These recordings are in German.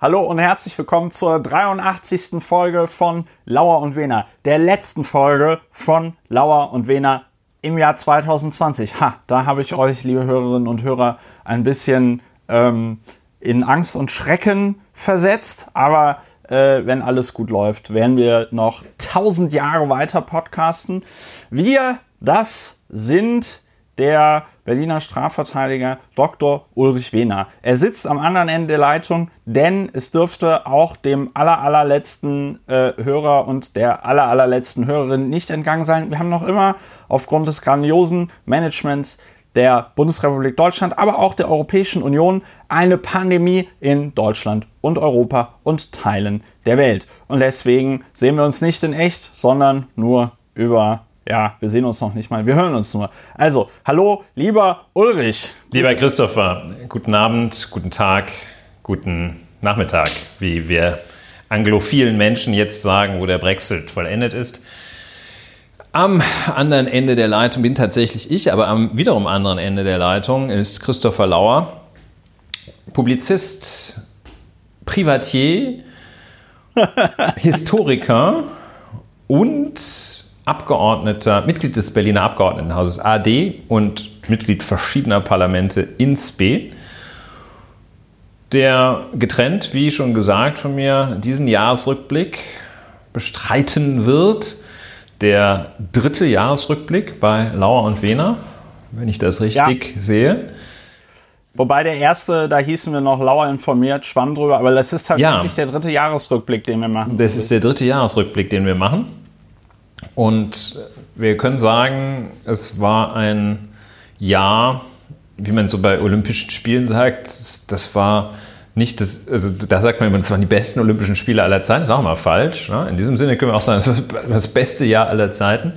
Hallo und herzlich willkommen zur 83. Folge von Lauer und Wena, der letzten Folge von Lauer und Wena im Jahr 2020. Ha, da habe ich euch, liebe Hörerinnen und Hörer, ein bisschen ähm, in Angst und Schrecken versetzt, aber äh, wenn alles gut läuft, werden wir noch 1000 Jahre weiter podcasten. Wir, das sind der Berliner Strafverteidiger Dr. Ulrich Wehner. Er sitzt am anderen Ende der Leitung, denn es dürfte auch dem aller, allerletzten äh, Hörer und der aller, allerletzten Hörerin nicht entgangen sein. Wir haben noch immer aufgrund des grandiosen Managements der Bundesrepublik Deutschland, aber auch der Europäischen Union eine Pandemie in Deutschland und Europa und Teilen der Welt. Und deswegen sehen wir uns nicht in echt, sondern nur über ja, wir sehen uns noch nicht mal, wir hören uns nur. Also, hallo, lieber Ulrich. Lieber Christopher, guten Abend, guten Tag, guten Nachmittag, wie wir anglophilen Menschen jetzt sagen, wo der Brexit vollendet ist. Am anderen Ende der Leitung bin tatsächlich ich, aber am wiederum anderen Ende der Leitung ist Christopher Lauer, Publizist, Privatier, Historiker und Abgeordneter, Mitglied des Berliner Abgeordnetenhauses AD und Mitglied verschiedener Parlamente ins B, der getrennt, wie schon gesagt von mir, diesen Jahresrückblick bestreiten wird. Der dritte Jahresrückblick bei Lauer und Wehner, wenn ich das richtig ja. sehe. Wobei der erste, da hießen wir noch Lauer informiert, schwamm drüber, aber das ist tatsächlich ja. der dritte Jahresrückblick, den wir machen. Das ist der dritte Jahresrückblick, den wir machen. Und wir können sagen, es war ein Jahr, wie man so bei Olympischen Spielen sagt, das war nicht das, also da sagt man immer, das waren die besten Olympischen Spiele aller Zeiten, das ist auch mal falsch. Ne? In diesem Sinne können wir auch sagen, das war das beste Jahr aller Zeiten.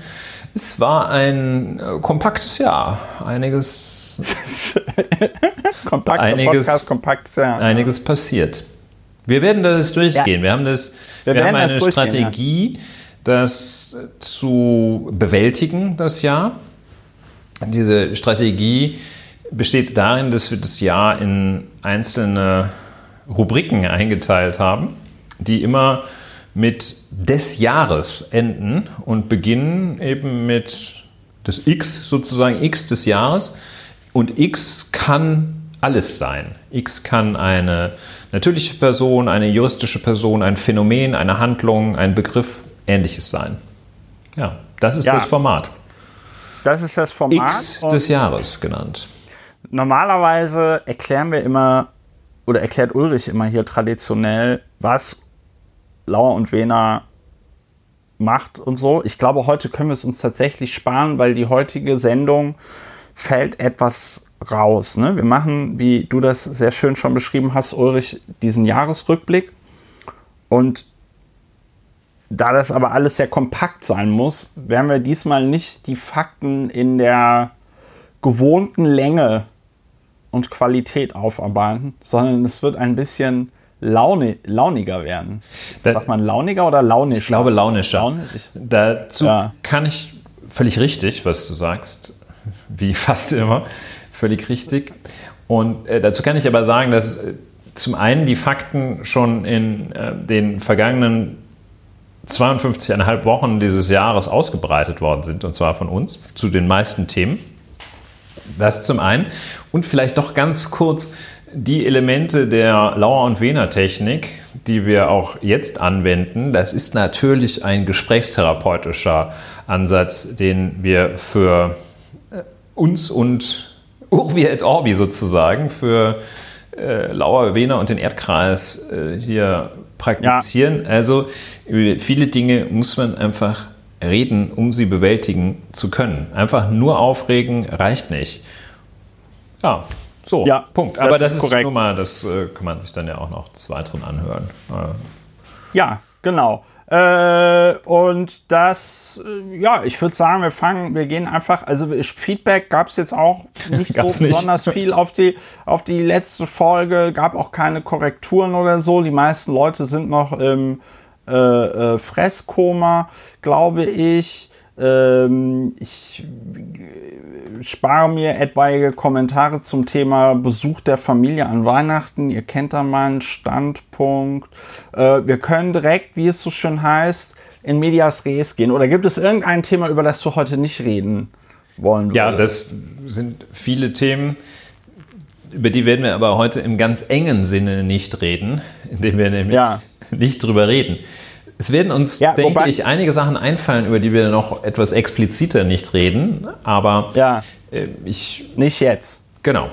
Es war ein äh, kompaktes Jahr, einiges, Kompakte einiges, Podcast, kompaktes Jahr. Einiges passiert. Wir werden das durchgehen. Ja. Wir haben das, wir, wir haben eine Strategie. Ja das zu bewältigen, das Jahr. Diese Strategie besteht darin, dass wir das Jahr in einzelne Rubriken eingeteilt haben, die immer mit des Jahres enden und beginnen eben mit das X sozusagen, X des Jahres. Und X kann alles sein. X kann eine natürliche Person, eine juristische Person, ein Phänomen, eine Handlung, ein Begriff, Ähnliches sein. Ja, das ist ja, das Format. Das ist das Format. X des Jahres genannt. Normalerweise erklären wir immer, oder erklärt Ulrich immer hier traditionell, was Lauer und Wena macht und so. Ich glaube, heute können wir es uns tatsächlich sparen, weil die heutige Sendung fällt etwas raus. Ne? Wir machen, wie du das sehr schön schon beschrieben hast, Ulrich, diesen Jahresrückblick. Und da das aber alles sehr kompakt sein muss, werden wir diesmal nicht die Fakten in der gewohnten Länge und Qualität aufarbeiten, sondern es wird ein bisschen launi launiger werden. Da, Sagt man launiger oder launischer? Ich glaube launischer. Launisch? Dazu ja. kann ich völlig richtig, was du sagst, wie fast immer, völlig richtig. Und äh, dazu kann ich aber sagen, dass äh, zum einen die Fakten schon in äh, den vergangenen 52,5 Wochen dieses Jahres ausgebreitet worden sind, und zwar von uns, zu den meisten Themen. Das zum einen. Und vielleicht doch ganz kurz die Elemente der Lauer- und Wehner-Technik, die wir auch jetzt anwenden. Das ist natürlich ein gesprächstherapeutischer Ansatz, den wir für äh, uns und Urbi et Orbi sozusagen, für äh, Lauer, Wehner und den Erdkreis äh, hier praktizieren. Ja. Also über viele Dinge muss man einfach reden, um sie bewältigen zu können. Einfach nur aufregen reicht nicht. Ja, so, ja, Punkt. Aber das, das ist, korrekt. nur mal, das äh, kann man sich dann ja auch noch des Weiteren anhören. Äh. Ja, genau. Äh, und das, äh, ja, ich würde sagen, wir fangen, wir gehen einfach, also Feedback gab es jetzt auch nicht so besonders nicht. viel auf die, auf die letzte Folge, gab auch keine Korrekturen oder so. Die meisten Leute sind noch im äh, äh, Fresskoma, glaube ich. Ähm, ich spare mir etwaige Kommentare zum Thema Besuch der Familie an Weihnachten. Ihr kennt da meinen Standpunkt. Äh, wir können direkt, wie es so schön heißt, in Medias Res gehen. Oder gibt es irgendein Thema, über das du heute nicht reden wollen würdest? Ja, das sind viele Themen. Über die werden wir aber heute im ganz engen Sinne nicht reden, indem wir nämlich ja. nicht drüber reden. Es werden uns, ja, denke wobei, ich, einige Sachen einfallen, über die wir noch etwas expliziter nicht reden, aber ja, äh, ich. Nicht jetzt. Genau.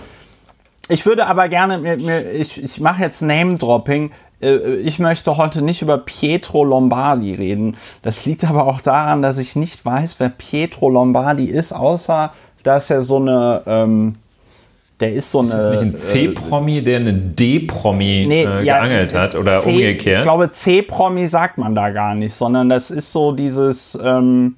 Ich würde aber gerne, mir, mir, ich, ich mache jetzt Name-Dropping. Äh, ich möchte heute nicht über Pietro Lombardi reden. Das liegt aber auch daran, dass ich nicht weiß, wer Pietro Lombardi ist, außer dass er so eine. Ähm, der ist so ist eine. Ist das nicht ein C-Promi, der eine D-Promi nee, äh, ja, geangelt hat oder C, umgekehrt? Ich glaube, C-Promi sagt man da gar nicht, sondern das ist so dieses. Ähm,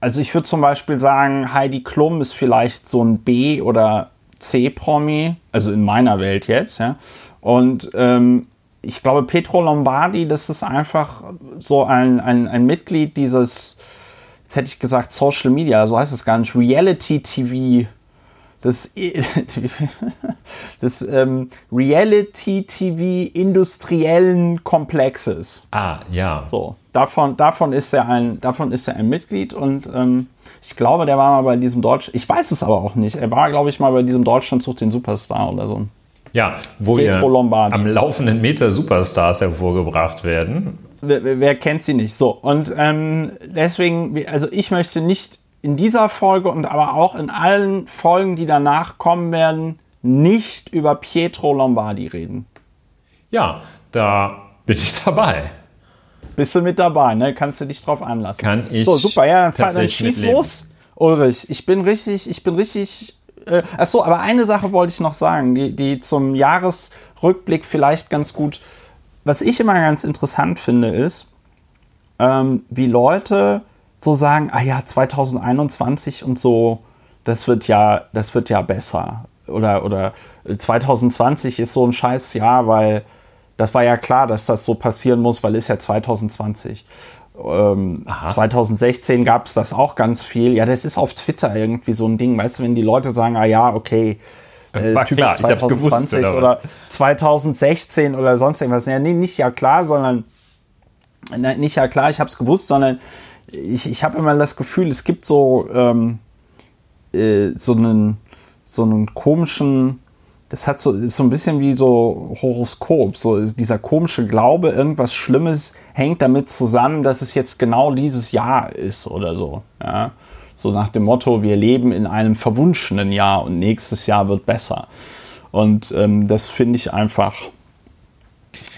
also ich würde zum Beispiel sagen, Heidi Klum ist vielleicht so ein B- oder C-Promi, also in meiner Welt jetzt, ja. Und ähm, ich glaube, Petro Lombardi, das ist einfach so ein, ein, ein Mitglied dieses, jetzt hätte ich gesagt Social Media, so heißt es gar nicht, Reality TV des, des ähm, Reality-TV-industriellen Komplexes. Ah, ja. So, davon, davon, ist er ein, davon ist er ein Mitglied und ähm, ich glaube, der war mal bei diesem Deutsch, ich weiß es aber auch nicht, er war, glaube ich, mal bei diesem Deutschland sucht den Superstar oder so. Ja, wo Pietro Lombardi. am laufenden Meter Superstars hervorgebracht werden. Wer, wer kennt sie nicht? So, und ähm, deswegen, also ich möchte nicht in dieser Folge und aber auch in allen Folgen, die danach kommen werden, nicht über Pietro Lombardi reden. Ja, da bin ich dabei. Bist du mit dabei, ne? Kannst du dich drauf anlassen. Kann ich. So, super, ja, dann, dann schieß mitleben. los, Ulrich. Ich bin richtig, ich bin richtig. Äh, achso, aber eine Sache wollte ich noch sagen, die, die zum Jahresrückblick vielleicht ganz gut. Was ich immer ganz interessant finde, ist, ähm, wie Leute so sagen, ah ja, 2021 und so, das wird ja, das wird ja besser. Oder, oder 2020 ist so ein scheiß Jahr, weil das war ja klar, dass das so passieren muss, weil ist ja 2020. Ähm, 2016 gab es das auch ganz viel. Ja, das ist auf Twitter irgendwie so ein Ding. Weißt du, wenn die Leute sagen, ah ja, okay, äh, war klar, 2020 gewusst, oder, oder 2016 oder sonst irgendwas. Ja, nee, nicht ja klar, sondern nicht ja klar, ich habe es gewusst, sondern ich, ich habe immer das Gefühl, es gibt so, ähm, äh, so, einen, so einen komischen, das hat so, ist so ein bisschen wie so Horoskop, so dieser komische Glaube, irgendwas Schlimmes hängt damit zusammen, dass es jetzt genau dieses Jahr ist oder so. Ja? So nach dem Motto, wir leben in einem verwunschenen Jahr und nächstes Jahr wird besser. Und ähm, das finde ich einfach,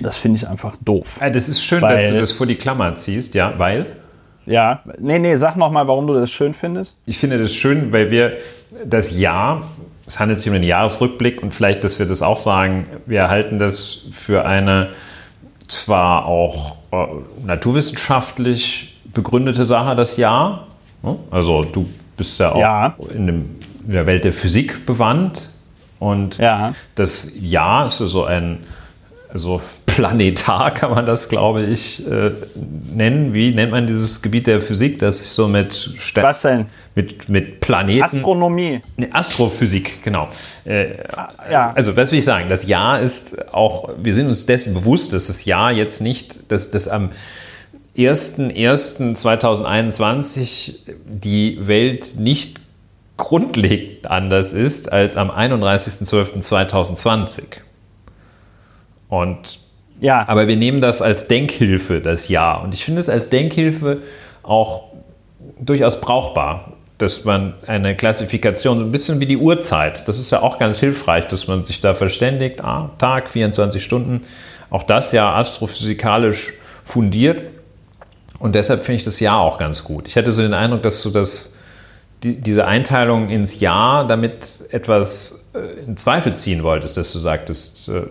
das finde ich einfach doof. Das ist schön, weil, dass du das vor die Klammer ziehst, ja, weil ja, nee, nee, sag nochmal, warum du das schön findest. Ich finde das schön, weil wir das Jahr, es handelt sich um einen Jahresrückblick und vielleicht, dass wir das auch sagen, wir halten das für eine zwar auch äh, naturwissenschaftlich begründete Sache, das Jahr. Ne? Also du bist ja auch ja. In, dem, in, der Welt der Physik bewandt und ja. das Jahr ist so ein also planetar kann man das, glaube ich, äh, nennen. Wie nennt man dieses Gebiet der Physik, das sich so mit Ster Was denn? Mit, mit Planeten. Astronomie. Ne, Astrophysik, genau. Äh, ja. Also, was will ich sagen? Das Jahr ist auch, wir sind uns dessen bewusst, dass das Jahr jetzt nicht, dass das am 1.1.2021 die Welt nicht grundlegend anders ist als am 31.12.2020. Und ja. Aber wir nehmen das als Denkhilfe, das Jahr. Und ich finde es als Denkhilfe auch durchaus brauchbar, dass man eine Klassifikation, so ein bisschen wie die Uhrzeit, das ist ja auch ganz hilfreich, dass man sich da verständigt, ah, Tag, 24 Stunden, auch das ja astrophysikalisch fundiert. Und deshalb finde ich das Jahr auch ganz gut. Ich hatte so den Eindruck, dass du das, die, diese Einteilung ins Jahr damit etwas äh, in Zweifel ziehen wolltest, dass du sagtest, äh,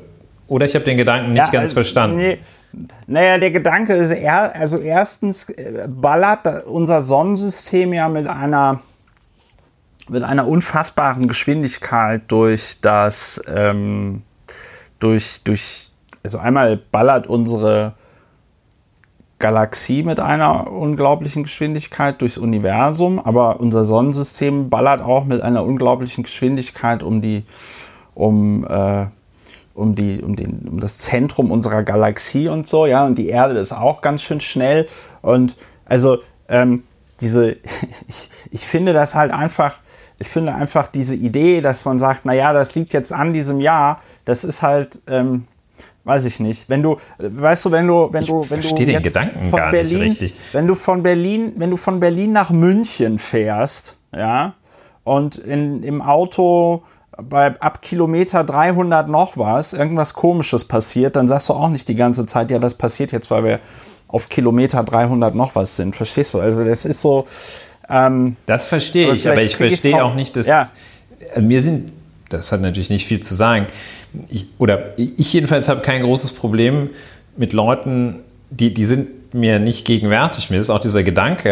oder ich habe den Gedanken nicht ja, ganz also, verstanden. Nee. Naja, der Gedanke ist, er, also erstens äh, ballert unser Sonnensystem ja mit einer, mit einer unfassbaren Geschwindigkeit durch das, ähm, durch, durch, also einmal ballert unsere Galaxie mit einer unglaublichen Geschwindigkeit durchs Universum, aber unser Sonnensystem ballert auch mit einer unglaublichen Geschwindigkeit um die, um, äh, um, die, um, den, um das Zentrum unserer Galaxie und so, ja, und die Erde ist auch ganz schön schnell. Und also ähm, diese, ich, ich finde das halt einfach, ich finde einfach diese Idee, dass man sagt, naja, das liegt jetzt an diesem Jahr, das ist halt, ähm, weiß ich nicht. Wenn du, weißt du, wenn du, wenn du, wenn du den Gedanken von gar Berlin, nicht richtig. wenn du von Berlin, wenn du von Berlin nach München fährst, ja, und in, im Auto bei ab Kilometer 300 noch was, irgendwas Komisches passiert, dann sagst du auch nicht die ganze Zeit, ja, das passiert jetzt, weil wir auf Kilometer 300 noch was sind. Verstehst du? Also das ist so. Ähm, das verstehe ich, aber ich verstehe auch, nicht, dass ja. mir sind, das hat natürlich nicht viel zu sagen. Ich, oder ich jedenfalls habe kein großes Problem mit Leuten, die, die sind mir nicht gegenwärtig. Mir ist auch dieser Gedanke,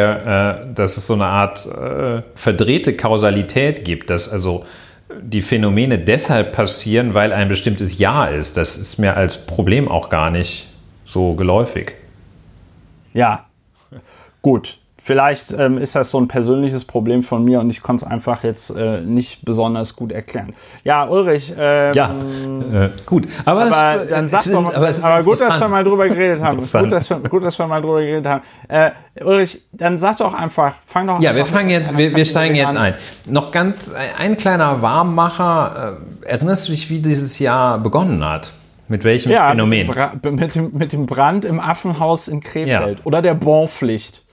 äh, dass es so eine Art äh, verdrehte Kausalität gibt, dass also die Phänomene deshalb passieren, weil ein bestimmtes Jahr ist. Das ist mir als Problem auch gar nicht so geläufig. Ja, gut. Vielleicht ähm, ist das so ein persönliches Problem von mir und ich konnte es einfach jetzt äh, nicht besonders gut erklären. Ja, Ulrich. Ähm, ja, äh, gut. Aber, aber dann sag doch, aber, aber gut, dass wir mal drüber geredet haben. gut, dass wir, gut, dass wir mal drüber geredet haben. Äh, Ulrich, dann sag doch einfach, fang doch Ja, wir fangen jetzt, wir, wir steigen jetzt ein. Noch ganz ein kleiner Warmmacher. Äh, erinnerst du dich, wie dieses Jahr begonnen hat? Mit welchem ja, Phänomen? Mit, mit, dem, mit dem Brand im Affenhaus in Krefeld ja. oder der Bonpflicht.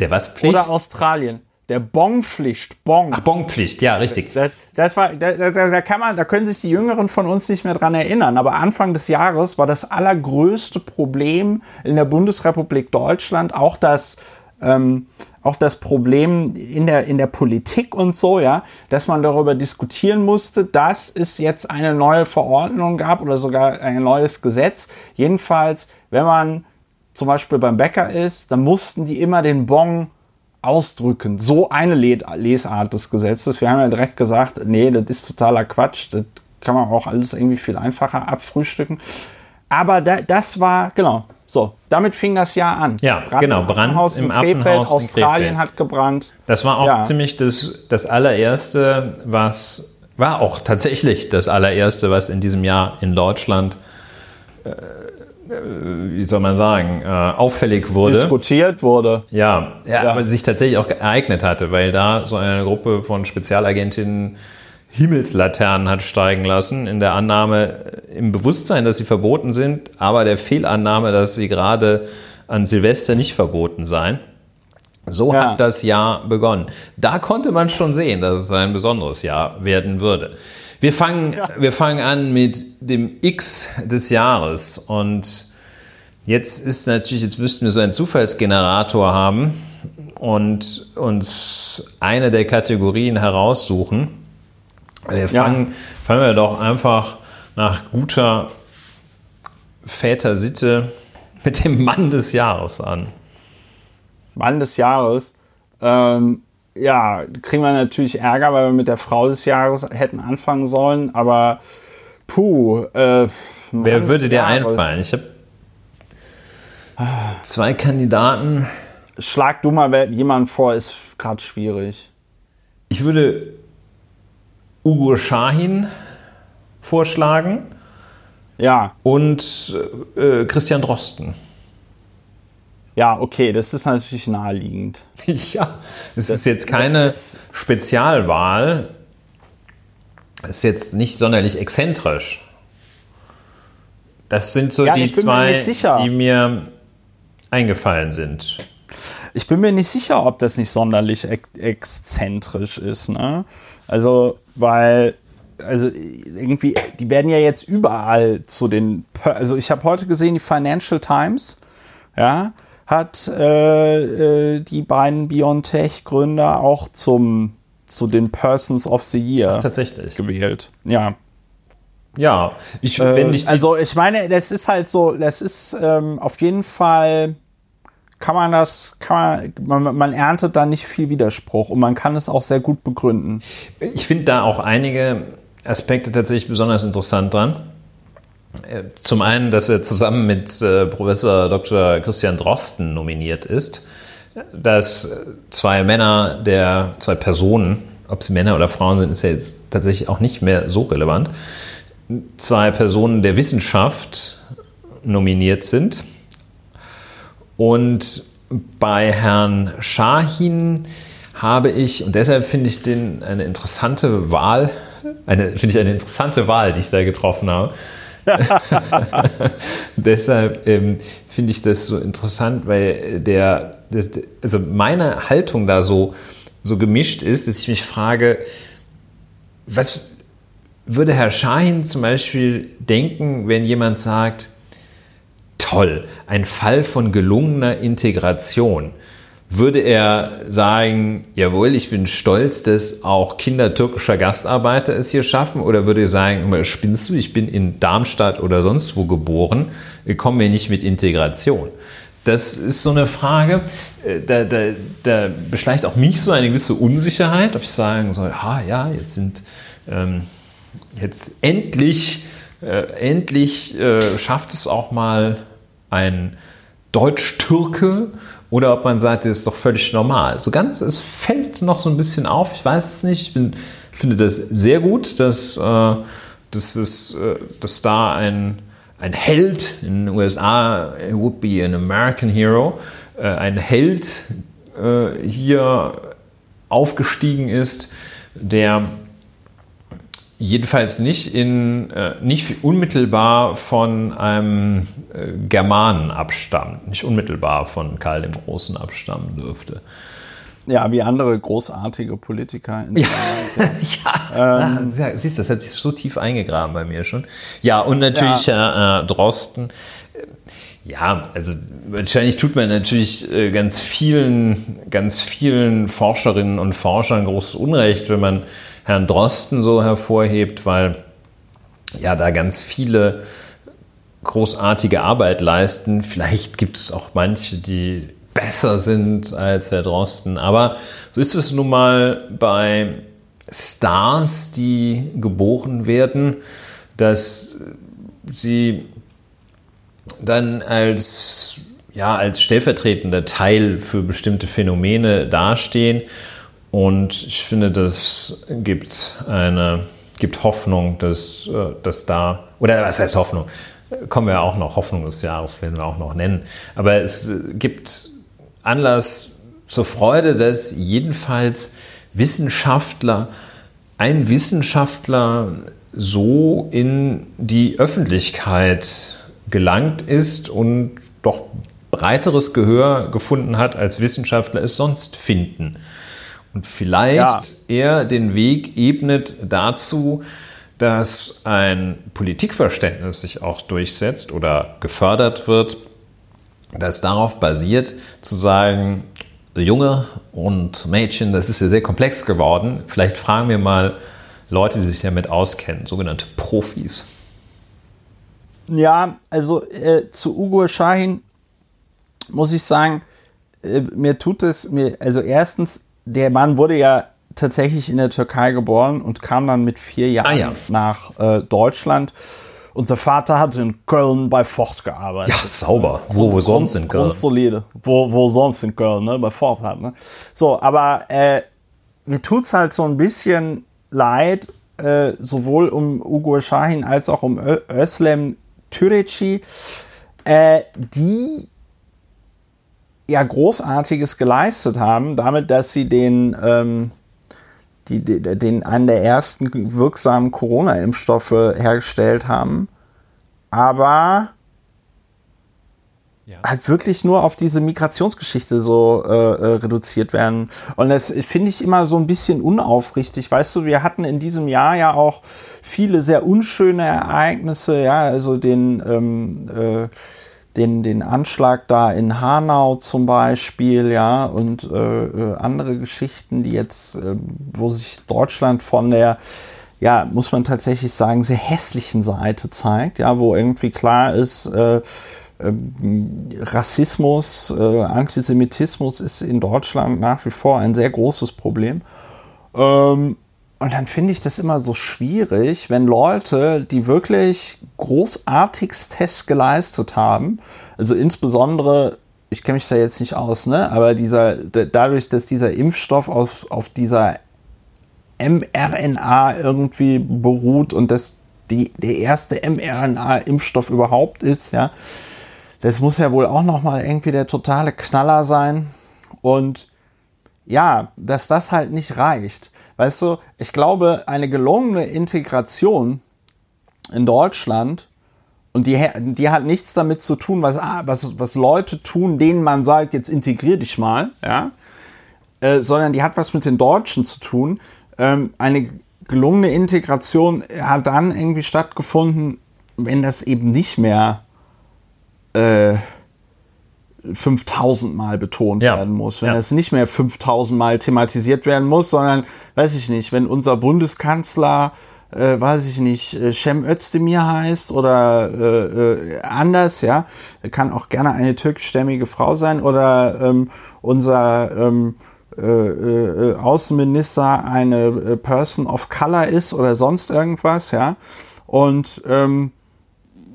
Der was Pflicht? Oder Australien. Der Bonpflicht. Bong. Ach, Bonpflicht, ja, richtig. Das, das war, da, da, da, kann man, da können sich die Jüngeren von uns nicht mehr dran erinnern. Aber Anfang des Jahres war das allergrößte Problem in der Bundesrepublik Deutschland auch das, ähm, auch das Problem in der, in der Politik und so, ja, dass man darüber diskutieren musste, dass es jetzt eine neue Verordnung gab oder sogar ein neues Gesetz. Jedenfalls, wenn man zum Beispiel beim Bäcker ist, dann mussten die immer den Bon ausdrücken. So eine Lesart des Gesetzes. Wir haben ja direkt gesagt, nee, das ist totaler Quatsch. Das kann man auch alles irgendwie viel einfacher abfrühstücken. Aber da, das war, genau, so, damit fing das Jahr an. Ja, Brand genau, Brand im im Affenhaus Australien hat gebrannt. Das war auch ja. ziemlich das, das allererste, was, war auch tatsächlich das allererste, was in diesem Jahr in Deutschland äh, wie soll man sagen, äh, auffällig wurde. Diskutiert wurde. Ja, ja, ja, aber sich tatsächlich auch geeignet hatte, weil da so eine Gruppe von Spezialagentinnen Himmelslaternen hat steigen lassen, in der Annahme, im Bewusstsein, dass sie verboten sind, aber der Fehlannahme, dass sie gerade an Silvester nicht verboten seien. So ja. hat das Jahr begonnen. Da konnte man schon sehen, dass es ein besonderes Jahr werden würde. Wir fangen, ja. wir fangen an mit dem X des Jahres und jetzt ist natürlich, jetzt müssten wir so einen Zufallsgenerator haben und uns eine der Kategorien heraussuchen. Wir fangen, ja. fangen wir doch einfach nach guter Vätersitte mit dem Mann des Jahres an. Mann des Jahres. Ähm, ja, kriegen wir natürlich Ärger, weil wir mit der Frau des Jahres hätten anfangen sollen, aber puh. Äh, Wer würde dir Jahres. einfallen? Ich habe zwei Kandidaten. Schlag du mal jemanden vor, ist gerade schwierig. Ich würde Ugo Schahin vorschlagen. Ja. Und äh, Christian Drosten. Ja, okay, das ist natürlich naheliegend. Ja, es ist jetzt keine ist Spezialwahl. Es ist jetzt nicht sonderlich exzentrisch. Das sind so ja, die zwei, mir die mir eingefallen sind. Ich bin mir nicht sicher, ob das nicht sonderlich ex exzentrisch ist. Ne? Also, weil also irgendwie, die werden ja jetzt überall zu den, also ich habe heute gesehen, die Financial Times, ja, hat äh, äh, die beiden BioNTech-Gründer auch zum, zu den Persons of the Year Ach, tatsächlich. gewählt. Ja. Ja, ich, wenn äh, ich also ich meine, das ist halt so, das ist ähm, auf jeden Fall kann man das, kann man, man, man, erntet da nicht viel Widerspruch und man kann es auch sehr gut begründen. Ich finde da auch einige Aspekte tatsächlich besonders interessant dran. Äh, zum einen, dass er zusammen mit äh, Professor Dr. Christian Drosten nominiert ist, dass zwei Männer der, zwei Personen, ob sie Männer oder Frauen sind, ist ja jetzt tatsächlich auch nicht mehr so relevant, zwei Personen der Wissenschaft nominiert sind. Und bei Herrn Shahin habe ich, und deshalb finde ich den eine interessante Wahl, finde ich eine interessante Wahl, die ich da getroffen habe. deshalb ähm, finde ich das so interessant, weil der, das, also meine Haltung da so, so gemischt ist, dass ich mich frage, was würde Herr Schahin zum Beispiel denken, wenn jemand sagt, toll, ein Fall von gelungener Integration? Würde er sagen, jawohl, ich bin stolz, dass auch Kinder türkischer Gastarbeiter es hier schaffen? Oder würde er sagen, spinnst du, ich bin in Darmstadt oder sonst wo geboren, kommen wir nicht mit Integration? Das ist so eine Frage, äh, da, da, da beschleicht auch mich so eine gewisse Unsicherheit, ob ich sagen soll, ha, ja, jetzt sind ähm, jetzt endlich, äh, endlich äh, schafft es auch mal ein Deutsch-Türke oder ob man sagt, das ist doch völlig normal. So ganz, es fällt noch so ein bisschen auf, ich weiß es nicht. Ich bin, finde das sehr gut, dass, äh, dass, es, äh, dass da ein, ein Held in den USA, would be an American hero, äh, ein Held äh, hier aufgestiegen ist, der jedenfalls nicht, in, äh, nicht unmittelbar von einem äh, Germanen abstammt, nicht unmittelbar von Karl dem Großen abstammen dürfte. Ja, wie andere großartige Politiker. In ja, ja. Ähm, ja, siehst du, das hat sich so tief eingegraben bei mir schon. Ja, und natürlich ja. Äh, Drosten. Ja, also wahrscheinlich tut man natürlich äh, ganz vielen, ganz vielen Forscherinnen und Forschern großes Unrecht, wenn man Herrn Drosten so hervorhebt, weil ja da ganz viele großartige Arbeit leisten. Vielleicht gibt es auch manche, die besser sind als Herr Drosten. Aber so ist es nun mal bei Stars, die geboren werden, dass sie dann als, ja, als stellvertretender Teil für bestimmte Phänomene dastehen und ich finde, das gibt eine gibt Hoffnung, dass, äh, dass da, oder was heißt Hoffnung? Kommen wir auch noch, Hoffnung des Jahres werden wir auch noch nennen. Aber es gibt Anlass zur Freude, dass jedenfalls Wissenschaftler, ein Wissenschaftler so in die Öffentlichkeit gelangt ist und doch breiteres Gehör gefunden hat, als Wissenschaftler es sonst finden und vielleicht ja. er den Weg ebnet dazu, dass ein Politikverständnis sich auch durchsetzt oder gefördert wird, das darauf basiert, zu sagen, Junge und Mädchen, das ist ja sehr komplex geworden. Vielleicht fragen wir mal Leute, die sich damit auskennen, sogenannte Profis. Ja, also äh, zu Ugo Shahin muss ich sagen, äh, mir tut es mir, also erstens der Mann wurde ja tatsächlich in der Türkei geboren und kam dann mit vier Jahren ah, ja. nach äh, Deutschland. Unser Vater hat in Köln bei Ford gearbeitet. Ja, sauber. Wo, wo sonst in Köln? Grundsolide. Wo, wo sonst in Köln, ne? Bei Ford halt, ne? So, aber äh, mir tut's halt so ein bisschen leid, äh, sowohl um Ugo Shahin als auch um Ö Özlem Türeci, äh, die ja Großartiges geleistet haben, damit, dass sie den, ähm, die, den einen der ersten wirksamen Corona-Impfstoffe hergestellt haben, aber ja. halt wirklich nur auf diese Migrationsgeschichte so äh, äh reduziert werden. Und das finde ich immer so ein bisschen unaufrichtig. Weißt du, wir hatten in diesem Jahr ja auch viele sehr unschöne Ereignisse, ja, also den ähm, äh, den, den Anschlag da in Hanau zum Beispiel, ja, und äh, äh, andere Geschichten, die jetzt, äh, wo sich Deutschland von der, ja, muss man tatsächlich sagen, sehr hässlichen Seite zeigt, ja, wo irgendwie klar ist, äh, ähm, Rassismus, äh, Antisemitismus ist in Deutschland nach wie vor ein sehr großes Problem. Ähm, Und dann finde ich das immer so schwierig, wenn Leute, die wirklich großartigst Tests geleistet haben, also insbesondere, ich kenne mich da jetzt nicht aus, ne, aber dieser, dadurch, dass dieser Impfstoff auf, auf dieser mRNA irgendwie beruht und das die, der erste mRNA-Impfstoff überhaupt ist, ja, das muss ja wohl auch nochmal irgendwie der totale Knaller sein. Und ja, dass das halt nicht reicht. Weißt du, ich glaube, eine gelungene Integration in Deutschland und die, die hat nichts damit zu tun, was, ah, was, was Leute tun, denen man sagt, jetzt integrier dich mal, ja, äh, sondern die hat was mit den Deutschen zu tun. Ähm, eine gelungene Integration hat dann irgendwie stattgefunden, wenn das eben nicht mehr äh, 5000 Mal betont ja. werden muss, wenn ja. es nicht mehr 5000 Mal thematisiert werden muss, sondern, weiß ich nicht, wenn unser Bundeskanzler, äh, weiß ich nicht, äh, Cem Özdemir heißt oder äh, äh, anders, ja, kann auch gerne eine türkischstämmige Frau sein oder ähm, unser ähm, äh, äh, Außenminister eine Person of Color ist oder sonst irgendwas, ja, und ähm,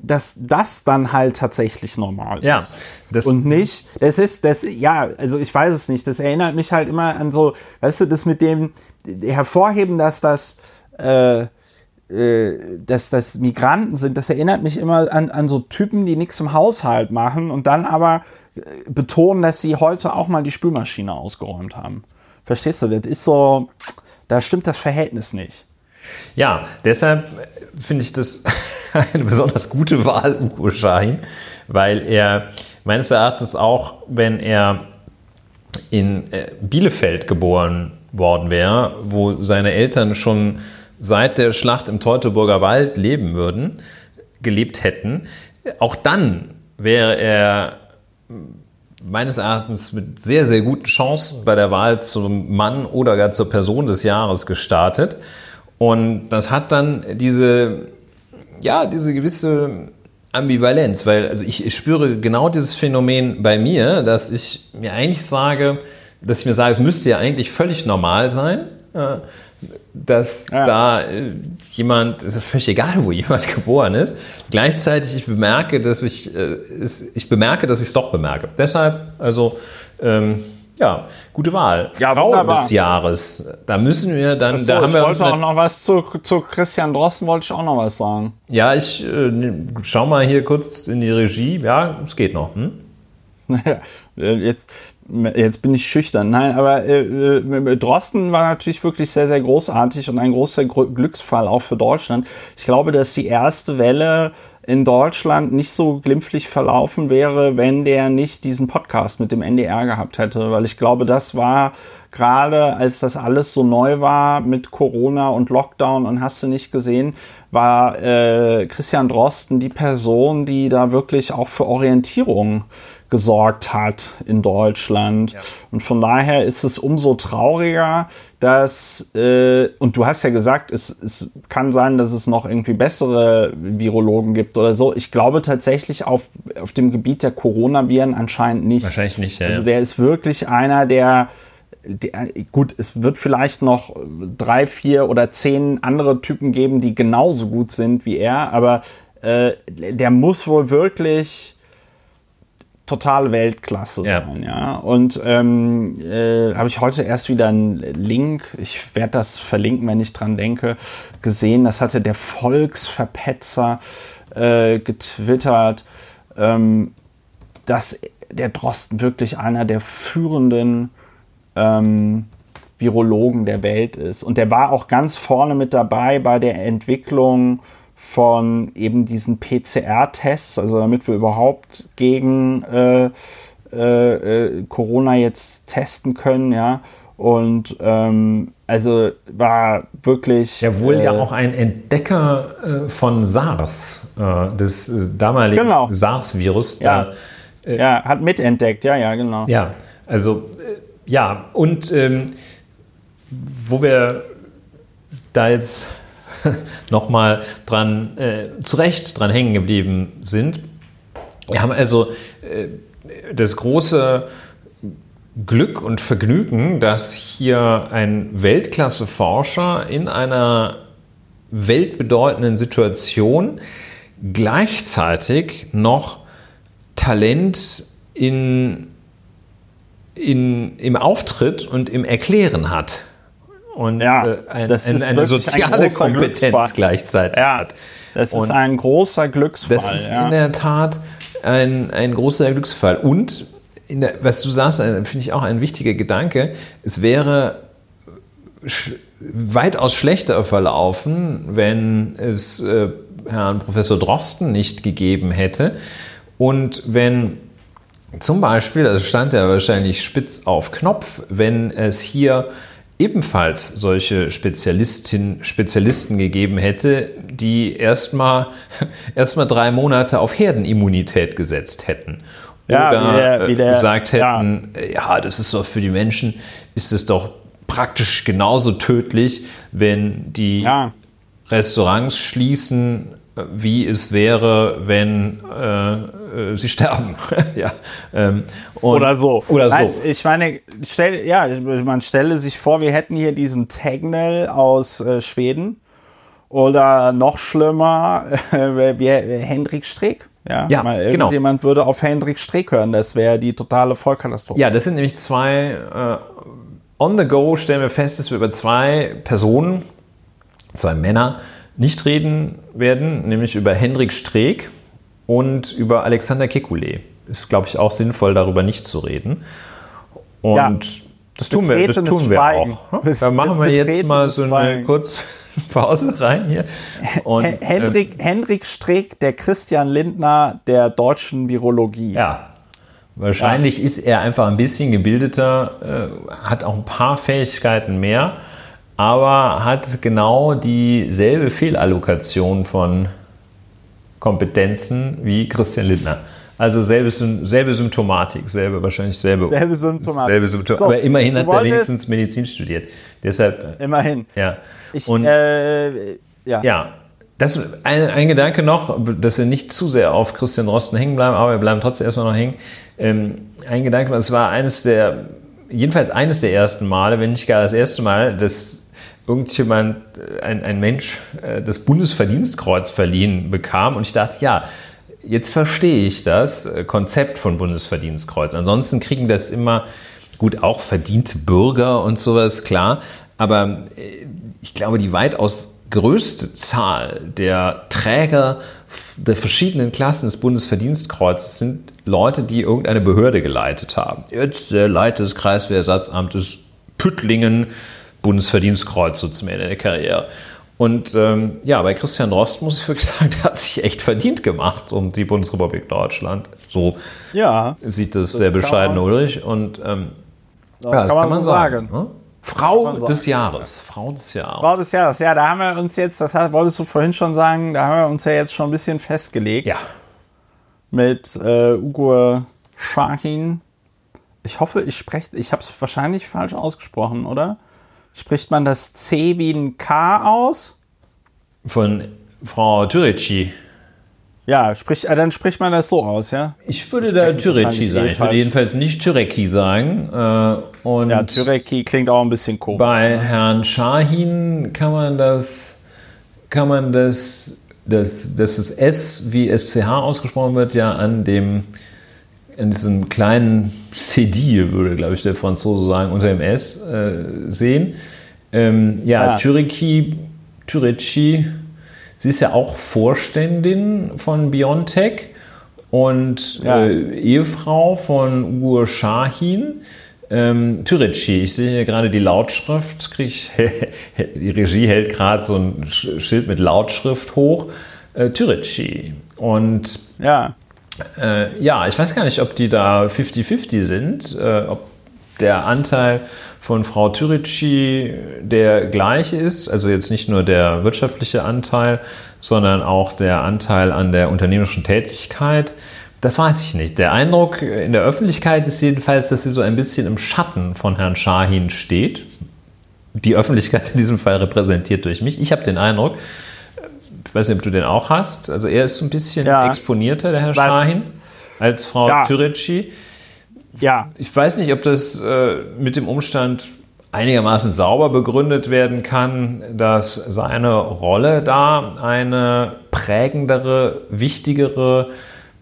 dass das dann halt tatsächlich normal ja, ist. Das und nicht, das ist, das, ja, also ich weiß es nicht, das erinnert mich halt immer an so, weißt du, das mit dem Hervorheben, dass das, äh, äh, dass das Migranten sind, das erinnert mich immer an, an so Typen, die nichts im Haushalt machen und dann aber äh, betonen, dass sie heute auch mal die Spülmaschine ausgeräumt haben. Verstehst du? Das ist so, da stimmt das Verhältnis nicht. Ja, deshalb finde ich das eine besonders gute Wahl, Ugo Shahin, weil er meines Erachtens auch, wenn er in äh, Bielefeld geboren worden wäre, wo seine Eltern schon seit der Schlacht im Teutoburger Wald leben würden, gelebt hätten, auch dann wäre er meines Erachtens mit sehr, sehr guten Chancen bei der Wahl zum Mann oder gar zur Person des Jahres gestartet. Und das hat dann diese ja, diese gewisse Ambivalenz, weil also ich, ich, spüre genau dieses Phänomen bei mir, dass ich mir eigentlich sage, dass ich mir sage, es müsste ja eigentlich völlig normal sein, dass ja. da äh, jemand, es ist völlig egal, wo jemand geboren ist. Gleichzeitig ich bemerke, dass ich, äh, ich bemerke, dass ich es doch bemerke. Deshalb, also ähm, ja, gute Wahl. Ja, Frau wunderbar. des Jahres. Da müssen wir dann. So, da haben ich wir wollte auch noch was zu, zu Christian Drosten, wollte ich auch noch was sagen. Ja, ich äh, schau mal hier kurz in die Regie. Ja, es geht noch. Hm? Naja, jetzt, jetzt bin ich schüchtern. Nein, aber äh, äh Drosten war natürlich wirklich sehr, sehr großartig und ein großer Glücksfall auch für Deutschland. Ich glaube, dass die erste Welle in Deutschland nicht so glimpflich verlaufen wäre, wenn der nicht diesen Podcast mit dem NDR gehabt hätte. Weil ich glaube, das war gerade, als das alles so neu war mit Corona und Lockdown und hast du nicht gesehen, war äh, Christian Drosten die Person, die da wirklich auch für Orientierung gesorgt hat in Deutschland. Ja. Und von daher ist es umso trauriger, dass, äh, und du hast ja gesagt, es, es kann sein, dass es noch irgendwie bessere Virologen gibt oder so. Ich glaube tatsächlich auf, auf dem Gebiet der Coronaviren anscheinend nicht. Wahrscheinlich nicht, ja. Also der ist wirklich einer, der, der, gut, es wird vielleicht noch drei, vier oder zehn andere Typen geben, die genauso gut sind wie er, aber äh, der muss wohl wirklich totale Weltklasse sein, ja. ja. Und ähm, äh, habe ich heute erst wieder einen Link, ich werde das verlinken, wenn ich dran denke, gesehen. Das hatte der Volksverpetzer äh, getwittert, ähm, dass der Drosten wirklich einer der führenden ähm, Virologen der Welt ist. Und der war auch ganz vorne mit dabei bei der Entwicklung von eben diesen PCR-Tests, also damit wir überhaupt gegen äh, äh, äh, Corona jetzt testen können, ja. Und ähm, also war wirklich. Ja, wohl äh, ja auch ein Entdecker äh, von SARS, äh, des damaligen genau. SARS-Virus. Ja. ja, hat mitentdeckt, ja, ja, genau. Ja, also ja, und ähm, wo wir da jetzt nochmal dran, äh, zu Recht dran hängen geblieben sind. Wir haben also äh, das große Glück und Vergnügen, dass hier ein Weltklasse-Forscher in einer weltbedeutenden Situation gleichzeitig noch Talent in, in, im Auftritt und im Erklären hat. Und ja, äh, ein, ein, eine soziale ein Kompetenz gleichzeitig ja, hat. Das und ist ein großer Glücksfall. Das ist ja. in der Tat ein, ein großer Glücksfall. Und der, was du sagst, finde ich auch ein wichtiger Gedanke. Es wäre sch weitaus schlechter verlaufen, wenn es äh, Herrn Professor Drosten nicht gegeben hätte und wenn zum Beispiel, also stand er wahrscheinlich spitz auf Knopf, wenn es hier ebenfalls solche Spezialistin, Spezialisten gegeben hätte, die erstmal erst drei Monate auf Herdenimmunität gesetzt hätten. Oder ja, wie der, wie der, gesagt hätten, ja. ja, das ist doch für die Menschen, ist es doch praktisch genauso tödlich, wenn die ja. Restaurants schließen, wie es wäre, wenn äh, äh, sie sterben. ja, ähm, oder so. Oder so. Nein, ich meine, stell, ja, man stelle sich vor, wir hätten hier diesen Tegnell aus äh, Schweden oder noch schlimmer, Hendrik Streeck. Ja, ja Mal, genau. Irgendjemand würde auf Hendrik Streeck hören, das wäre die totale Vollkatastrophe. Ja, das sind nämlich zwei, äh, on the go stellen wir fest, dass wir über zwei Personen, zwei Männer, nicht reden werden, nämlich über Hendrik Streeck und über Alexander Kekulé. Ist, glaube ich, auch sinnvoll, darüber nicht zu reden. Und ja, das tun wir, das tun wir auch. Ne? Dann machen wir jetzt mal so eine kurze Pause rein hier. Und, Hendrik, äh, Hendrik Streeck, der Christian Lindner der deutschen Virologie. Ja, Wahrscheinlich ja. ist er einfach ein bisschen gebildeter, äh, hat auch ein paar Fähigkeiten mehr aber hat genau dieselbe Fehlallokation von Kompetenzen wie Christian Lindner. Also selbe, selbe Symptomatik, selbe wahrscheinlich selbe, selbe Symptomatik. Selbe Symptom so, aber immerhin hat er wenigstens Medizin studiert. Deshalb. Äh, immerhin. Ja. Ich, Und, äh, ja. ja. Das ein, ein Gedanke noch, dass wir nicht zu sehr auf Christian Rosten hängen bleiben, aber wir bleiben trotzdem erstmal noch hängen. Ähm, ein Gedanke, das war eines der, jedenfalls eines der ersten Male, wenn nicht gar das erste Mal, dass irgendjemand, äh, ein, ein Mensch, äh, das Bundesverdienstkreuz verliehen bekam. Und ich dachte, ja, jetzt verstehe ich das äh, Konzept von Bundesverdienstkreuz. Ansonsten kriegen das immer, gut, auch verdiente Bürger und sowas, klar. Aber ich glaube, die weitaus größte Zahl der Träger der verschiedenen Klassen des Bundesverdienstkreuzes sind Leute, die irgendeine Behörde geleitet haben. Jetzt der Leiter des Kreiswehrersatzamtes Püttlingen, Bundesverdienstkreuz so zum Ende der Karriere. Und ähm, ja, bei Christian Rost muss ich wirklich sagen, der hat sich echt verdient gemacht um die Bundesrepublik Deutschland. So ja, sieht das, das der bescheidene Ulrich. Und ähm, ja, das kann man, kann man so sagen. sagen. Ne? Frau des Jahres. Frau des Jahres. Frau des Jahres, ja, da haben wir uns jetzt, das wolltest du vorhin schon sagen, da haben wir uns ja jetzt schon ein bisschen festgelegt. Ja. Mit äh, Ugo Shahin. Ich hoffe, ich spreche, ich habe es wahrscheinlich falsch ausgesprochen, oder? Spricht man das C wie ein K aus? Von Frau Türeci. Ja, sprich, äh, dann spricht man das so aus, ja? Ich würde da Türeci sagen. Ich würde jedenfalls nicht Türeki sagen. Äh, und ja, Türeki klingt auch ein bisschen komisch. Bei Herrn Shahin kann man das, kann man das, das, dass das S wie SCH ausgesprochen wird, ja an dem in diesem kleinen CD, würde, glaube ich, der Franzose sagen, unter dem S äh, sehen. Ähm, ja, ah. Türiki, Türeci, sie ist ja auch Vorständin von Biontech und ja. äh, Ehefrau von Ugur Shahin. Ähm, Türeci, ich sehe hier gerade die Lautschrift, ich, die Regie hält gerade so ein Schild mit Lautschrift hoch. Äh, Türeci. Und ja. Äh, ja, ich weiß gar nicht, ob die da 50-50 sind, äh, ob der Anteil von Frau Türici der gleiche ist, also jetzt nicht nur der wirtschaftliche Anteil, sondern auch der Anteil an der unternehmerischen Tätigkeit. Das weiß ich nicht. Der Eindruck in der Öffentlichkeit ist jedenfalls, dass sie so ein bisschen im Schatten von Herrn Shahin steht. Die Öffentlichkeit in diesem Fall repräsentiert durch mich. Ich habe den Eindruck, ich weiß nicht, ob du den auch hast. Also er ist ein bisschen ja. exponierter, der Herr Shahin, als Frau ja. Türeci. ja. Ich weiß nicht, ob das äh, mit dem Umstand einigermaßen sauber begründet werden kann, dass seine Rolle da eine prägendere, wichtigere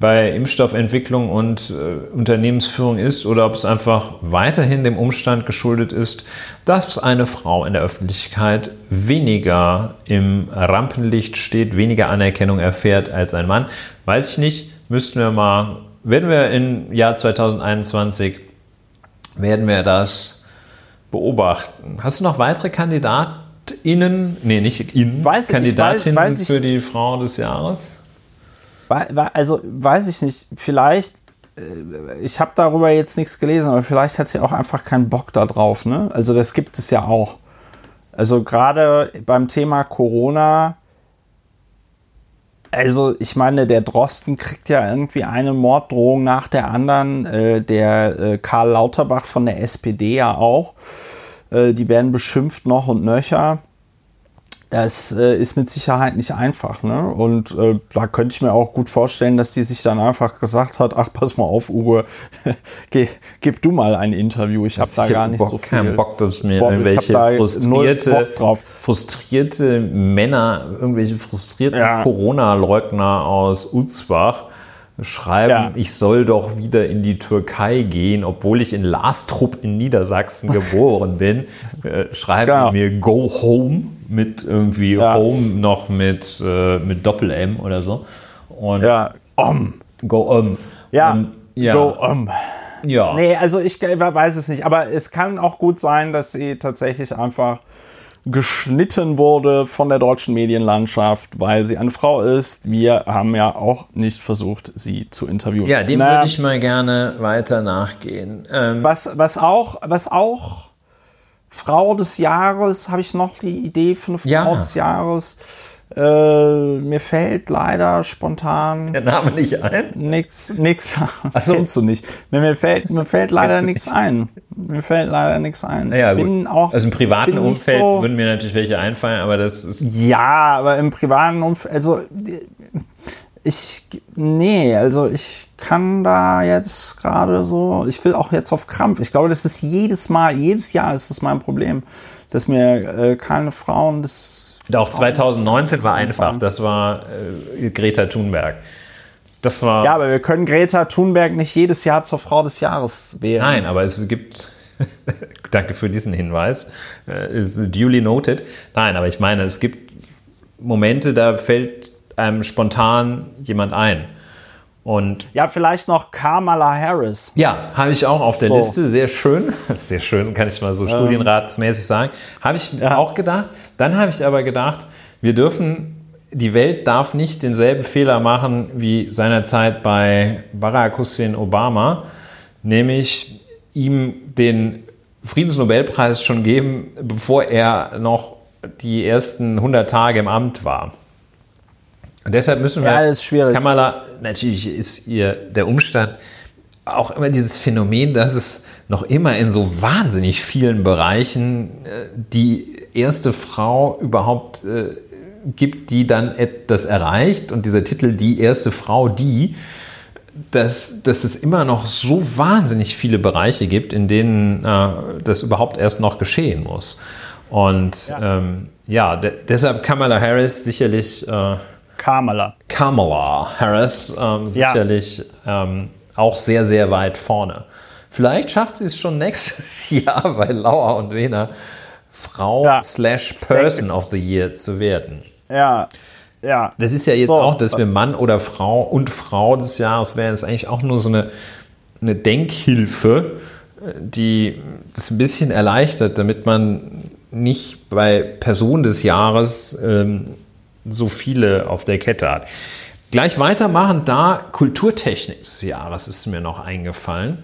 bei Impfstoffentwicklung und äh, Unternehmensführung ist oder ob es einfach weiterhin dem Umstand geschuldet ist, dass eine Frau in der Öffentlichkeit weniger im Rampenlicht steht, weniger Anerkennung erfährt als ein Mann. Weiß ich nicht, müssten wir mal, werden wir im Jahr 2021, werden wir das beobachten. Hast du noch weitere KandidatInnen, nee, nicht in, weiß, Kandidatinnen weiß, weiß für die Frau des Jahres? Also weiß ich nicht, vielleicht, äh, ich habe darüber jetzt nichts gelesen, aber vielleicht hat sie auch einfach keinen Bock darauf. Ne? Also das gibt es ja auch. Also gerade beim Thema Corona, also ich meine, der Drosten kriegt ja irgendwie eine Morddrohung nach der anderen, äh, der äh, Karl Lauterbach von der SPD ja auch. Die werden beschimpft noch und nöcher das äh, ist mit Sicherheit nicht einfach. Ne? Und äh, da könnte ich mir auch gut vorstellen, dass die sich dann einfach gesagt hat, ach, pass mal auf, Uwe, geh, gib du mal ein Interview. Ich habe da gar nicht Bock, so viel. Keinen Bock, dass mir Bock, irgendwelche frustrierte, frustrierte Männer, irgendwelche frustrierten ja. Corona-Leugner aus Uzbach schreiben, ja. ich soll doch wieder in die Türkei gehen, obwohl ich in Lastrup in Niedersachsen geboren bin, äh, schreiben genau. mir Go Home mit irgendwie ja. Home noch mit, äh, mit Doppel-M oder so. Und ja, Om. Go Om. Ja, Und, ja. Go Om. Ja. Nee, also ich weiß es nicht, aber es kann auch gut sein, dass sie tatsächlich einfach geschnitten wurde von der deutschen Medienlandschaft, weil sie eine Frau ist. Wir haben ja auch nicht versucht, sie zu interviewen. Ja, dem würde ich mal gerne weiter nachgehen. Ähm was, was, auch, was auch Frau des Jahres, habe ich noch die Idee für eine Frau ja. des Jahres. Äh, mir fällt leider spontan. Der Name nicht ein? Nix, nix. So. Kennst du nicht. Mir, mir, fällt, mir fällt leider nichts ein. Mir fällt leider nichts ein. Ja, ich bin gut. auch. Also im privaten Umfeld so, würden mir natürlich welche einfallen, aber das ist. Ja, aber im privaten Umfeld, also ich, nee, also ich kann da jetzt gerade so, ich will auch jetzt auf Krampf. Ich glaube, das ist jedes Mal, jedes Jahr ist das mein Problem, dass mir äh, keine Frauen das auch 2019 war einfach. Das war äh, Greta Thunberg. Das war. Ja, aber wir können Greta Thunberg nicht jedes Jahr zur Frau des Jahres wählen. Nein, aber es gibt. Danke für diesen Hinweis. Äh, ist duly noted. Nein, aber ich meine, es gibt Momente, da fällt einem spontan jemand ein. Und ja, vielleicht noch Kamala Harris. Ja, habe ich auch auf der so. Liste. Sehr schön. Sehr schön, kann ich mal so ähm. studienratsmäßig sagen. Habe ich ja. auch gedacht. Dann habe ich aber gedacht, wir dürfen, die Welt darf nicht denselben Fehler machen wie seinerzeit bei Barack Hussein Obama, nämlich ihm den Friedensnobelpreis schon geben, bevor er noch die ersten 100 Tage im Amt war. Und deshalb müssen wir, ja, das ist schwierig. Kamala, natürlich ist ihr der Umstand, auch immer dieses Phänomen, dass es noch immer in so wahnsinnig vielen Bereichen äh, die erste Frau überhaupt äh, gibt, die dann das erreicht und dieser Titel Die erste Frau, die, dass, dass es immer noch so wahnsinnig viele Bereiche gibt, in denen äh, das überhaupt erst noch geschehen muss. Und ja, ähm, ja deshalb Kamala Harris sicherlich äh, Kamala. Kamala Harris, ähm, sicherlich ja. ähm, auch sehr, sehr weit vorne. Vielleicht schafft sie es schon nächstes Jahr bei Lauer und Wehner Frau ja. slash Person of the Year zu werden. Ja, ja. Das ist ja jetzt so. auch, dass wir Mann oder Frau und Frau des Jahres wären, das ist eigentlich auch nur so eine, eine Denkhilfe, die das ein bisschen erleichtert, damit man nicht bei Person des Jahres ähm, so viele auf der Kette hat. Gleich weitermachen, da Kulturtechnik des Jahres ist mir noch eingefallen.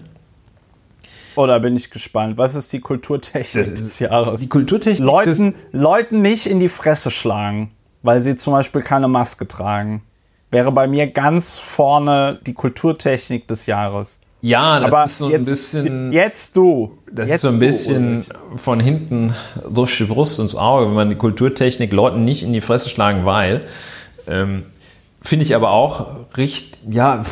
Oh, da bin ich gespannt. Was ist die Kulturtechnik des Jahres? Die Kulturtechnik. Leuten, Leuten nicht in die Fresse schlagen, weil sie zum Beispiel keine Maske tragen. Wäre bei mir ganz vorne die Kulturtechnik des Jahres. Ja, das Aber ist so jetzt, ein bisschen. Jetzt du. Das jetzt ist so ein bisschen du, von hinten durch die Brust ins Auge, wenn man die Kulturtechnik Leuten nicht in die Fresse schlagen, weil. Ähm, Finde ich aber auch richtig, ja,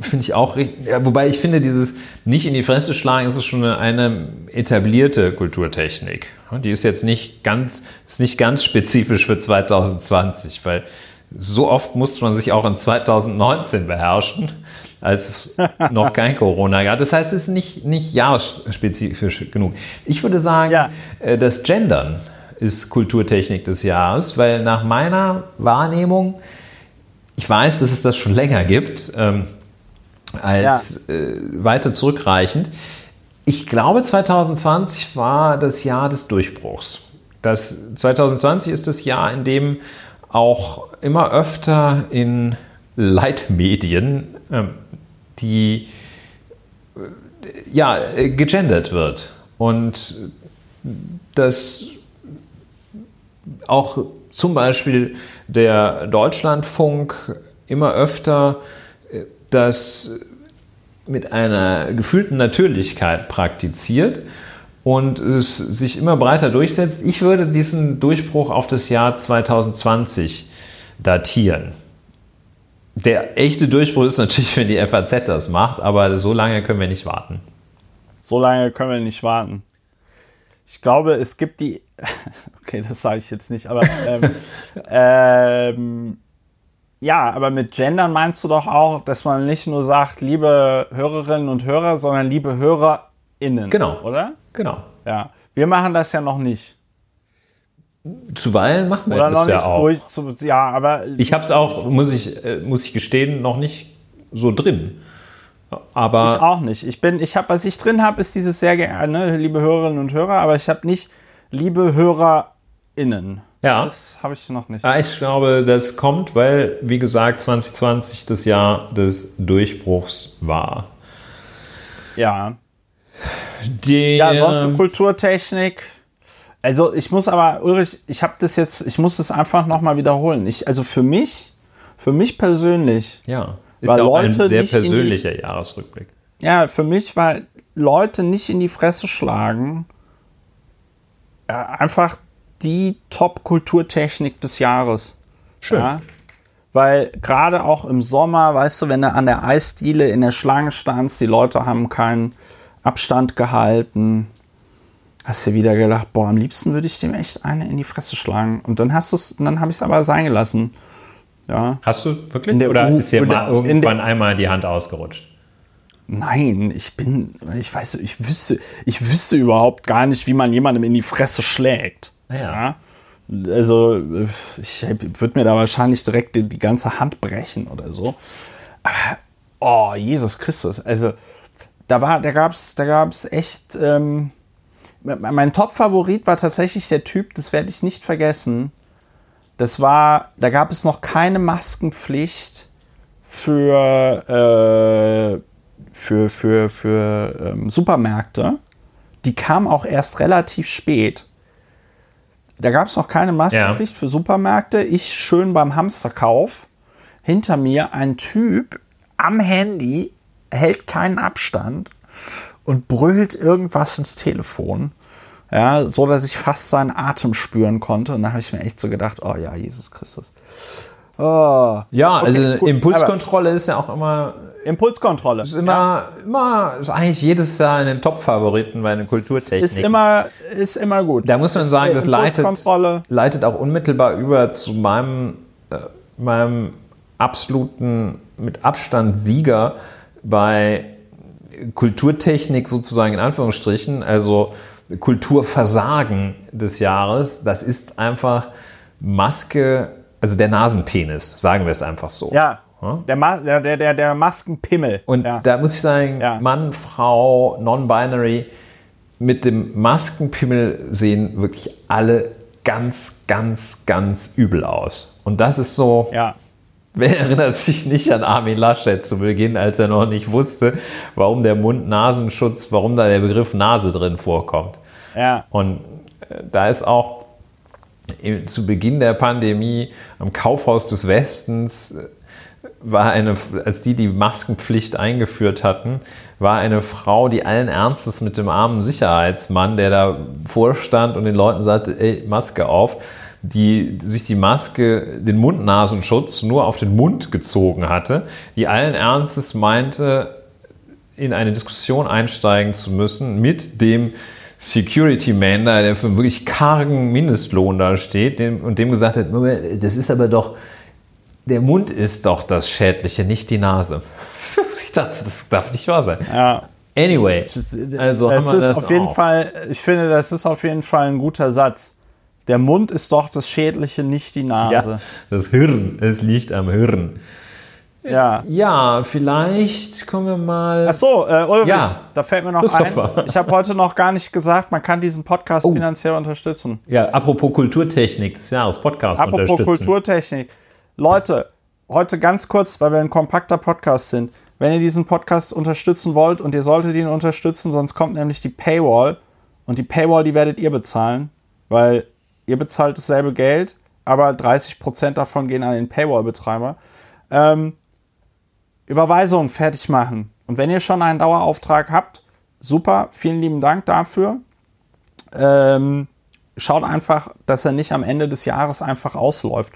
finde ich auch richtig. Ja, wobei ich finde, dieses nicht in die Fresse schlagen, ist schon eine, eine etablierte Kulturtechnik. Die ist jetzt nicht ganz, ist nicht ganz spezifisch für 2020, weil so oft musste man sich auch in 2019 beherrschen, als es noch kein Corona gab. Das heißt, es ist nicht, nicht jahresspezifisch genug. Ich würde sagen, ja. Äh, das Gendern ist Kulturtechnik des Jahres, weil nach meiner Wahrnehmung, ich weiß, dass es das schon länger gibt, ähm, als ja. äh, weiter zurückreichend. Ich glaube, 2020 war das Jahr des Durchbruchs. Das 2020 ist das Jahr, in dem auch immer öfter in Leitmedien äh, die ja, gegendert wird. Und das auch zum Beispiel der Deutschlandfunk immer öfter das mit einer gefühlten Natürlichkeit praktiziert und es sich immer breiter durchsetzt. Ich würde diesen Durchbruch auf das Jahr 2020 datieren. Der echte Durchbruch ist natürlich, wenn die FAZ das macht, aber so lange können wir nicht warten. So lange können wir nicht warten. Ich glaube, es gibt die. Okay, das sage ich jetzt nicht, aber. Ähm, ähm, ja, aber mit Gendern meinst du doch auch, dass man nicht nur sagt, liebe Hörerinnen und Hörer, sondern liebe HörerInnen. Genau. Oder? Genau. Ja. Wir machen das ja noch nicht. Zuweilen machen wir Oder das ja auch. Durch, zu, ja, aber ich habe es auch, muss ich, äh, muss ich gestehen, noch nicht so drin. Aber ich auch nicht. Ich bin, ich habe, was ich drin habe, ist dieses sehr gerne, ne, liebe Hörerinnen und Hörer, aber ich habe nicht liebe HörerInnen. Ja. Das habe ich noch nicht. Ja, ich glaube, das kommt, weil, wie gesagt, 2020 das Jahr des Durchbruchs war. Ja. Die, ja, sonst Kulturtechnik. Also ich muss aber, Ulrich, ich habe das jetzt, ich muss das einfach nochmal wiederholen. Ich, also für mich, für mich persönlich. Ja, ist weil ja auch Leute ein sehr persönlicher die, Jahresrückblick. Ja, für mich, weil Leute nicht in die Fresse schlagen, ja, einfach die Top-Kulturtechnik des Jahres. Schön. Ja? Weil gerade auch im Sommer, weißt du, wenn du an der Eisdiele in der Schlange standst, die Leute haben keinen Abstand gehalten, hast du wieder gedacht, boah, am liebsten würde ich dem echt eine in die Fresse schlagen. Und dann hast du's, dann habe ich es aber sein gelassen. Ja. Hast du wirklich? Oder U ist dir mal irgendwann einmal die Hand ausgerutscht? Nein, ich bin, ich weiß, ich wüsste, ich wüsste überhaupt gar nicht, wie man jemandem in die Fresse schlägt. Ja. Also, ich würde mir da wahrscheinlich direkt die, die, ganze Hand brechen oder so. oh, Jesus Christus. Also, da war, da gab's, da gab's echt, ähm, mein Top-Favorit war tatsächlich der Typ, das werde ich nicht vergessen. Das war, da gab es noch keine Maskenpflicht für, äh, für, für, für ähm, Supermärkte. Die kam auch erst relativ spät. Da gab es noch keine Maskenpflicht ja. für Supermärkte. Ich schön beim Hamsterkauf. Hinter mir ein Typ am Handy, hält keinen Abstand und brüllt irgendwas ins Telefon. Ja, so dass ich fast seinen Atem spüren konnte. Und da habe ich mir echt so gedacht, oh ja, Jesus Christus. Oh. Ja, okay, also gut, Impulskontrolle ist ja auch immer Impulskontrolle. Ist immer, ja. immer, ist eigentlich jedes Jahr in den Top-Favoriten bei einer Kulturtechnik. Ist immer, ist immer gut. Da muss man sagen, das leitet, leitet auch unmittelbar über zu meinem, äh, meinem absoluten, mit Abstand Sieger bei Kulturtechnik sozusagen in Anführungsstrichen, also Kulturversagen des Jahres. Das ist einfach Maske, also der Nasenpenis, sagen wir es einfach so. Ja, der, Ma der, der, der Maskenpimmel. Und ja. da muss ich sagen, ja. Mann, Frau, Non-Binary, mit dem Maskenpimmel sehen wirklich alle ganz, ganz, ganz übel aus. Und das ist so. Ja. Wer erinnert sich nicht an Armin Laschet zu Beginn, als er noch nicht wusste, warum der Mund-Nasenschutz, warum da der Begriff Nase drin vorkommt? Ja. Und äh, da ist auch zu Beginn der Pandemie am Kaufhaus des Westens war eine, als die die Maskenpflicht eingeführt hatten, war eine Frau, die allen Ernstes mit dem armen Sicherheitsmann, der da vorstand und den Leuten sagte, ey, Maske auf, die sich die Maske, den Mund-Nasenschutz nur auf den Mund gezogen hatte, die allen Ernstes meinte, in eine Diskussion einsteigen zu müssen mit dem Security Man da, der für einen wirklich kargen Mindestlohn da steht dem, und dem gesagt hat, das ist aber doch, der Mund ist doch das Schädliche, nicht die Nase. ich dachte, das darf nicht wahr sein. Ja. Anyway, also das haben wir ist das auf jeden auch. Fall, ich finde, das ist auf jeden Fall ein guter Satz. Der Mund ist doch das Schädliche, nicht die Nase. Ja, das Hirn, es liegt am Hirn. Ja. Ja, vielleicht kommen wir mal. Ach so, äh, Ulrich, Ja. da fällt mir noch Christopher. ein. Ich habe heute noch gar nicht gesagt, man kann diesen Podcast Oh. finanziell unterstützen. Ja, apropos Kulturtechnik des Jahres Podcast Apropos unterstützen. Kulturtechnik. Leute, heute ganz kurz, weil wir ein kompakter Podcast sind. Wenn ihr diesen Podcast unterstützen wollt und ihr solltet ihn unterstützen, sonst kommt nämlich die Paywall. Und die Paywall, die werdet ihr bezahlen, weil ihr bezahlt dasselbe Geld, aber 30% davon gehen an den Paywall-Betreiber. Ähm, Überweisung fertig machen. Und wenn ihr schon einen Dauerauftrag habt, super, vielen lieben Dank dafür. Ähm, schaut einfach, dass er nicht am Ende des Jahres einfach ausläuft.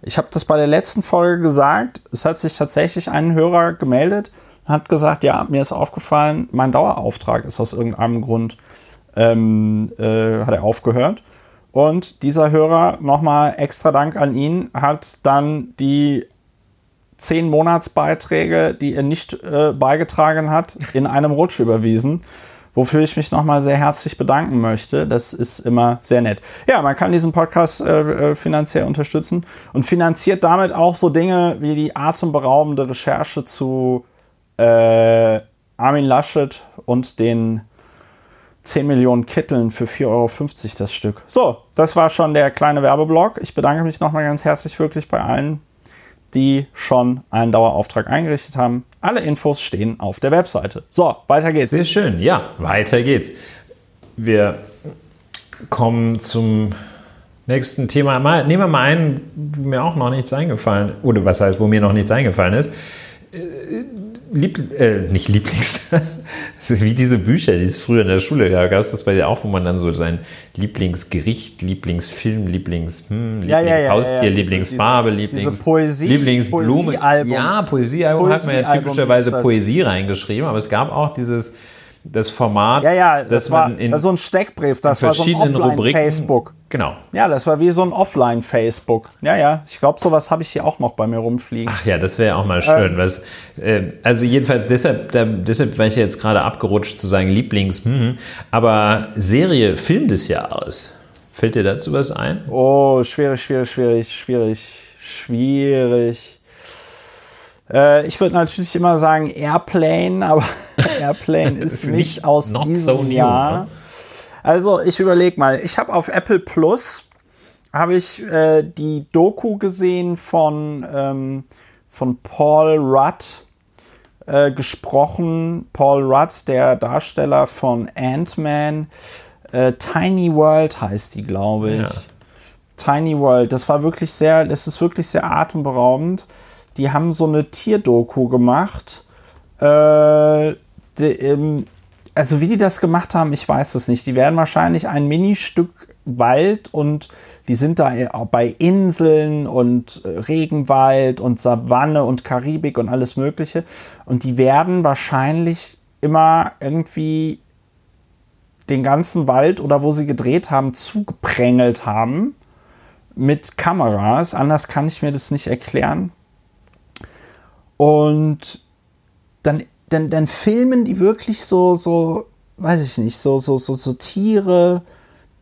Ich habe das bei der letzten Folge gesagt. Es hat sich tatsächlich ein Hörer gemeldet und hat gesagt, ja, mir ist aufgefallen, mein Dauerauftrag ist aus irgendeinem Grund, ähm, äh, hat er aufgehört. Und dieser Hörer, nochmal extra Dank an ihn, hat dann die zehn Monatsbeiträge, die er nicht äh, beigetragen hat, in einem Rutsch überwiesen. Wofür ich mich nochmal sehr herzlich bedanken möchte. Das ist immer sehr nett. Ja, man kann diesen Podcast äh, äh, finanziell unterstützen und finanziert damit auch so Dinge wie die atemberaubende Recherche zu äh, Armin Laschet und den 10 Millionen Kitteln für 4,50 Euro das Stück. So, das war schon der kleine Werbeblock. Ich bedanke mich nochmal ganz herzlich wirklich bei allen, die schon einen Dauerauftrag eingerichtet haben. Alle Infos stehen auf der Webseite. So, weiter geht's. Sehr schön, ja, weiter geht's. Wir kommen zum nächsten Thema. Mal, nehmen wir mal einen, wo mir auch noch nichts eingefallen oder was heißt, wo mir noch nichts eingefallen ist. Äh, Lieb, äh, nicht Lieblings, wie diese Bücher, die es früher in der Schule gab. Gab es das bei dir auch, wo man dann so sein Lieblingsgericht, Lieblingsfilm, Lieblings, hm, Ja, ja, ja, Lieblingshaustier, ja, ja. Diese- Lieblingsfarbe, Lieblings, diese Poesie- Lieblingsblume. Poesiealbum. Ja, Poesiealbum hat man ja typischerweise. Poesie reingeschrieben, aber es gab auch dieses das Format, Ja, ja, das war in so ein Steckbrief, das war so ein. Offline-Facebook. Genau. Ja, das war wie so ein Offline-Facebook. Ja, ja, ich glaube, sowas habe ich hier auch noch bei mir rumfliegen. Ach ja, das wäre auch mal schön. was, äh, also jedenfalls deshalb, da, deshalb war ich jetzt gerade abgerutscht zu sagen Lieblings, hm, aber Serie, Film des Jahres. Fällt dir dazu was ein? Oh, schwierig, schwierig, schwierig, schwierig, schwierig. Äh, ich würde natürlich immer sagen Airplane, aber Airplane ist nicht aus diesem so new, Jahr. ne? Also ich überlege mal, ich habe auf Apple Plus habe ich äh, die Doku gesehen von, ähm, von Paul Rudd äh, gesprochen. Paul Rudd, der Darsteller von Ant-Man. Äh, Tiny World heißt die, glaube ich. Ja. Tiny World, das war wirklich sehr, das ist wirklich sehr atemberaubend. Die haben so eine Tierdoku gemacht. Äh, die, ähm, also wie die das gemacht haben, ich weiß es nicht. Die werden wahrscheinlich ein Ministück Wald und die sind da bei Inseln und äh, Regenwald und Savanne und Karibik und alles Mögliche. Und die werden wahrscheinlich immer irgendwie den ganzen Wald oder wo sie gedreht haben, zugeprängt haben mit Kameras. Anders kann ich mir das nicht erklären. Und dann, dann, dann filmen die wirklich so, so, weiß ich nicht, so, so, so, so Tiere,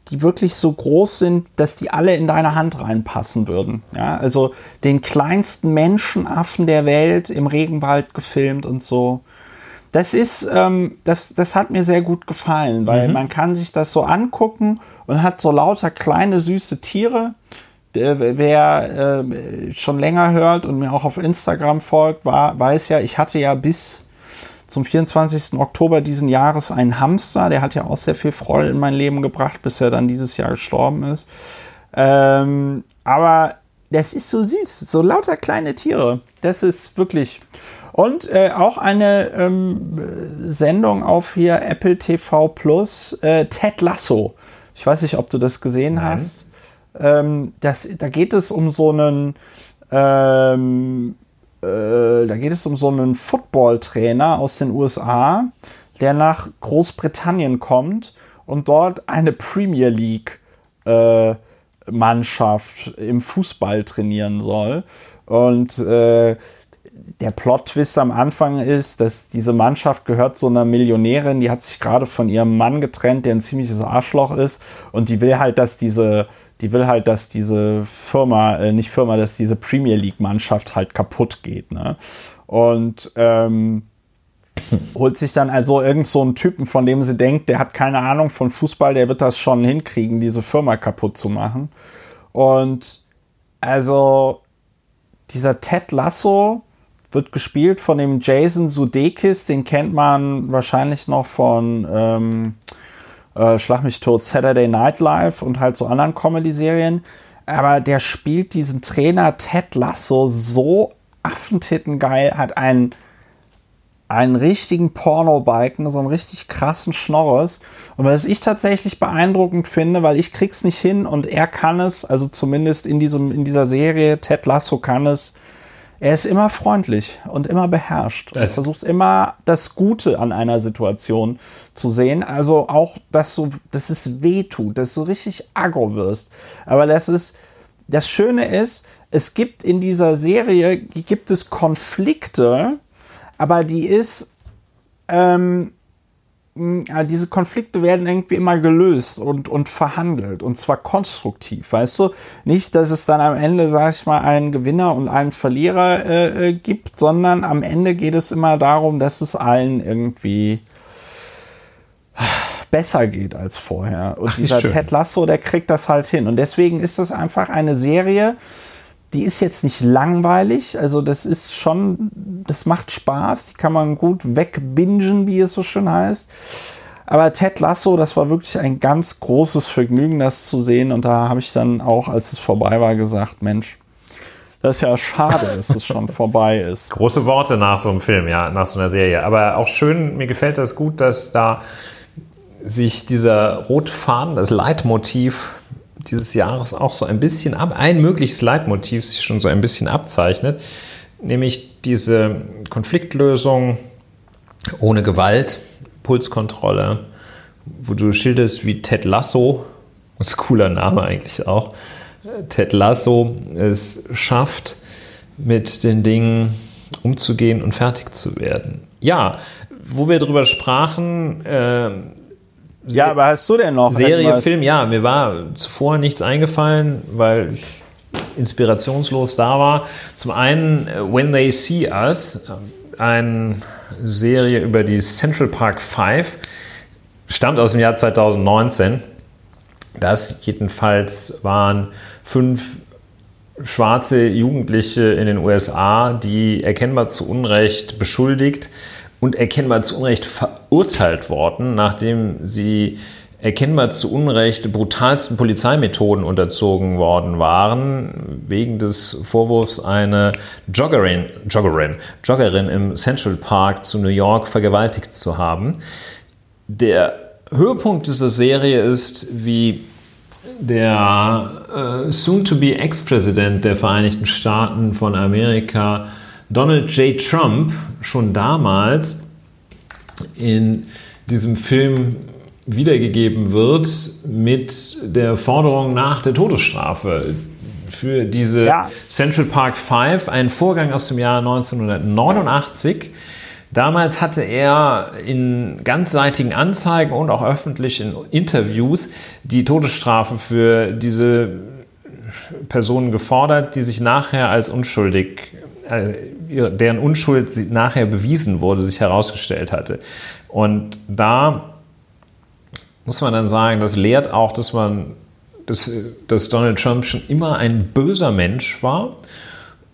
die wirklich so groß sind, dass die alle in deine Hand reinpassen würden. Ja, also den kleinsten Menschenaffen der Welt im Regenwald gefilmt und so. Das ist, ähm, das, das hat mir sehr gut gefallen, weil man kann sich das so angucken und hat so lauter kleine süße Tiere. Der, wer äh, schon länger hört und mir auch auf Instagram folgt, war, weiß ja, ich hatte ja bis zum 24. Oktober diesen Jahres einen Hamster. Der hat ja auch sehr viel Freude in mein Leben gebracht, bis er dann dieses Jahr gestorben ist. Ähm, aber das ist so süß, so lauter kleine Tiere. Das ist wirklich. Und äh, auch eine ähm, Sendung auf hier Apple TV Plus, äh, Ted Lasso. Ich weiß nicht, ob du das gesehen hast. Ähm, das, da geht es um so einen, ähm, äh, da geht es um so einen Football-Trainer aus den USA, der nach Großbritannien kommt und dort eine Premier League äh, Mannschaft im Fußball trainieren soll. Und äh, der Plot-Twist am Anfang ist, dass diese Mannschaft gehört so einer Millionärin, die hat sich gerade von ihrem Mann getrennt, der ein ziemliches Arschloch ist und die will halt, dass diese, die will halt, dass diese Firma, äh, nicht Firma, dass diese Premier League-Mannschaft halt kaputt geht. Ne? Und ähm, holt sich dann also irgend so einen Typen, von dem sie denkt, der hat keine Ahnung von Fußball, der wird das schon hinkriegen, diese Firma kaputt zu machen. Und also dieser Ted Lasso wird gespielt von dem Jason Sudeikis, den kennt man wahrscheinlich noch von ähm, äh, Schlag mich tot, Saturday Night Live und halt so anderen Comedy-Serien. Aber der spielt diesen Trainer Ted Lasso so affentittengeil, hat einen einen richtigen Porno-Balken, so einen richtig krassen Schnorres. Und was ich tatsächlich beeindruckend finde, weil ich krieg's nicht hin und er kann es, also zumindest in diesem, in dieser Serie, Ted Lasso kann es, er ist immer freundlich und immer beherrscht. Er versucht immer das Gute an einer Situation zu sehen. Also auch, dass so, dass es weh tut, dass du richtig aggro wirst. Aber das ist, das Schöne ist, es gibt in dieser Serie, gibt es Konflikte, aber die ist, ähm, diese Konflikte werden irgendwie immer gelöst und, und verhandelt und zwar konstruktiv, weißt du? Nicht, dass es dann am Ende, sag ich mal, einen Gewinner und einen Verlierer äh, äh gibt, sondern am Ende geht es immer darum, dass es allen irgendwie besser geht als vorher. Und Ach, dieser schön. Ted Lasso, der kriegt das halt hin. Und deswegen ist das einfach eine Serie, die ist jetzt nicht langweilig, also das ist schon, das macht Spaß, die kann man gut wegbingen, wie es so schön heißt. Aber Ted Lasso, das war wirklich ein ganz großes Vergnügen, das zu sehen. Und da habe ich dann auch, als es vorbei war, gesagt, Mensch, das ist ja schade, dass es schon vorbei ist. Große Worte nach so einem Film, ja, nach so einer Serie. Aber auch schön, mir gefällt das gut, dass da sich dieser rote Faden, das Leitmotiv dieses Jahres auch so ein bisschen ab, ein mögliches Leitmotiv sich schon so ein bisschen abzeichnet, nämlich diese Konfliktlösung ohne Gewalt, Pulskontrolle, wo du schilderst, wie Ted Lasso, das ist ein cooler Name eigentlich auch, Ted Lasso es schafft, mit den Dingen umzugehen und fertig zu werden. Ja, wo wir darüber sprachen, äh, ja, aber hast du denn noch Serie, irgendwas? Film? Ja, mir war zuvor nichts eingefallen, weil ich inspirationslos da war. Zum einen äh, When They See Us, eine Serie über die Central Park Five, stammt aus dem Jahr 2019. Das jedenfalls waren fünf schwarze Jugendliche in den USA, die erkennbar zu Unrecht beschuldigt und erkennbar zu Unrecht verurteilt worden, nachdem sie erkennbar zu Unrecht brutalsten Polizeimethoden unterzogen worden waren, wegen des Vorwurfs, eine Joggerin, Joggerin, Joggerin im Central Park zu New York vergewaltigt zu haben. Der Höhepunkt dieser Serie ist, wie der äh, soon-to-be Ex-Präsident der Vereinigten Staaten von Amerika Donald J. Trump schon damals in diesem Film wiedergegeben wird mit der Forderung nach der Todesstrafe für diese ja. Central Park 5, ein Vorgang aus dem Jahr 1989. Damals hatte er in ganzseitigen Anzeigen und auch öffentlich in Interviews die Todesstrafe für diese Personen gefordert, die sich nachher als unschuldig deren Unschuld nachher bewiesen wurde, sich herausgestellt hatte. Und da muss man dann sagen, das lehrt auch, dass man, dass, dass Donald Trump schon immer ein böser Mensch war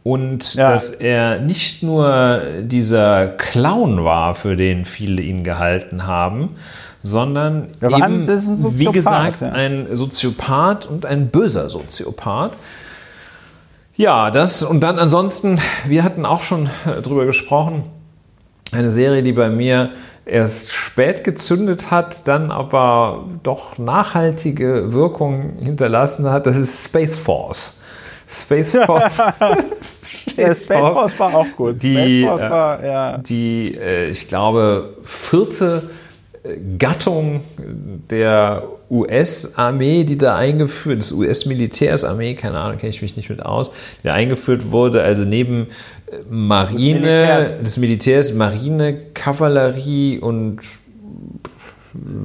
und ja. dass er nicht nur dieser Clown war, für den viele ihn gehalten haben, sondern eben, wie gesagt, ja. ein Soziopath und ein böser Soziopath. Ja, das und dann ansonsten, wir hatten auch schon äh, drüber gesprochen, eine Serie, die bei mir erst spät gezündet hat, dann aber doch nachhaltige Wirkung hinterlassen hat, das ist Space Force. Space Force. Space, Space Force war auch gut. Die, war, ja. die äh, ich glaube, vierte Gattung der US-Armee, die da eingeführt, des US-Militärsarmee, keine Ahnung, kenne ich mich nicht mit aus, die eingeführt wurde, also neben Marine, des Militärs, des Militärs Marine, Kavallerie und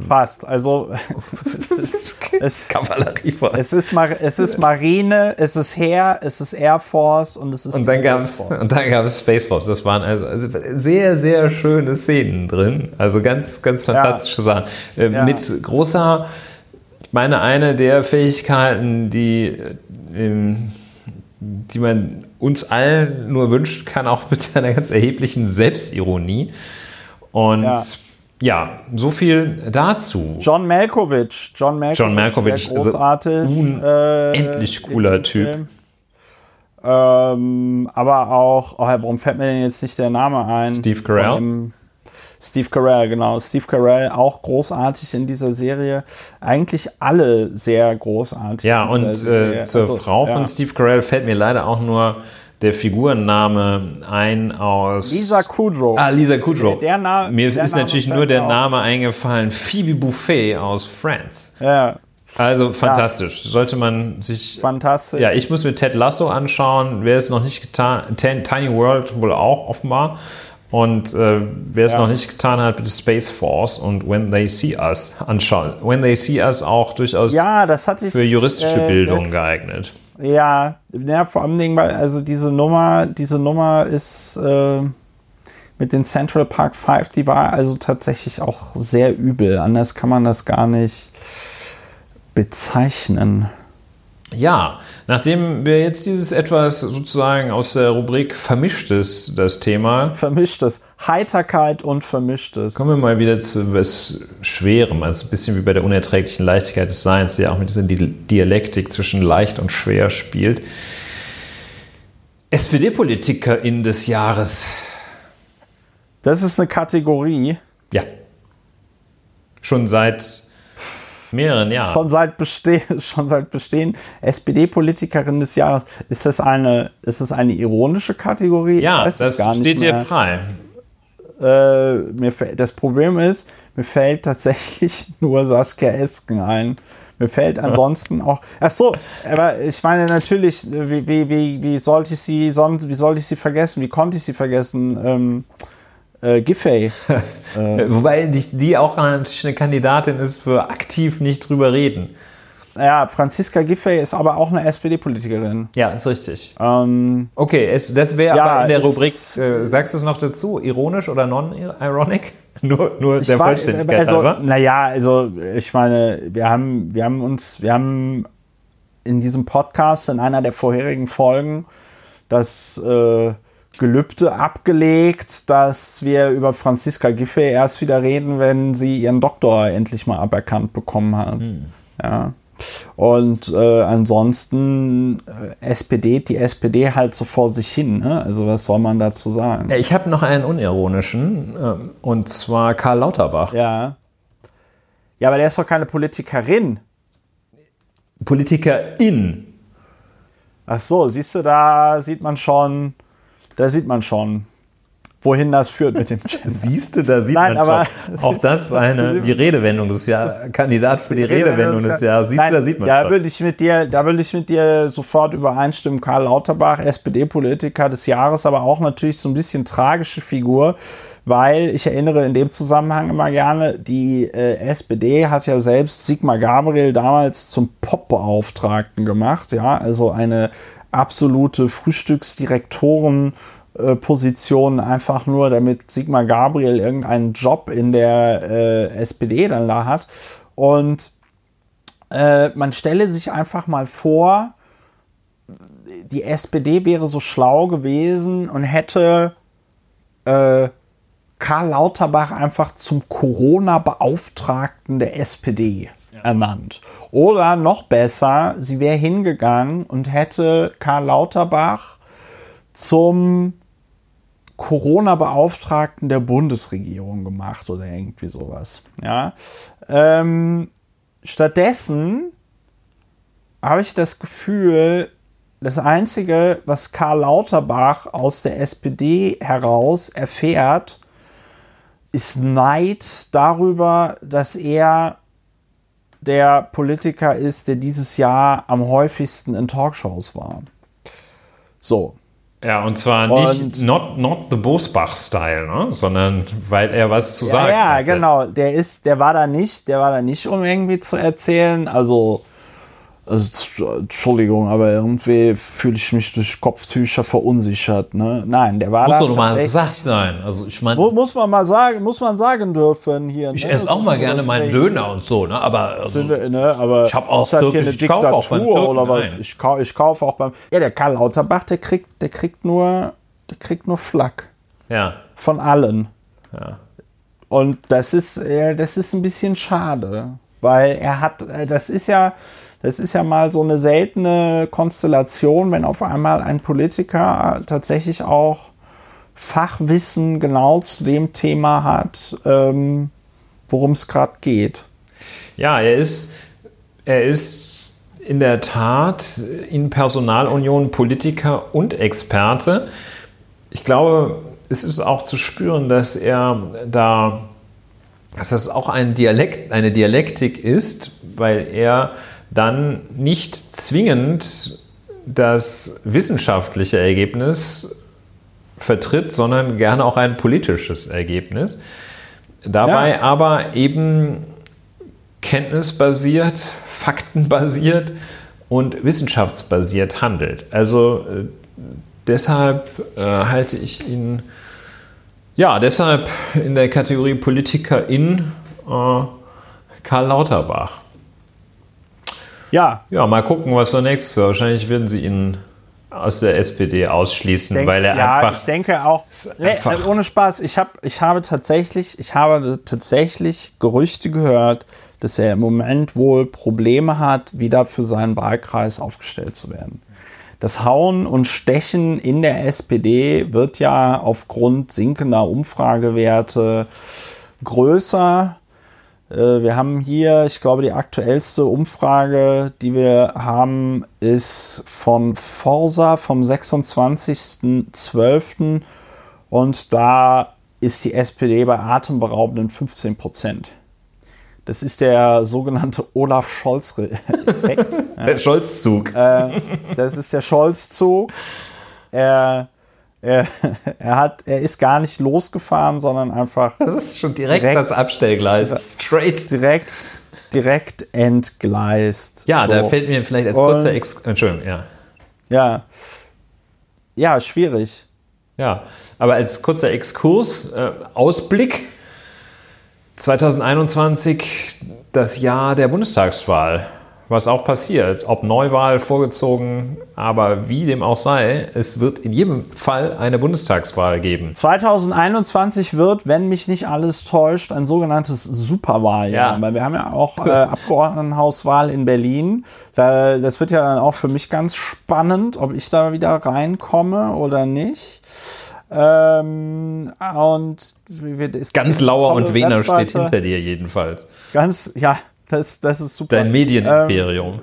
Fast. Also es ist, es, Kavallerie es ist, es ist Marine, es ist Heer, es ist Air Force und es ist und dann gab es und dann gab es Space Force. Das waren also, also, sehr sehr schöne Szenen drin. Also ganz ganz fantastische ja. Sachen äh, ja. mit großer. Ich meine eine der Fähigkeiten, die ähm, die man uns allen nur wünscht, kann auch mit einer ganz erheblichen Selbstironie und ja ja, so viel dazu. John Malkovich. John Malkovich. John Malkovich großartig. Also unendlich äh, cooler Typ. Ähm, aber auch, oh, warum fällt mir denn jetzt nicht der Name ein? Steve Carell. Steve Carell, genau. Steve Carell auch großartig in dieser Serie. Eigentlich alle sehr großartig. Ja, und äh, zur also, Frau von ja. Steve Carell fällt mir leider auch nur der Figurenname ein aus. Lisa Kudrow. Ah, Lisa Kudrow. Der, der Mir der ist Name natürlich nur der Name eingefallen. Phoebe Buffet aus Friends. Ja. Also fantastisch. Ja. Sollte man sich. Fantastisch. Ja, ich muss mir Ted Lasso anschauen. Wer es noch nicht getan Tiny World wohl auch offenbar. Und äh, wer es ja. noch nicht getan hat, bitte Space Force und When They See Us anschauen. When They See Us auch durchaus ja, ich, für juristische äh, Bildung geeignet. Ja, ja, vor allem Dingen, weil also diese Nummer, diese Nummer ist äh, mit den Central Park 5, die war also tatsächlich auch sehr übel. Anders kann man das gar nicht bezeichnen. Ja, nachdem wir jetzt dieses etwas sozusagen aus der Rubrik Vermischtes, das Thema. Vermischtes. Heiterkeit und Vermischtes. Kommen wir mal wieder zu was Schwerem. Also ein bisschen wie bei der unerträglichen Leichtigkeit des Seins, die ja auch mit dieser Dialektik zwischen leicht und schwer spielt. SPD-PolitikerInnen des Jahres. Das ist eine Kategorie. Ja. Schon seit mehreren Jahren. Schon seit Bestehen, schon seit Bestehen SPD-Politikerin des Jahres. Ist das eine, ist das eine ironische Kategorie? Ja, das steht dir frei. Äh, mir, das Problem ist, mir fällt tatsächlich nur Saskia Esken ein. Mir fällt ansonsten auch. Ach so, aber ich meine natürlich, wie, wie, wie, wie sollte ich sie sonst, wie sollte ich sie vergessen? Wie konnte ich sie vergessen? Ähm, äh, Giffey. äh, Wobei die, die auch eine Kandidatin ist für aktiv nicht drüber reden. Ja, Franziska Giffey ist aber auch eine SPD-Politikerin. Ja, ist richtig. Ähm, okay, es, das wäre ja, aber in der Rubrik, äh, sagst du es noch dazu, ironisch oder non-ironic? nur nur der Vollständigkeit also, halber? Naja, also ich meine, wir haben, wir haben uns, wir haben in diesem Podcast in einer der vorherigen Folgen das äh, Gelübde abgelegt, dass wir über Franziska Giffey erst wieder reden, wenn sie ihren Doktor endlich mal aberkannt bekommen hat. Hm. Ja. Und äh, ansonsten äh, SPD, die SPD halt so vor sich hin. Ne? Also was soll man dazu sagen? Ich habe noch einen unironischen, äh, und zwar Karl Lauterbach. Ja. Ja, aber der ist doch keine Politikerin. Politikerin. Ach so, siehst du, da sieht man schon da sieht man schon, wohin das führt mit dem Gender. Siehst du, da sieht Nein, man aber schon. Auch das eine, die Redewendung des Jahres, Kandidat für die, die Redewendung des Jahres. Siehst Nein, du, da sieht man da würde ich mit dir, Da würde ich mit dir sofort übereinstimmen. Karl Lauterbach, SPD-Politiker des Jahres, aber auch natürlich so ein bisschen tragische Figur weil ich erinnere in dem Zusammenhang immer gerne, die äh, SPD hat ja selbst Sigmar Gabriel damals zum Pop-Beauftragten gemacht, ja, also eine absolute Frühstücksdirektorenposition, einfach nur, damit Sigmar Gabriel irgendeinen Job in der äh, SPD dann da hat. Und äh, man stelle sich einfach mal vor, die SPD wäre so schlau gewesen und hätte äh, Karl Lauterbach einfach zum Corona-Beauftragten der SPD. Ernannt. Oder noch besser, sie wäre hingegangen und hätte Karl Lauterbach zum Corona-Beauftragten der Bundesregierung gemacht oder irgendwie sowas. Ja. Ähm, stattdessen habe ich das Gefühl, das Einzige, was Karl Lauterbach aus der SPD heraus erfährt, ist Neid darüber, dass er der Politiker ist, der dieses Jahr am häufigsten in Talkshows war. So. Ja, und zwar nicht und, not, not the Bosbach-Style, ne? sondern weil er was zu sagen hat. Ja, hatte. genau. Der ist, der war da nicht, der war da nicht, um irgendwie zu erzählen. Also also, Entschuldigung, aber irgendwie fühle ich mich durch Kopftücher verunsichert. Ne? Nein, der war muss da doch mal gesagt sein. Also ich meine, muss man mal sagen, muss man sagen dürfen hier. Ich ne? esse auch mal gerne meinen Döner und so, ne? Aber, also, ne? aber ich habe auch ist halt hier eine Diktatur oder was? Ich, kau ich kaufe auch beim. Ja, der Karl Lauterbach, der kriegt, der kriegt nur, der kriegt nur Flack. Ja. Von allen. Ja. Und das ist, das ist ein bisschen schade, weil er hat, äh, das ist ja das ist ja mal so eine seltene Konstellation, wenn auf einmal ein Politiker tatsächlich auch Fachwissen genau zu dem Thema hat, ähm, worum es gerade geht. Ja, er ist, er ist in der Tat in Personalunion Politiker und Experte. Ich glaube, es ist auch zu spüren, dass er da, dass das auch ein Dialekt, eine Dialektik ist, weil er dann nicht zwingend das wissenschaftliche Ergebnis vertritt, sondern gerne auch ein politisches Ergebnis. Dabei ja. aber eben kenntnisbasiert, faktenbasiert und wissenschaftsbasiert handelt. Also äh, deshalb äh, halte ich ihn, ja, deshalb in der Kategorie Politiker in äh, Karl Lauterbach. Ja. Ja, mal gucken, was da nächstes ist. Wahrscheinlich werden sie ihn aus der SPD ausschließen, denk, weil er ja, einfach. Ich denke auch. Einfach nee, ohne Spaß. Ich habe, ich habe tatsächlich, ich habe tatsächlich Gerüchte gehört, dass er im Moment wohl Probleme hat, wieder für seinen Wahlkreis aufgestellt zu werden. Das Hauen und Stechen in der SPD wird ja aufgrund sinkender Umfragewerte größer. Äh, wir haben hier, ich glaube, die aktuellste Umfrage, die wir haben, ist von Forsa vom 26.12. Und da ist die SPD bei atemberaubenden 15 Prozent. Das ist der sogenannte Olaf Scholz-Effekt. der Scholz-Zug. Äh, das ist der Scholz-Zug. Er er, er, hat, er ist gar nicht losgefahren, sondern einfach. Das ist schon direkt, direkt das Abstellgleis. Straight. Direkt, direkt entgleist. Ja, so. da fällt mir vielleicht als kurzer Ex. Entschuldigung, ja. Ja. Ja, schwierig. Ja, aber als kurzer Exkurs, äh, Ausblick 2021, das Jahr der Bundestagswahl was auch passiert. Ob Neuwahl vorgezogen, aber wie dem auch sei, es wird in jedem Fall eine Bundestagswahl geben. 2021 wird, wenn mich nicht alles täuscht, ein sogenanntes Superwahljahr. Ja. Weil wir haben ja auch äh, Abgeordnetenhauswahl in Berlin. das wird ja dann auch für mich ganz spannend, ob ich da wieder reinkomme oder nicht. Ähm, und ganz Lauer und Wener steht hinter dir jedenfalls. Ganz, ja, das, das ist super. Dein Medienimperium.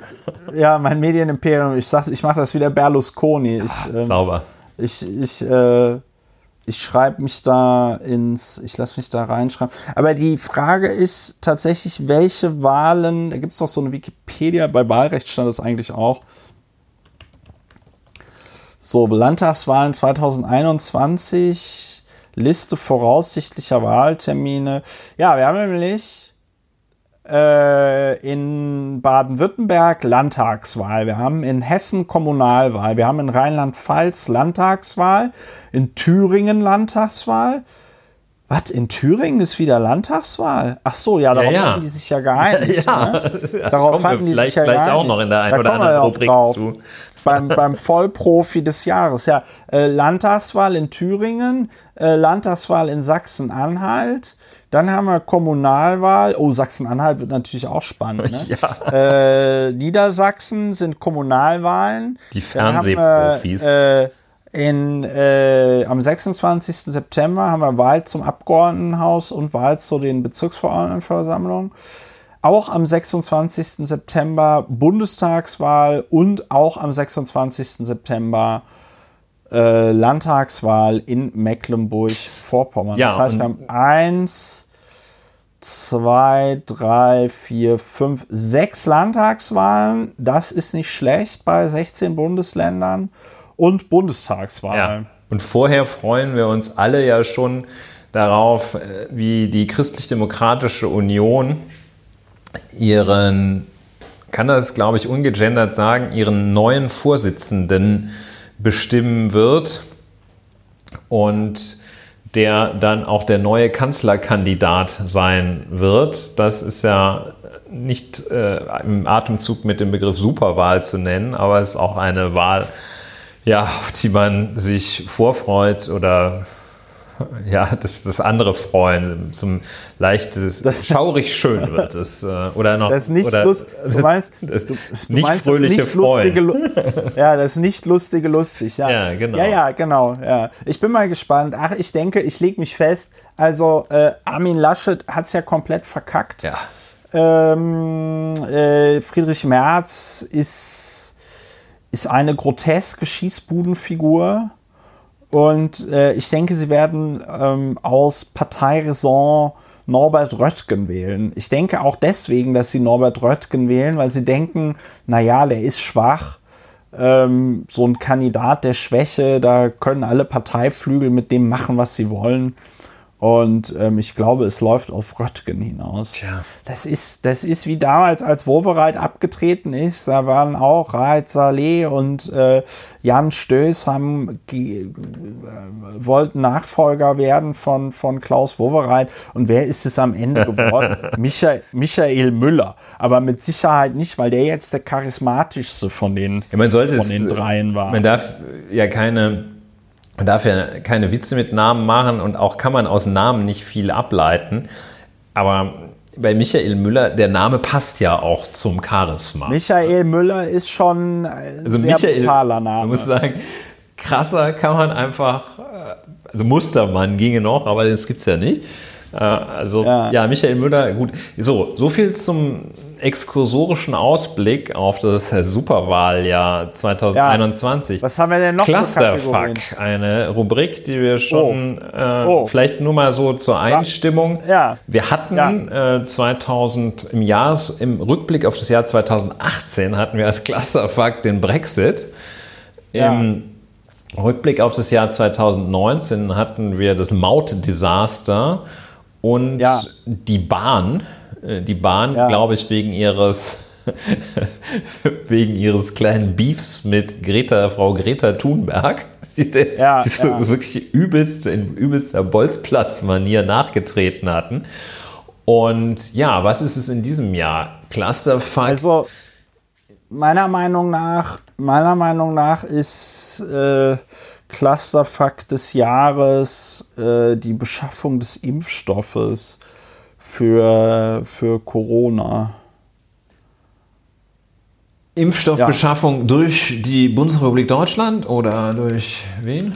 Ähm, ja, mein Medienimperium. Ich sag, ich mache das wieder Berlusconi. Ich, ah, ähm, sauber. Ich, ich, äh, ich schreibe mich da ins, ich lasse mich da reinschreiben. Aber die Frage ist tatsächlich, welche Wahlen, da gibt es doch so eine Wikipedia, bei Wahlrecht stand das eigentlich auch. So, Landtagswahlen 2021, Liste voraussichtlicher Wahltermine. Ja, wir haben nämlich äh, in Baden-Württemberg Landtagswahl, wir haben in Hessen Kommunalwahl, wir haben in Rheinland-Pfalz Landtagswahl, in Thüringen Landtagswahl. Was? In Thüringen ist wieder Landtagswahl? Ach so, ja, darauf ja, ja. hatten die sich ja geeinigt. ja, ne? Darauf hatten die sich ja geeinigt. auch noch in der einen oder anderen Rubrik zu. Beim, beim Vollprofi des Jahres. Ja, äh, Landtagswahl in Thüringen, äh, Landtagswahl in Sachsen-Anhalt, dann haben wir Kommunalwahl. Oh, Sachsen-Anhalt wird natürlich auch spannend. Ne? Ja. Äh, Niedersachsen sind Kommunalwahlen. Die Fernsehprofis. Äh, In, äh, am 26. September haben wir Wahl zum Abgeordnetenhaus und Wahl zu den Bezirksverordnetenversammlungen. Auch am 26. September Bundestagswahl und auch am 26. September äh, Landtagswahl in Mecklenburg-Vorpommern. Ja, das heißt, wir haben eins, zwei, drei, vier, fünf, sechs Landtagswahlen. Das ist nicht schlecht bei 16 Bundesländern und Bundestagswahlen. Ja. Und vorher freuen wir uns alle ja schon darauf, äh, wie die Christlich-Demokratische Union ihren, kann das glaube ich ungegendert sagen, ihren neuen Vorsitzenden bestimmen wird und der dann auch der neue Kanzlerkandidat sein wird. Das ist ja nicht äh, im Atemzug mit dem Begriff Superwahl zu nennen, aber es ist auch eine Wahl, ja, auf die man sich vorfreut oder ja, das, das andere freuen, zum leicht schaurig schön wird es. Äh, oder noch. Das nicht oder, lust, du meinst, das, du, du nicht meinst fröhliche das nicht lustige, Ja, das nicht lustige lustig, ja. Ja, genau. Ja, ja, genau, ja. Ich bin mal gespannt. Ach, ich denke, ich lege mich fest. Also, äh, Armin Laschet hat es ja komplett verkackt. Ja. Ähm, äh, Friedrich Merz ist, ist eine groteske Schießbudenfigur. Und äh, ich denke, sie werden ähm, aus Parteiräson Norbert Röttgen wählen. Ich denke auch deswegen, dass sie Norbert Röttgen wählen, weil sie denken, naja, der ist schwach. Ähm, so ein Kandidat der Schwäche, da können alle Parteiflügel mit dem machen, was sie wollen. Und ähm, ich glaube, es läuft auf Röttgen hinaus. Tja. Das ist, das ist wie damals, als Wovereit abgetreten ist. Da waren auch Raed Saleh und äh, Jan Stöß haben äh, wollten Nachfolger werden von, von Klaus Wowereit. Und wer ist es am Ende geworden? Michael, Michael Müller. Aber mit Sicherheit nicht, weil der jetzt der charismatischste von den, ja, man sollte von es, den dreien war. Man darf ja keine darf ja keine Witze mit Namen machen und auch kann man aus Namen nicht viel ableiten. Aber bei Michael Müller, der Name passt ja auch zum Charisma. Michael Müller ist schon ein also sehr Michael, brutaler Name. Man muss sagen, krasser kann man einfach, also Mustermann ginge noch, aber das gibt es ja nicht. Also ja. ja. Michael Müller, gut. So, so viel zum exkursorischen Ausblick auf das Superwahljahr 2021. Ja. Was haben wir denn noch? Clusterfuck, eine Rubrik, die wir schon oh. Äh, oh. vielleicht nur mal so zur Einstimmung. Ja. Wir hatten ja. äh, 2000 im Jahr im Rückblick auf das Jahr 2018 hatten wir als Clusterfuck den Brexit. Im Rückblick auf das Jahr 2019 hatten wir das Mautdesaster und die Bahn die Bahn, ja. glaube ich, wegen ihres wegen ihres kleinen Beefs mit Greta, Frau Greta Thunberg. Die, ja, die so ja. wirklich übelst, in übelster Bolzplatz-Manier nachgetreten hatten. Und ja, was ist es in diesem Jahr? Clusterfuck. Also, meiner Meinung nach, meiner Meinung nach ist äh, Clusterfuck des Jahres äh, die Beschaffung des Impfstoffes für, für Corona. Impfstoffbeschaffung ja. durch die Bundesrepublik Deutschland oder durch wen?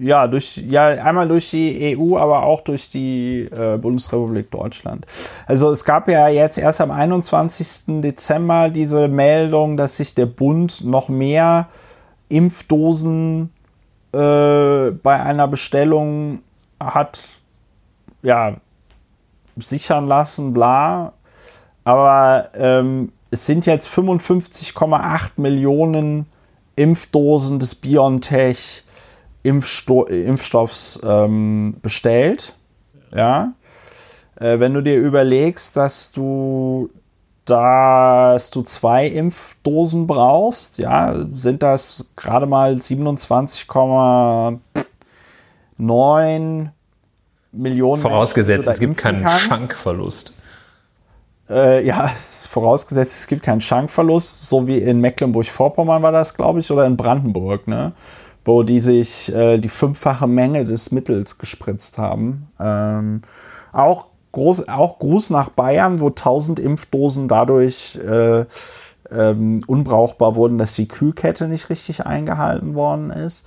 Ja, durch, ja, einmal durch die EU, aber auch durch die äh, Bundesrepublik Deutschland. Also es gab ja jetzt erst am 21. Dezember diese Meldung, dass sich der Bund noch mehr Impfdosen äh, bei einer Bestellung hat ja, sichern lassen, bla. Aber ähm, es sind jetzt 55,8 Millionen Impfdosen des BioNTech Impfsto Impfstoffs ähm, bestellt. Ja. Äh, wenn du dir überlegst, dass du dass du zwei Impfdosen brauchst, ja, sind das gerade mal 27,9 Millionen. Vorausgesetzt, es gibt keinen Schankverlust. Äh, ja, vorausgesetzt, es gibt keinen Schankverlust, so wie in Mecklenburg-Vorpommern war das, glaube ich, oder in Brandenburg, ne? wo die sich äh, die fünffache Menge des Mittels gespritzt haben. Ähm, auch, groß, auch Gruß nach Bayern, wo 1000 Impfdosen dadurch äh, ähm, unbrauchbar wurden, dass die Kühlkette nicht richtig eingehalten worden ist.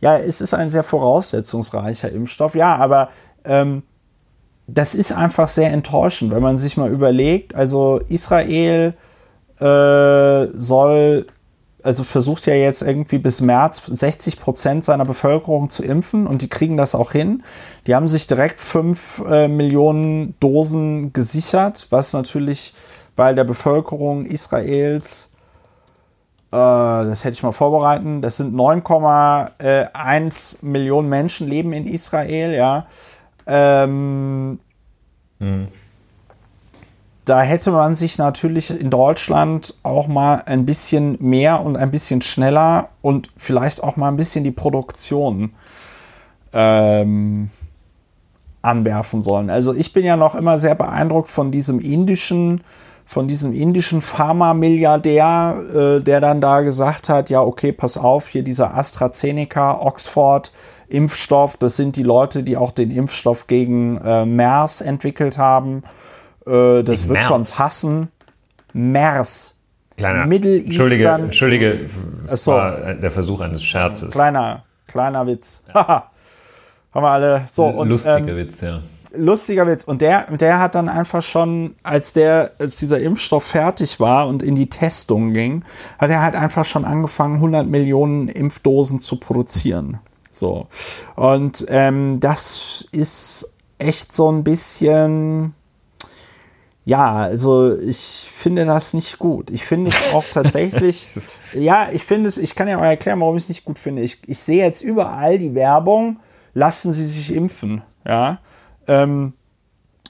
ja, es ist ein sehr voraussetzungsreicher Impfstoff, ja, aber ähm, das ist einfach sehr enttäuschend, wenn man sich mal überlegt, also Israel äh, soll also versucht ja jetzt irgendwie bis März 60 Prozent seiner Bevölkerung zu impfen und die kriegen das auch hin. Die haben sich direkt 5 äh, Millionen Dosen gesichert, was natürlich bei der Bevölkerung Israels, äh, das hätte ich mal vorbereiten, das sind 9,1 Millionen Menschen leben in Israel, ja. Ähm, mhm da hätte man sich natürlich in Deutschland auch mal ein bisschen mehr und ein bisschen schneller und vielleicht auch mal ein bisschen die Produktion ähm, anwerfen sollen. Also ich bin ja noch immer sehr beeindruckt von diesem indischen, von diesem indischen Pharma-Milliardär, äh, der dann da gesagt hat, ja, okay, pass auf, hier dieser AstraZeneca, Oxford, Impfstoff, das sind die Leute, die auch den Impfstoff gegen äh, MERS entwickelt haben. Äh, das wird März. schon passen. MERS. Kleiner. Entschuldige. Entschuldige, so. war der Versuch eines Scherzes. Kleiner, kleiner Witz. Ja. Haben wir alle. So, und, Lustiger ähm, Witz, ja. Lustiger Witz. Und der, der hat dann einfach schon, als der, als dieser Impfstoff fertig war und in die Testung ging, hat er halt einfach schon angefangen, 100 Millionen Impfdosen zu produzieren. So. Und ähm, das ist echt so ein bisschen ja, also ich finde das nicht gut. Ich finde es auch tatsächlich, ja, ich finde es, ich kann ja mal erklären, warum ich es nicht gut finde. Ich, ich sehe jetzt überall die Werbung, lassen Sie sich impfen, ja. Ähm,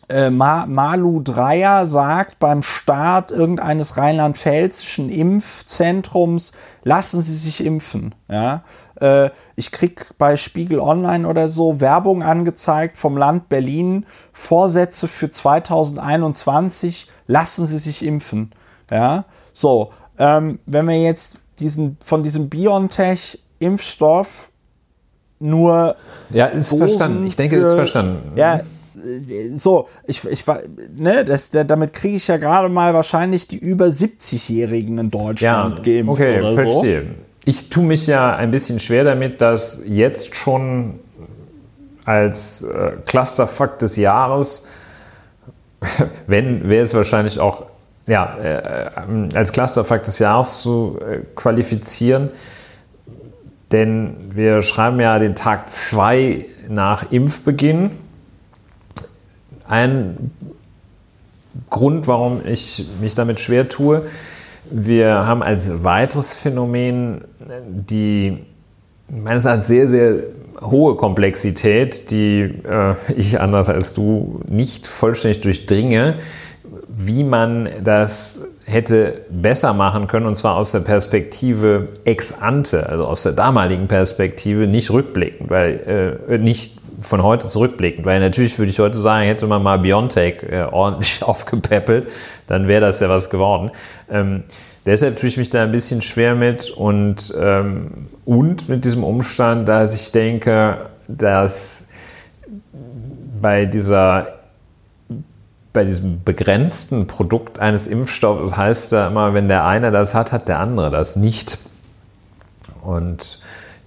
äh, Ma Malu Dreier sagt beim Start irgendeines rheinland-pfälzischen Impfzentrums, lassen Sie sich impfen, ja äh, ich krieg bei Spiegel Online oder so Werbung angezeigt vom Land Berlin, Vorsätze für 2021, lassen Sie sich impfen. Ja, so, ähm, wenn wir jetzt diesen, von diesem BioNTech-Impfstoff nur. Ja, ist Dosen verstanden. Ich denke, für, ist verstanden. Ja, so, ich, ich ne, das, damit kriege ich ja gerade mal wahrscheinlich die über 70-Jährigen in Deutschland ja, geimpft okay, oder verstehe. so ich tue mich ja ein bisschen schwer damit, dass jetzt schon als äh, Clusterfuck des Jahres, wenn, wäre es wahrscheinlich auch ja, äh, als Clusterfuck des Jahres zu äh, qualifizieren. Denn wir schreiben ja den Tag 2 nach Impfbeginn. Ein Grund, warum ich mich damit schwer tue, wir haben als weiteres Phänomen die meines Erachtens sehr, sehr hohe Komplexität, die äh, ich anders als du nicht vollständig durchdringe, wie man das hätte besser machen können, und zwar aus der Perspektive ex ante, also aus der damaligen Perspektive, nicht rückblickend, weil äh, nicht von heute zurückblickend, weil natürlich würde ich heute sagen, hätte man mal Biontech äh, ordentlich aufgepäppelt, dann wäre das ja was geworden. Ähm, deshalb tue ich mich da ein bisschen schwer mit und, ähm, und mit diesem Umstand, dass ich denke, dass bei dieser bei diesem begrenzten Produkt eines Impfstoffes heißt ja immer, wenn der eine das hat, hat der andere das nicht. Und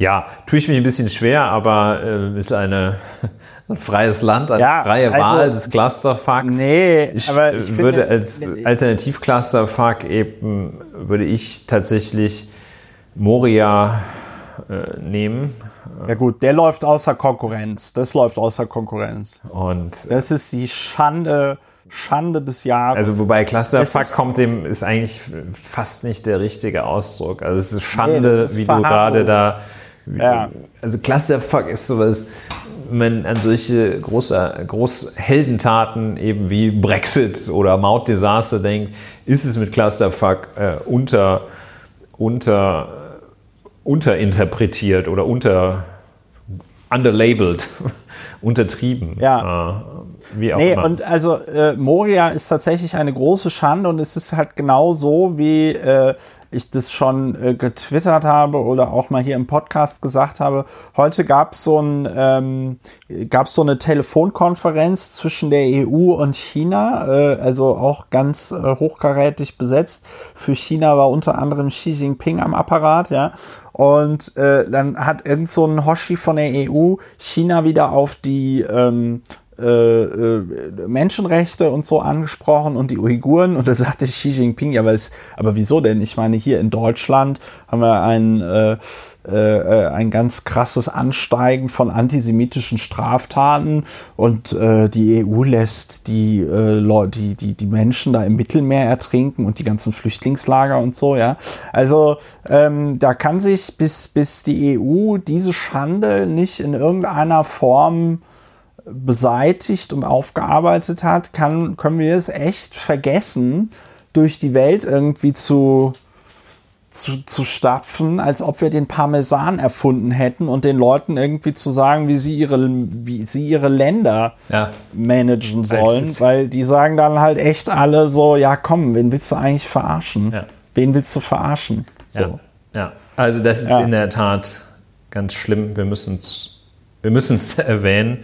ja, tue ich mich ein bisschen schwer, aber äh, ist eine, ein freies Land, eine ja, freie also, Wahl des Clusterfucks. Nee, ich, aber ich würde finde, als Alternativ-Clusterfuck eben, würde ich tatsächlich Moria äh, nehmen. Ja gut, der läuft außer Konkurrenz. Das läuft außer Konkurrenz. Und das ist die Schande Schande des Jahres. Also wobei Clusterfuck kommt dem ist eigentlich fast nicht der richtige Ausdruck. Also es ist Schande, nee, ist wie du gerade da ja. Also Clusterfuck ist sowas, man an solche große, Großheldentaten eben wie Brexit oder Mautdesaster denkt, ist es mit Clusterfuck äh, unter, unter, unterinterpretiert oder unter underlabeled, untertrieben. Ja. wie auch nee, immer. und also äh, Moria ist tatsächlich eine große Schande und es ist halt genau so, wie äh, ich das schon äh, getwittert habe oder auch mal hier im Podcast gesagt habe. Heute gab es so, ein, ähm, gab's so eine Telefonkonferenz zwischen der EU und China, äh, also auch ganz äh, hochkarätig besetzt. Für China war unter anderem Xi Jinping am Apparat, ja. Und äh, dann hat irgend so ein Hoshi von der EU China wieder auf die ähm, äh, äh, Menschenrechte und so angesprochen und die Uiguren und da sagte Xi Jinping, ja, aber, es, aber wieso denn? Ich meine, hier in Deutschland haben wir ein, äh, äh, ein ganz krasses Ansteigen von antisemitischen Straftaten und äh, die EU lässt die, äh, die, die, die Menschen da im Mittelmeer ertrinken und die ganzen Flüchtlingslager und so, ja. Also ähm, da kann sich bis, bis die EU diese Schande nicht in irgendeiner Form beseitigt und aufgearbeitet hat, kann, können wir es echt vergessen, durch die Welt irgendwie zu, zu, zu stapfen, als ob wir den Parmesan erfunden hätten und den Leuten irgendwie zu sagen, wie sie ihre, wie sie ihre Länder ja. managen sollen, weil die sagen dann halt echt alle so, ja komm, wen willst du eigentlich verarschen? Ja. Wen willst du verarschen? So. Ja. ja. also das ist in der Tat ganz schlimm. Wir müssen es wir erwähnen.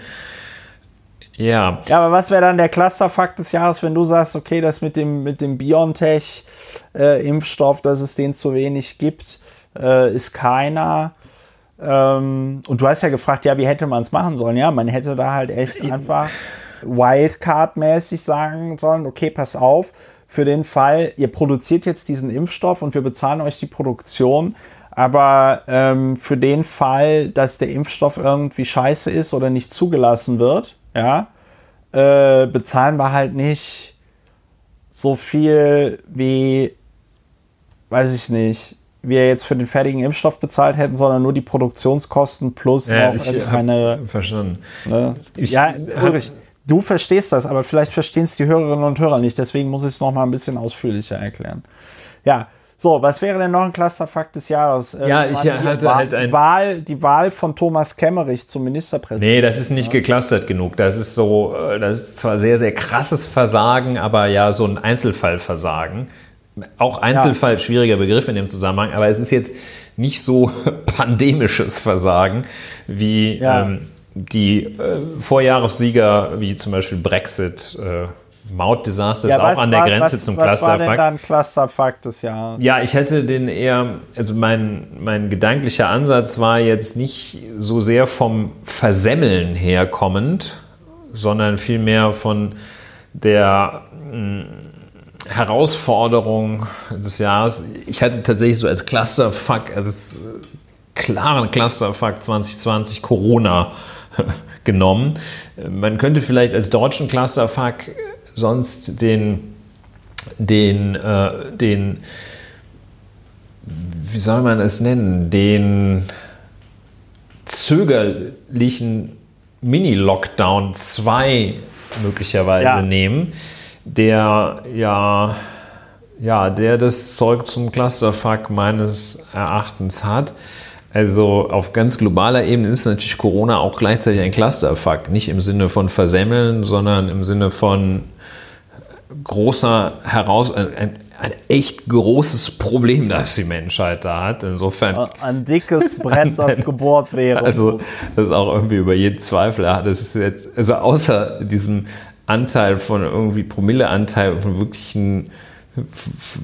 Ja. Ja, aber was wäre dann der Clusterfakt des Jahres, wenn du sagst, okay, das mit dem, mit dem BioNTech-Impfstoff, äh, dass es den zu wenig gibt, äh, ist keiner. Ähm, und du hast ja gefragt, ja, wie hätte man es machen sollen? Ja, man hätte da halt echt einfach Wildcard-mäßig sagen sollen, okay, pass auf, für den Fall, ihr produziert jetzt diesen Impfstoff und wir bezahlen euch die Produktion, aber ähm, für den Fall, dass der Impfstoff irgendwie scheiße ist oder nicht zugelassen wird, ja, äh, bezahlen wir halt nicht so viel wie, weiß ich nicht, wir jetzt für den fertigen Impfstoff bezahlt hätten, sondern nur die Produktionskosten plus ja, noch eine. Verstanden. Ne? Ich ja, Ulrich, du verstehst das, aber vielleicht verstehen es die Hörerinnen und Hörer nicht. Deswegen muss ich es noch mal ein bisschen ausführlicher erklären. Ja, so, was wäre denn noch ein Clusterfakt des Jahres? Äh, ja, ich hatte Wahl, halt ein. Wahl, die Wahl von Thomas Kemmerich zum Ministerpräsidenten. Nee, das ist nicht geclustert genug. Das ist so, äh, das ist zwar sehr, sehr krasses Versagen, aber ja, so ein Einzelfallversagen. Auch Einzelfall, ja. schwieriger Begriff in dem Zusammenhang, aber es ist jetzt nicht so pandemisches Versagen wie ja. ähm, die äh, Vorjahressieger, wie zum Beispiel Brexit. Äh, Mautdesaster ja, ist auch an der Grenze was, zum was Clusterfuck. Was war denn dann Clusterfuck des Jahres? Ja, ich hätte den eher, also mein, mein gedanklicher Ansatz war jetzt nicht so sehr vom Versemmeln herkommend, sondern vielmehr von der mh, hm, Herausforderung des Jahres. Ich hatte tatsächlich so als Clusterfuck, also es klaren Clusterfuck 2020 Corona genommen. Man könnte vielleicht als deutschen Clusterfuck sonst den, den, äh, den, wie soll man es nennen, den zögerlichen Mini-Lockdown 2 möglicherweise ja. nehmen, der ja, ja, der das Zeug zum Clusterfuck meines Erachtens hat. Also auf ganz globaler Ebene ist natürlich Corona auch gleichzeitig ein Clusterfuck. Nicht im Sinne von Versemmeln, sondern im Sinne von großer Heraus äh, ein, ein echt großes Problem, das die Menschheit da hat. Insofern. Ein dickes Brett, das gebohrt wäre. Also, das ist auch irgendwie über jeden Zweifel. Das ist jetzt, also außer diesem Anteil von irgendwie Promilleanteil von wirklichen,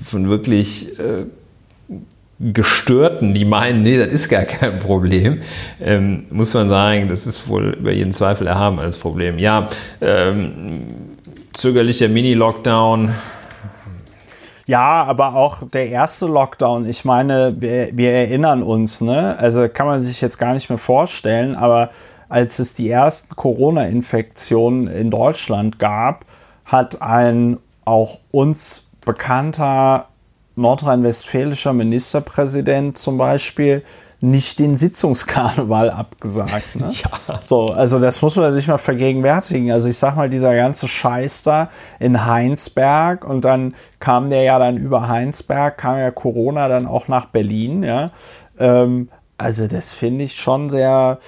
von wirklich äh, Gestörten, die meinen, nee, das ist gar kein Problem, ähm, muss man sagen, das ist wohl über jeden Zweifel erhaben als Problem. Ja, ähm, zögerlicher Mini-Lockdown. Ja, aber auch der erste Lockdown. Ich meine, wir, wir, erinnern uns, ne? Also kann man sich jetzt gar nicht mehr vorstellen, aber als es die ersten Corona-Infektionen in Deutschland gab, hat ein auch uns bekannter nordrhein-westfälischer Ministerpräsident zum Beispiel nicht den Sitzungskarneval abgesagt. Ne? Ja. So, also das muss man sich mal vergegenwärtigen. Also ich sag mal, dieser ganze Scheiß da in Heinsberg und dann kam der ja dann über Heinsberg, kam ja Corona dann auch nach Berlin, ja. Ähm, also das finde ich schon sehr,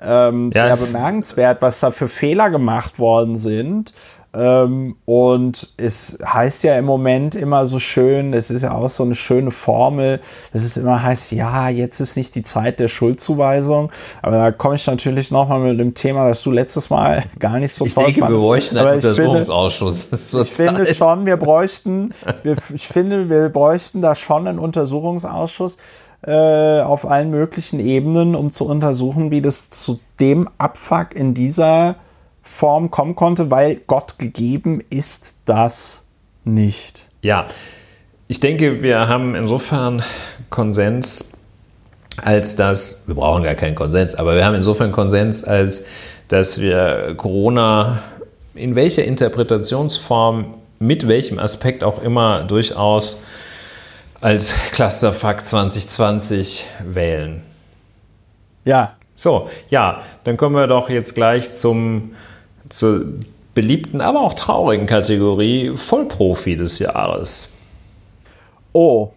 ähm, ja, sehr bemerkenswert, was da für Fehler gemacht worden sind. Ähm, und es heißt ja im Moment immer so schön, es ist ja auch so eine schöne Formel, dass es immer heißt, ja, jetzt ist nicht die Zeit der Schuldzuweisung. Aber da komme ich natürlich nochmal mit dem Thema, das du letztes Mal gar nicht so ich toll denke, fandest. Wir bräuchten einen Untersuchungsausschuss. ich finde schon, wir bräuchten, wir, ich finde, wir bräuchten da schon einen Untersuchungsausschuss äh, auf allen möglichen Ebenen, um zu untersuchen, wie das zu dem Abfuck in dieser Form kommen konnte, weil Gott gegeben ist das nicht. Ja, ich denke, wir haben insofern Konsens, als dass, wir brauchen gar keinen Konsens, aber wir haben insofern Konsens, als dass wir Corona in welcher Interpretationsform, mit welchem Aspekt auch immer durchaus als Clusterfuck 2020 wählen. Ja. So, ja, dann kommen wir doch jetzt gleich zum zur beliebten, aber auch traurigen Kategorie Vollprofi des Jahres. Oh.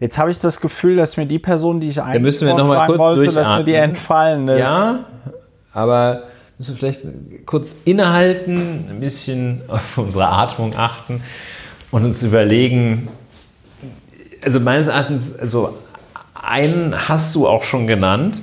Jetzt habe ich das Gefühl, dass mir die Person, die ich eigentlich mal kurz wollte, dass mir die entfallen ist. Ja, aber müssen wir vielleicht kurz innehalten, ein bisschen auf unsere Atmung achten und uns überlegen, also meines Erachtens, also einen hast du auch schon genannt,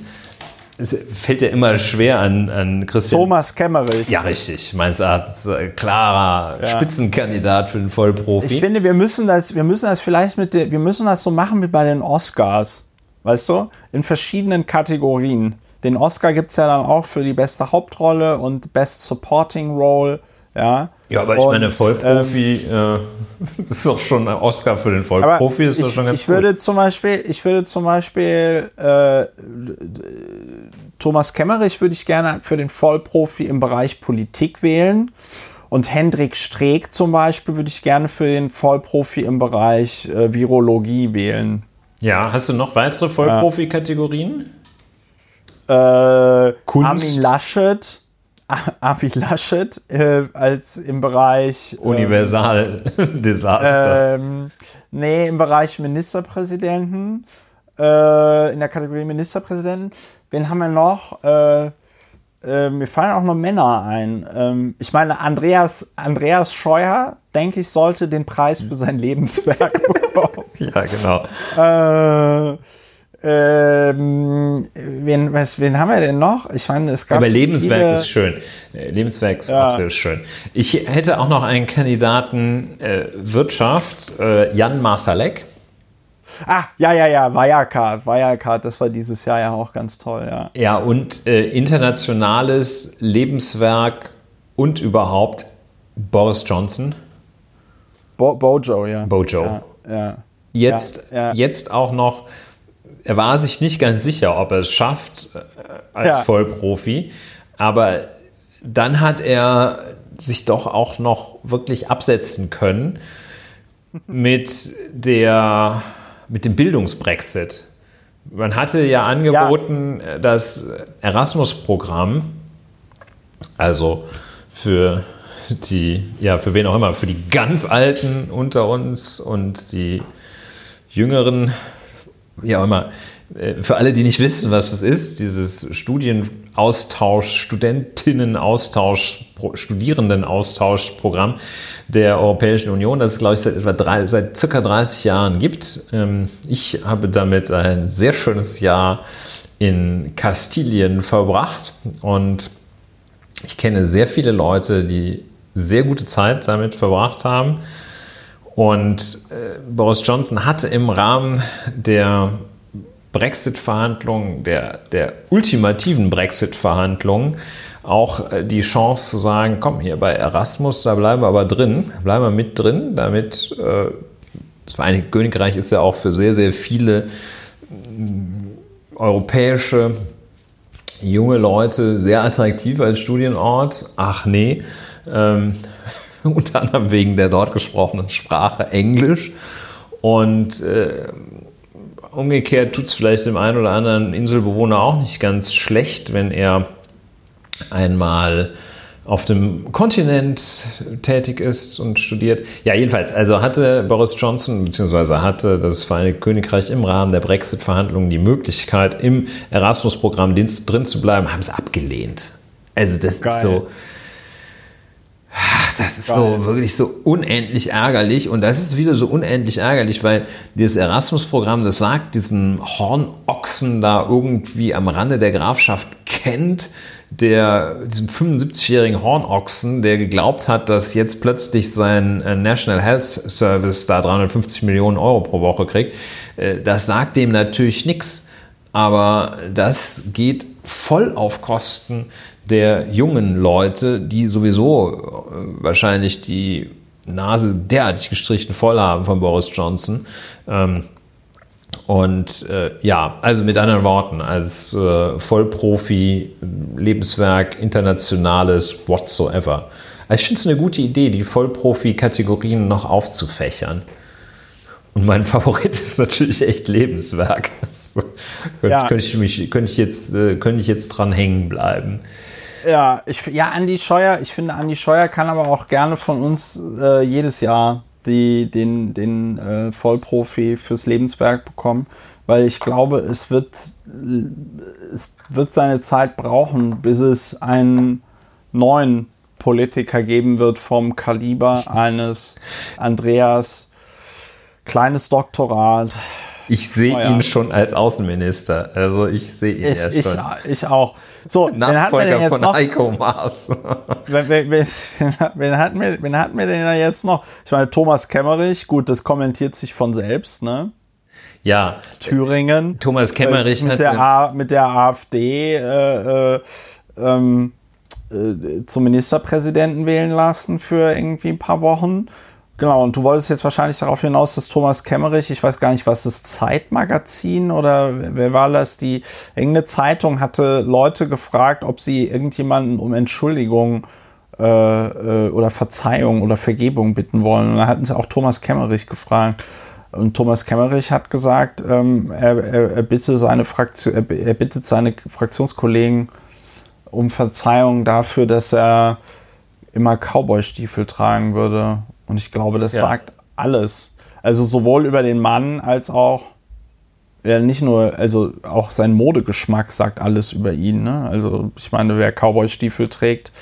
es fällt ja immer schwer an, an Christian. Thomas Kemmerich. Ja, richtig. Meines Erachtens äh, klarer ja. Spitzenkandidat für den Vollprofi. Ich finde, wir müssen das, wir müssen das vielleicht mit, wir müssen das so machen wie bei den Oscars. Weißt du? In verschiedenen Kategorien. Den Oscar gibt es ja dann auch für die beste Hauptrolle und Best Supporting Role. Ja, ja aber ich und, meine, Vollprofi ähm, äh, ist doch schon ein Oscar für den Vollprofi. Ist ich, schon ganz ich würde zum Beispiel, ich würde zum Beispiel äh, Thomas Kemmerich würde ich gerne für den Vollprofi im Bereich Politik wählen. Und Hendrik Streeck zum Beispiel würde ich gerne für den Vollprofi im Bereich äh, Virologie wählen. Ja, hast du noch weitere Vollprofi-Kategorien? Äh, Kunst. Armin Laschet. Armin Laschet äh, als im Bereich ähm, Universal-Desaster. Ähm, nee, im Bereich Ministerpräsidenten, äh, in der Kategorie Ministerpräsidenten. Wen haben wir noch? Äh, äh, mir fallen auch noch Männer ein. Ähm, ich meine, Andreas, Andreas Scheuer, denke ich, sollte den Preis für sein Lebenswerk bekommen. ja, genau. Äh, ähm, wen, was, wen haben wir denn noch? Ich fand, es gab. Aber Lebenswerk viele... ist schön. Lebenswerk ist ja. absolut schön. Ich hätte auch noch einen Kandidaten äh, Wirtschaft, äh, Jan Marsalek. Ah, ja, ja, ja, Wirecard. Wirecard, das war dieses Jahr ja auch ganz toll, ja. Ja, und äh, internationales Lebenswerk und überhaupt Boris Johnson. Bo Bojo, ja. Bojo. Ja, ja. Jetzt, ja, jetzt auch noch er war sich nicht ganz sicher, ob er es schafft äh, als. Vollprofi. Aber dann hat er sich doch auch noch wirklich absetzen können mit der mit dem Bildungsbrexit. Man hatte ja angeboten, ja. das Erasmus-Programm, also für die, ja, für wen auch immer, für die ganz Alten unter uns und die Jüngeren wie auch immer, für alle, die nicht wissen, was das ist, dieses Studienaustausch, Studentinnenaustausch, Studierendenaustauschprogramm der Europäischen Union, das es, glaube ich, seit etwa drei, seit circa 30 Jahren gibt. Ähm, ich habe damit ein sehr schönes Jahr in Kastilien verbracht und ich kenne sehr viele Leute, die sehr gute Zeit damit verbracht haben. Und äh, Boris Johnson hatte im Rahmen der Brexit-Verhandlungen, der, der ultimativen Brexit-Verhandlungen, auch äh, die Chance zu sagen, komm hier bei Erasmus, da bleiben wir aber drin, bleiben wir mit drin, damit äh, das Vereinigte Königreich ist ja auch für sehr, sehr viele äh, europäische junge Leute sehr attraktiv als Studienort. Ach nee, ähm, unter anderem wegen der dort gesprochenen Sprache Englisch. Und äh, umgekehrt tut es vielleicht dem einen oder anderen Inselbewohner auch nicht ganz schlecht, wenn er einmal auf dem Kontinent tätig ist und studiert. Ja, jedenfalls, also hatte Boris Johnson bzw. hatte das Vereinigte Königreich im Rahmen der Brexit-Verhandlungen die Möglichkeit, im Erasmus-Programm drin zu bleiben, haben sie abgelehnt. Also das Geil. ist so. Ach, das ist Geil. so wirklich so unendlich ärgerlich und das ist wieder so unendlich ärgerlich, weil dieses Erasmus-Programm, das sagt diesen Hornochsen da irgendwie am Rande der Grafschaft kennt, der, diesem 75-jährigen Hornochsen, der geglaubt hat, dass jetzt plötzlich sein äh, National Health Service da 350 Millionen Euro pro Woche kriegt, äh, das sagt dem natürlich nichts. Aber das geht voll auf Kosten der jungen Leute, die sowieso äh, wahrscheinlich die Nase derartig gestrichen voll haben von Boris Johnson. Ähm, und äh, ja, also mit anderen Worten, als äh, Vollprofi, Lebenswerk, internationales, whatsoever. Also ich finde es eine gute Idee, die Vollprofi-Kategorien noch aufzufächern. Und mein Favorit ist natürlich echt Lebenswerk. ja. könnte, ich mich, könnte, ich jetzt, äh, könnte ich jetzt dran hängen bleiben. Ja, ich, ja, Andi Scheuer, ich finde, Andi Scheuer kann aber auch gerne von uns äh, jedes Jahr die, den, den äh, Vollprofi fürs Lebenswerk bekommen, weil ich glaube, es wird, es wird seine Zeit brauchen, bis es einen neuen Politiker geben wird vom Kaliber eines Andreas, kleines Doktorat, ich sehe oh ja. ihn schon als Außenminister. Also ich sehe ihn ich, ja schon. Ich, ich auch. So, Nachfolger von noch? Heiko Maas. wen, wen, wen, wen, hatten wir, wen hatten wir denn da jetzt noch? Ich meine, Thomas Kemmerich, gut, das kommentiert sich von selbst, ne? Ja. Thüringen. Thomas Kemmerich mit, der, A, mit der AfD äh, äh, ähm, äh, zum Ministerpräsidenten wählen lassen für irgendwie ein paar Wochen. Genau, und du wolltest jetzt wahrscheinlich darauf hinaus, dass Thomas Kemmerich, ich weiß gar nicht, was das Zeitmagazin oder wer war das, die irgendeine Zeitung hatte Leute gefragt, ob sie irgendjemanden um Entschuldigung äh, äh, oder Verzeihung oder Vergebung bitten wollen. Und da hatten sie auch Thomas Kemmerich gefragt. Und Thomas Kemmerich hat gesagt, ähm, er, er, er, bitte seine Fraktion, er, er bittet seine Fraktionskollegen um Verzeihung dafür, dass er immer Cowboy-Stiefel tragen würde und ich glaube, das ja. sagt alles. Also sowohl über den Mann als auch, ja, nicht nur, also auch sein Modegeschmack sagt alles über ihn. Ne? Also ich meine, wer Cowboy-Stiefel trägt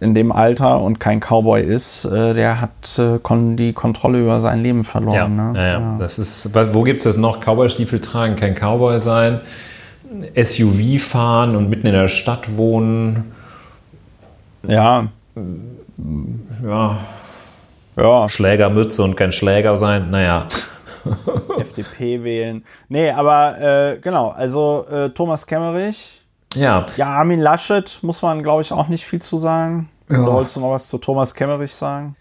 in dem Alter und kein Cowboy ist, äh, der hat äh, kon die Kontrolle über sein Leben verloren. Ja, ne? ja, ja. Das ist, wo gibt es das noch? Cowboy-Stiefel tragen, kein Cowboy sein, SUV fahren und mitten in der Stadt wohnen. Ja. Ja, ja. Schlägermütze und kein Schläger sein, naja. FDP wählen. Nee, aber äh, genau, also äh, Thomas Kemmerich. Ja. Ja, Armin Laschet muss man, glaube ich, auch nicht viel zu sagen. Ja. Oder wolltest du noch was zu Thomas Kemmerich sagen?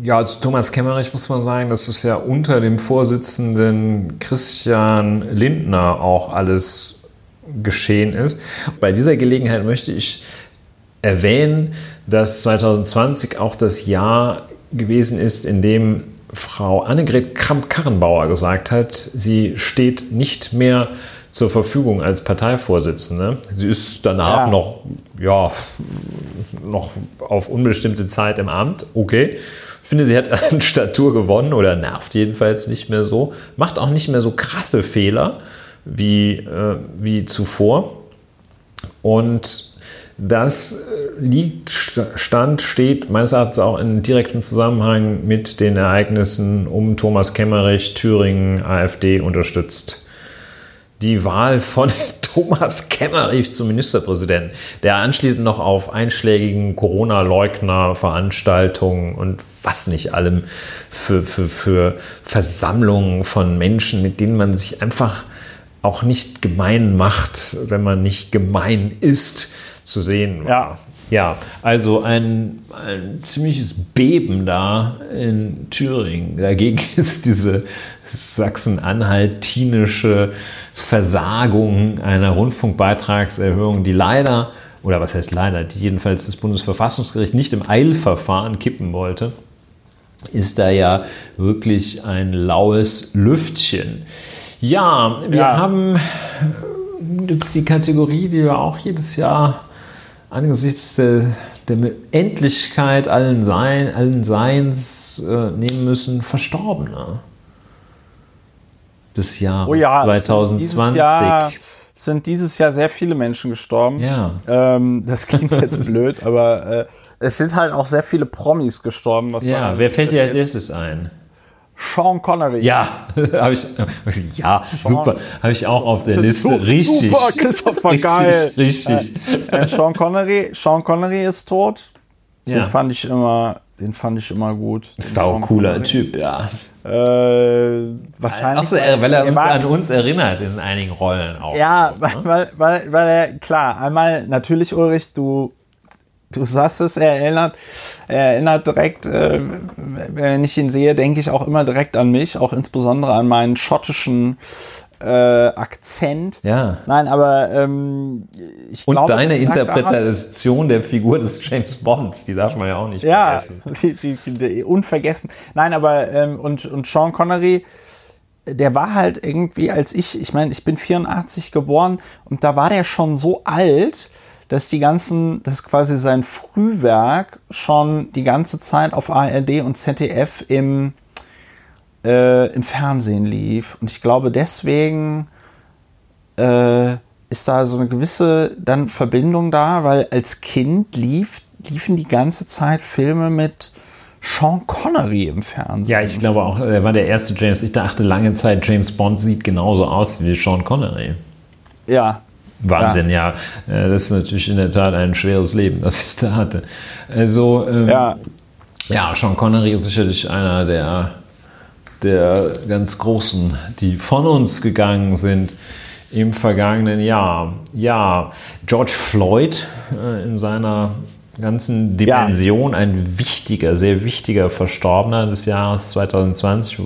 Ja, zu Thomas Kemmerich muss man sagen, dass es ja unter dem Vorsitzenden Christian Lindner auch alles geschehen ist. Bei dieser Gelegenheit möchte ich erwähnen, dass 2020 auch das Jahr gewesen ist, in dem Frau Annegret Kramp-Karrenbauer gesagt hat, sie steht nicht mehr zur Verfügung als Parteivorsitzende. Sie ist danach ja. noch, ja, noch auf unbestimmte Zeit im Amt. Okay. Ich finde, sie hat an Statur gewonnen oder nervt jedenfalls nicht mehr so. Macht auch nicht mehr so krasse Fehler wie, äh, wie zuvor. Und das äh, liegt, stand, steht meines Erachtens auch in direktem Zusammenhang mit den Ereignissen um Thomas Kemmerich, Thüringen, AfD unterstützt. Die Wahl von Thomas Kemmerich zum Ministerpräsidenten, der anschließend noch auf einschlägigen Corona-Leugner-Veranstaltungen und was nicht allem für, für, für Versammlungen von Menschen, mit denen man sich einfach auch nicht gemein macht, wenn man nicht gemein ist, zu sehen war. Ja. Ja, also ein, ein ziemliches Beben da in Thüringen. Dagegen ist diese sachsen-anhaltinische Versagung einer Rundfunkbeitragserhöhung, die leider, oder was heißt leider, die jedenfalls das Bundesverfassungsgericht nicht im Eilverfahren kippen wollte, ist da ja wirklich ein laues Lüftchen. Ja, wir ja. haben jetzt die Kategorie, die wir auch jedes Jahr angesichts der Endlichkeit allen, Sein, allen Seins äh, nehmen müssen, Verstorbene. Des Jahres oh ja, 2020. Dieses Jahr sind dieses Jahr sehr viele Menschen gestorben. Ja. Ähm, das klingt jetzt blöd, aber äh, es sind halt auch sehr viele Promis gestorben. ja, wer fällt dir als erstes ein? Sean Connery. Ja, habe ich, ja, Sean. super, habe ich auch auf der Liste. Richtig. Super, Christopher, richtig, geil. Richtig. Äh, äh, Sean Connery, Sean Connery ist tot. Ja. Den fand ich immer, den fand ich immer gut. Ist auch ein cooler Typ, ja. Äh, wahrscheinlich. Auch so, weil er uns an uns erinnert in einigen Rollen auch. Ja, so, ne? weil, weil, weil er, klar, einmal natürlich, Ulrich, du du sagst es, er erinnert, er erinnert direkt, äh, wenn ich ihn sehe, denke ich auch immer direkt an mich, auch insbesondere an meinen schottischen äh, Akzent. Ja. Nein, aber ähm, ich Und glaube, deine Interpretation der Figur des James Bond, die darf man ja auch nicht ja, vergessen. Die, unvergessen. Nein, aber ähm, und, und Sean Connery, der war halt irgendwie, als ich, ich meine, ich bin 84 geboren und da war der schon so alt, dass die ganzen, dass quasi sein Frühwerk schon die ganze Zeit auf ARD und ZDF im, äh, im Fernsehen lief. Und ich glaube, deswegen äh, ist da so eine gewisse dann Verbindung da, weil als Kind lief, liefen die ganze Zeit Filme mit Sean Connery im Fernsehen. Ja, ich glaube auch, er war der erste James. Ich dachte lange Zeit, James Bond sieht genauso aus wie Sean Connery. Ja, Wahnsinn, ja. ja. Das ist natürlich in der Tat ein schweres Leben, das ich da hatte. Also, ähm, ja. ja, Sean Connery ist sicherlich einer der, der ganz Großen, die von uns gegangen sind im vergangenen Jahr. Ja, George Floyd äh, in seiner ganzen Dimension, ja. ein wichtiger, sehr wichtiger Verstorbener des Jahres 2020.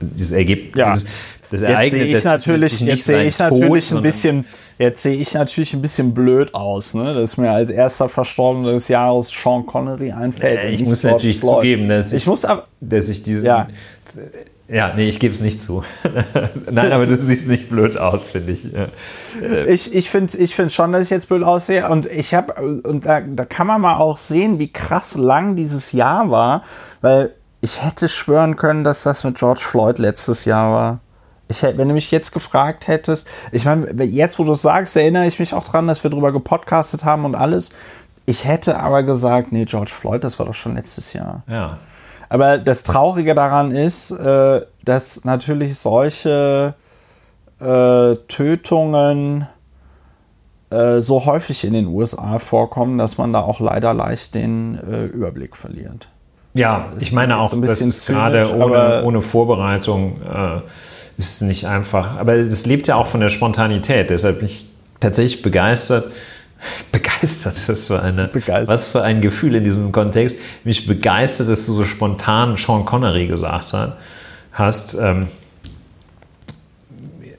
Dieses Ergebnis, ja. dieses, das Ereignis, jetzt sehe ich natürlich, jetzt sehe ich natürlich ein bisschen, jetzt sehe ich natürlich ein bisschen blöd aus, ne? dass mir als erster Verstorbener des Jahres Sean Connery einfällt. Äh, ich muss natürlich Floyd. zugeben, dass ich, ich muss ab, dass ich diesen, ja. ja, nee, ich gebe es nicht zu. Nein, aber du siehst nicht blöd aus, finde ich. Ich, ich finde ich find schon, dass ich jetzt blöd aussehe. Und ich habe, und da, da kann man mal auch sehen, wie krass lang dieses Jahr war, weil ich hätte schwören können, dass das mit George Floyd letztes Jahr war. Ich, wenn du mich jetzt gefragt hättest, ich meine, jetzt wo du es sagst, erinnere ich mich auch dran, dass wir darüber gepodcastet haben und alles. Ich hätte aber gesagt, nee, George Floyd, das war doch schon letztes Jahr. Ja. Aber das Traurige daran ist, äh, dass natürlich solche äh, Tötungen äh, so häufig in den USA vorkommen, dass man da auch leider leicht den Überblick verliert. Ja, ich meine auch, ein dass gerade ohne, ohne Vorbereitung äh, ist nicht einfach. Aber das lebt ja auch von der Spontanität. Deshalb bin ich tatsächlich begeistert. Begeistert, was für, eine, begeistert. was für ein Gefühl in diesem Kontext. Mich begeistert, dass du so spontan Sean Connery gesagt hast. Ähm,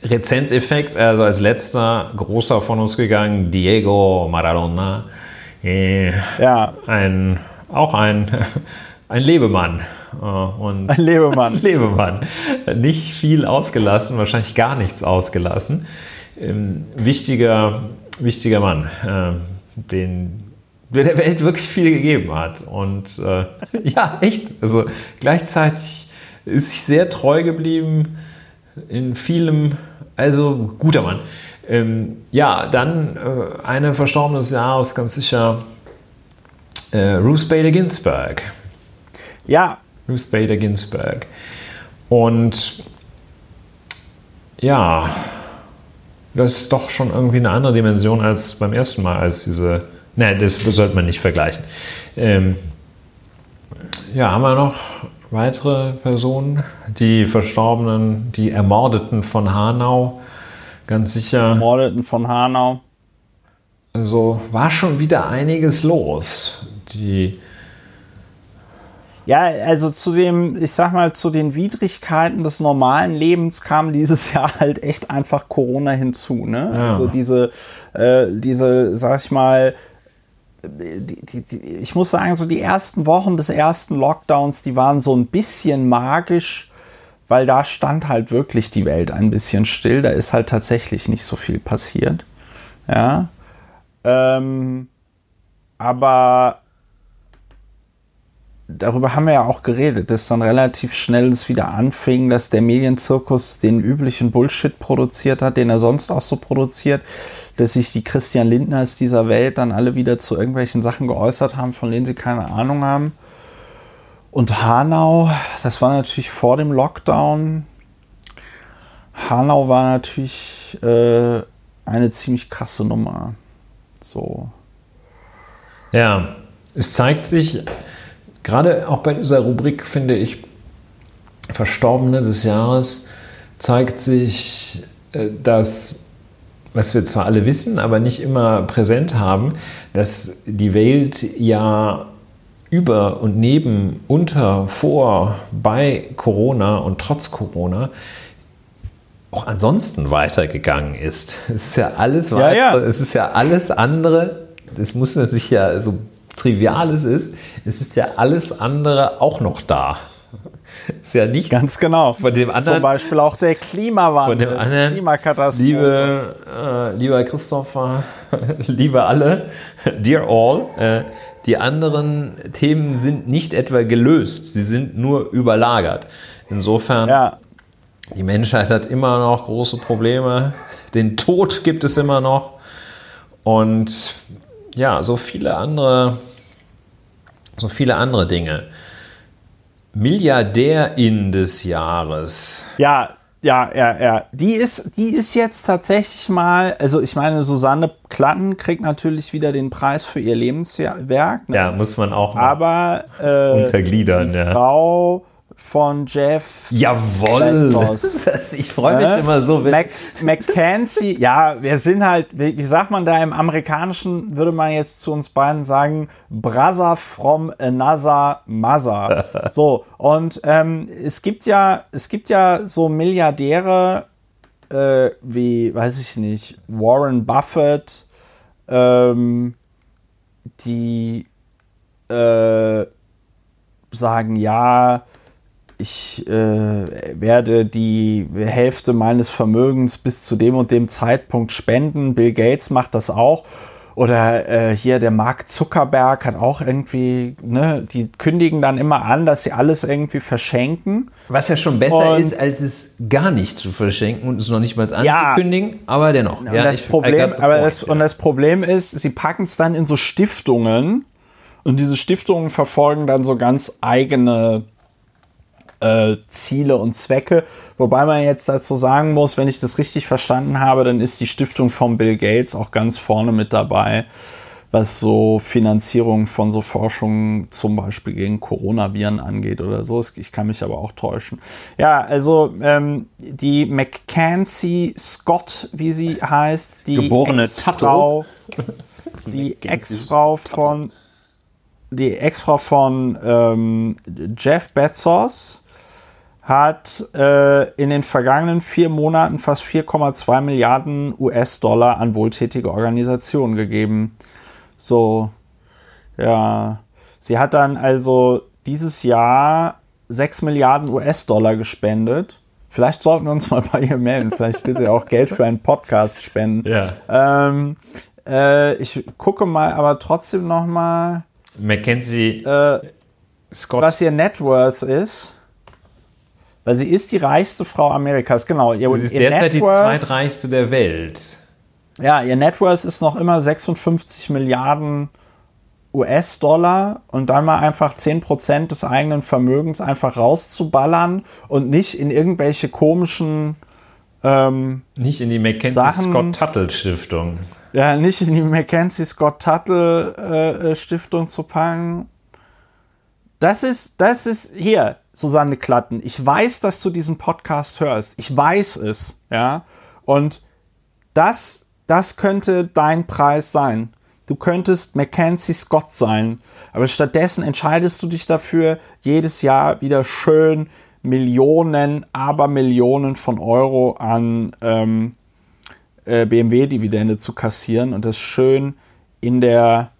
Rezenzeffekt, also als letzter großer von uns gegangen, Diego Maradona. Äh, ja. Ein, auch ein, ein Lebemann. Äh, und ein Lebemann. Lebemann. Nicht viel ausgelassen, wahrscheinlich gar nichts ausgelassen. Ähm, wichtiger, wichtiger Mann, äh, den der Welt wirklich viel gegeben hat. Und äh, ja, echt. Also gleichzeitig ist sich sehr treu geblieben in vielem. Also guter Mann. Ähm, ja, dann äh, eine Verstorbene des Jahres, ganz sicher äh, Ruth Bader Ginsburg. Ja, Ruth Bader Ginsburg. Und ja, das ist doch schon irgendwie eine andere Dimension als beim ersten Mal, als diese. Nein, das sollte man nicht vergleichen. Ähm, ja, haben wir noch weitere Personen? Die Verstorbenen, die Ermordeten von Hanau, ganz sicher. Ermordeten von Hanau. Also war schon wieder einiges los. Die ja, also zu dem, ich sag mal, zu den Widrigkeiten des normalen Lebens kam dieses Jahr halt echt einfach Corona hinzu. Ne? Ja. Also diese, äh, diese, sag ich mal, die, die, die, ich muss sagen, so die ersten Wochen des ersten Lockdowns, die waren so ein bisschen magisch, weil da stand halt wirklich die Welt ein bisschen still. Da ist halt tatsächlich nicht so viel passiert. Ja. Ähm, aber darüber haben wir ja auch geredet, dass dann relativ schnell es wieder anfing, dass der Medienzirkus den üblichen Bullshit produziert hat, den er sonst auch so produziert, dass sich die Christian Lindners dieser Welt dann alle wieder zu irgendwelchen Sachen geäußert haben, von denen sie keine Ahnung haben. Und Hanau, das war natürlich vor dem Lockdown. Hanau war natürlich äh, eine ziemlich krasse Nummer. So. Ja, es zeigt sich, gerade auch bei dieser Rubrik, finde ich, Verstorbene des Jahres, zeigt sich, äh, dass, was wir zwar alle wissen, aber nicht immer präsent haben, dass die Welt ja über und neben, unter, vor, bei Corona und trotz Corona auch ansonsten weitergegangen ist. Es ist ja alles ja, ja. es ist ja alles andere, das muss man sich ja so trivial es ist, es ist ja alles andere auch noch da. Ist ja nicht ganz genau. Von dem anderen, Zum Beispiel auch der Klimawandel, von dem anderen, Klimakatastrophe. Liebe, äh, lieber Christopher, liebe alle, dear all, äh, die anderen Themen sind nicht etwa gelöst, sie sind nur überlagert. Insofern, ja. die Menschheit hat immer noch große Probleme, den Tod gibt es immer noch und ja, so viele andere, so viele andere Dinge. Milliardärin des Jahres. Ja, ja, ja, ja. Die ist, die ist jetzt tatsächlich mal, also ich meine, Susanne Klatten kriegt natürlich wieder den Preis für ihr Lebenswerk. Ne? Ja, muss man auch Aber äh, untergliedern, die ja. Frau von Jeff. Jawoll! ich freue mich äh? immer so. Mac Mackenzie, ja, wir sind halt, wie sagt man da im Amerikanischen, würde man jetzt zu uns beiden sagen, Brother from another mother. so, und ähm, es gibt ja, es gibt ja so Milliardäre, äh, wie, weiß ich nicht, Warren Buffett, ähm, die äh, sagen, ja, ich äh, werde die Hälfte meines Vermögens bis zu dem und dem Zeitpunkt spenden. Bill Gates macht das auch. Oder äh, hier der Mark Zuckerberg hat auch irgendwie, ne, die kündigen dann immer an, dass sie alles irgendwie verschenken. Was ja schon besser und, ist, als es gar nicht zu verschenken und es noch nicht mal anzukündigen, ja, aber dennoch. Ja, das ich, Problem, aber das, ja. und das Problem ist, sie packen es dann in so Stiftungen und diese Stiftungen verfolgen dann so ganz eigene äh, Ziele und Zwecke. Wobei man jetzt dazu sagen muss, wenn ich das richtig verstanden habe, dann ist die Stiftung von Bill Gates auch ganz vorne mit dabei, was so Finanzierung von so Forschung zum Beispiel gegen Coronaviren angeht oder so. Ich kann mich aber auch täuschen. Ja, also ähm, die Mackenzie Scott, wie sie heißt, die geborene Ex-Frau, die Ex-Frau von die Ex-Frau von ähm, Jeff Bezos, hat äh, in den vergangenen vier Monaten fast 4,2 Milliarden US-Dollar an wohltätige Organisationen gegeben. So, ja. Sie hat dann also dieses Jahr 6 Milliarden US-Dollar gespendet. Vielleicht sollten wir uns mal bei ihr melden. Vielleicht will sie auch Geld für einen Podcast spenden. Ja. Ähm, äh, ich gucke mal, aber trotzdem noch mal. Mackenzie äh, Scott. Was ihr Net Worth ist. Weil sie ist die reichste Frau Amerikas, genau. Ihr, sie ist ihr derzeit die zweitreichste der Welt. Ja, ihr Net Worth ist noch immer 56 Milliarden US-Dollar und dann mal einfach 10% des eigenen Vermögens einfach rauszuballern und nicht in irgendwelche komischen ähm, Nicht in die Mackenzie Sachen, Scott Tuttle Stiftung. Ja, nicht in die Mackenzie Scott Tuttle äh, Stiftung zu packen. Das ist, das ist hier, Susanne Klatten. Ich weiß, dass du diesen Podcast hörst. Ich weiß es, ja. Und das, das könnte dein Preis sein. Du könntest Mackenzie Scott sein. Aber stattdessen entscheidest du dich dafür, jedes Jahr wieder schön Millionen, aber Millionen von Euro an ähm, äh, BMW-Dividende zu kassieren und das schön in der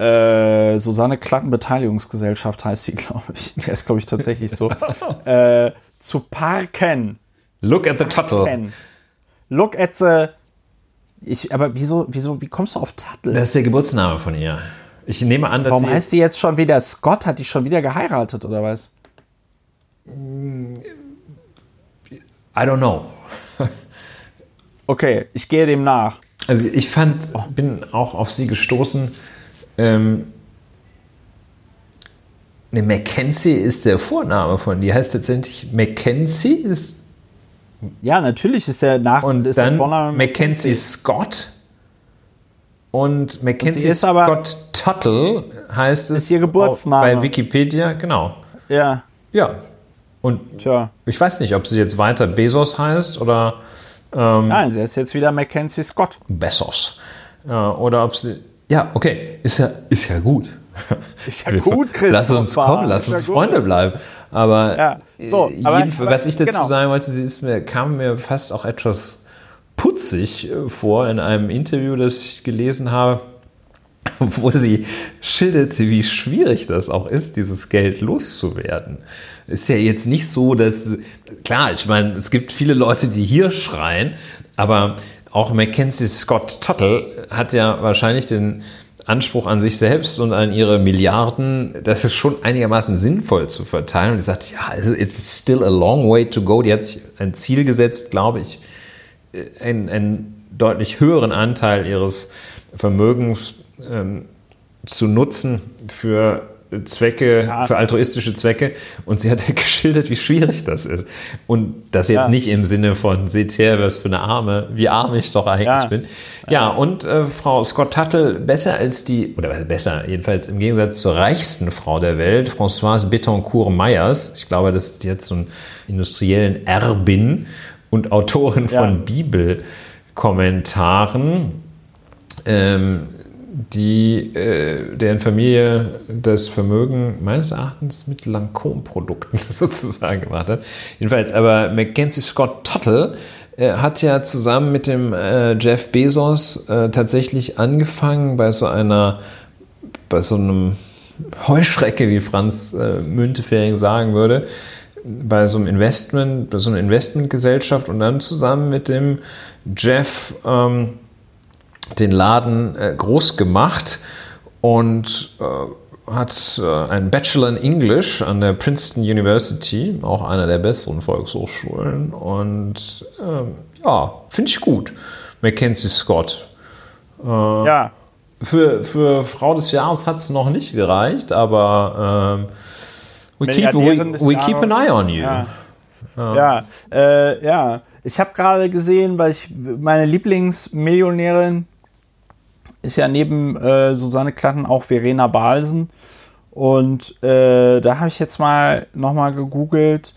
äh, Susanne Klatten Beteiligungsgesellschaft heißt sie, glaube ich. Der ist, glaube ich, tatsächlich so. äh, zu parken. Look at the tuttle. Look at the Ich, aber wieso, wieso, wie kommst du auf Tuttle? Das ist der Geburtsname von ihr. Ich nehme an, dass Warum heißt die jetzt schon wieder Scott? Hat die schon wieder geheiratet oder was? I don't know. Okay, ich gehe dem nach. Also ich fand, bin auch auf sie gestoßen. Ähm, ne, Mackenzie ist der Vorname von die heißt tatsächlich Mackenzie ist, Ja, natürlich ist der nach und ist dann Vorname Mackenzie Scott und Mackenzie ist aber- Scott Tuttle heißt es Ist ihr Geburtsname. bei Wikipedia, genau. Ja, Ja. Und tja. ich weiß nicht, ob sie jetzt weiter Bezos heißt oder Nein, sie ist jetzt wieder Mackenzie Scott. Bessos. Äh, oder ob sie. Ja, okay, ist ja, ist ja gut. Ist ja gut, Chris. Lass uns kommen, lass Ist ja uns gut. Freunde bleiben. Aber, Ja, so, äh, aber- jeden- was ich dazu genau. sagen wollte, sie ist mir, kam mir fast auch etwas putzig äh, vor in einem Interview, das ich gelesen habe, wo sie schilderte, wie schwierig das auch ist, dieses Geld loszuwerden. Ist ja jetzt nicht so, dass, klar, ich meine, es gibt viele Leute, die hier schreien, aber auch Mackenzie Scott Tuttle hat ja wahrscheinlich den Anspruch an sich selbst und an ihre Milliarden, das ist schon einigermaßen sinnvoll zu verteilen. Und sie sagt, ja, also it's still a long way to go. Die hat sich ein Ziel gesetzt, glaube ich, einen, einen deutlich höheren Anteil ihres Vermögens ähm, zu nutzen für Zwecke, Ja. für altruistische Zwecke. Und sie hat ja geschildert, wie schwierig das ist. Und das jetzt Ja. nicht im Sinne von, seht her, was für eine Arme, wie arm ich doch eigentlich Ja. bin. Ja, und äh, Frau Scott Tuttle, besser als die, oder besser, jedenfalls im Gegensatz zur reichsten Frau der Welt, Françoise Betancourt-Meyers, ich glaube, das ist jetzt so ein industriellen Erbin und Autorin von Bibelkommentaren, ähm, die, äh, deren Familie das Vermögen meines Erachtens mit Lancôme-Produkten sozusagen gemacht hat. Jedenfalls, aber Mackenzie Scott Tuttle äh, hat ja zusammen mit dem äh, Jeff Bezos äh, tatsächlich angefangen bei so einer, bei so einem Heuschrecke, wie Franz äh, Müntefering sagen würde, bei so einem Investment, bei so einer Investmentgesellschaft und dann zusammen mit dem Jeff ähm, den Laden äh, groß gemacht und äh, hat äh, einen Bachelor in English an der Princeton University, auch einer der besseren Volkshochschulen. Und ähm, ja, finde ich gut. Mackenzie Scott. Ja, Für, für Frau des Jahres hat es noch nicht gereicht, aber ähm, we, keep, we, we keep an eye on you. Ja. ja, äh, ja. Ich habe gerade gesehen, weil ich meine Lieblingsmillionärin ist ja neben äh, Susanne Klatten auch Verena Balsen. Und äh, da habe ich jetzt mal nochmal gegoogelt.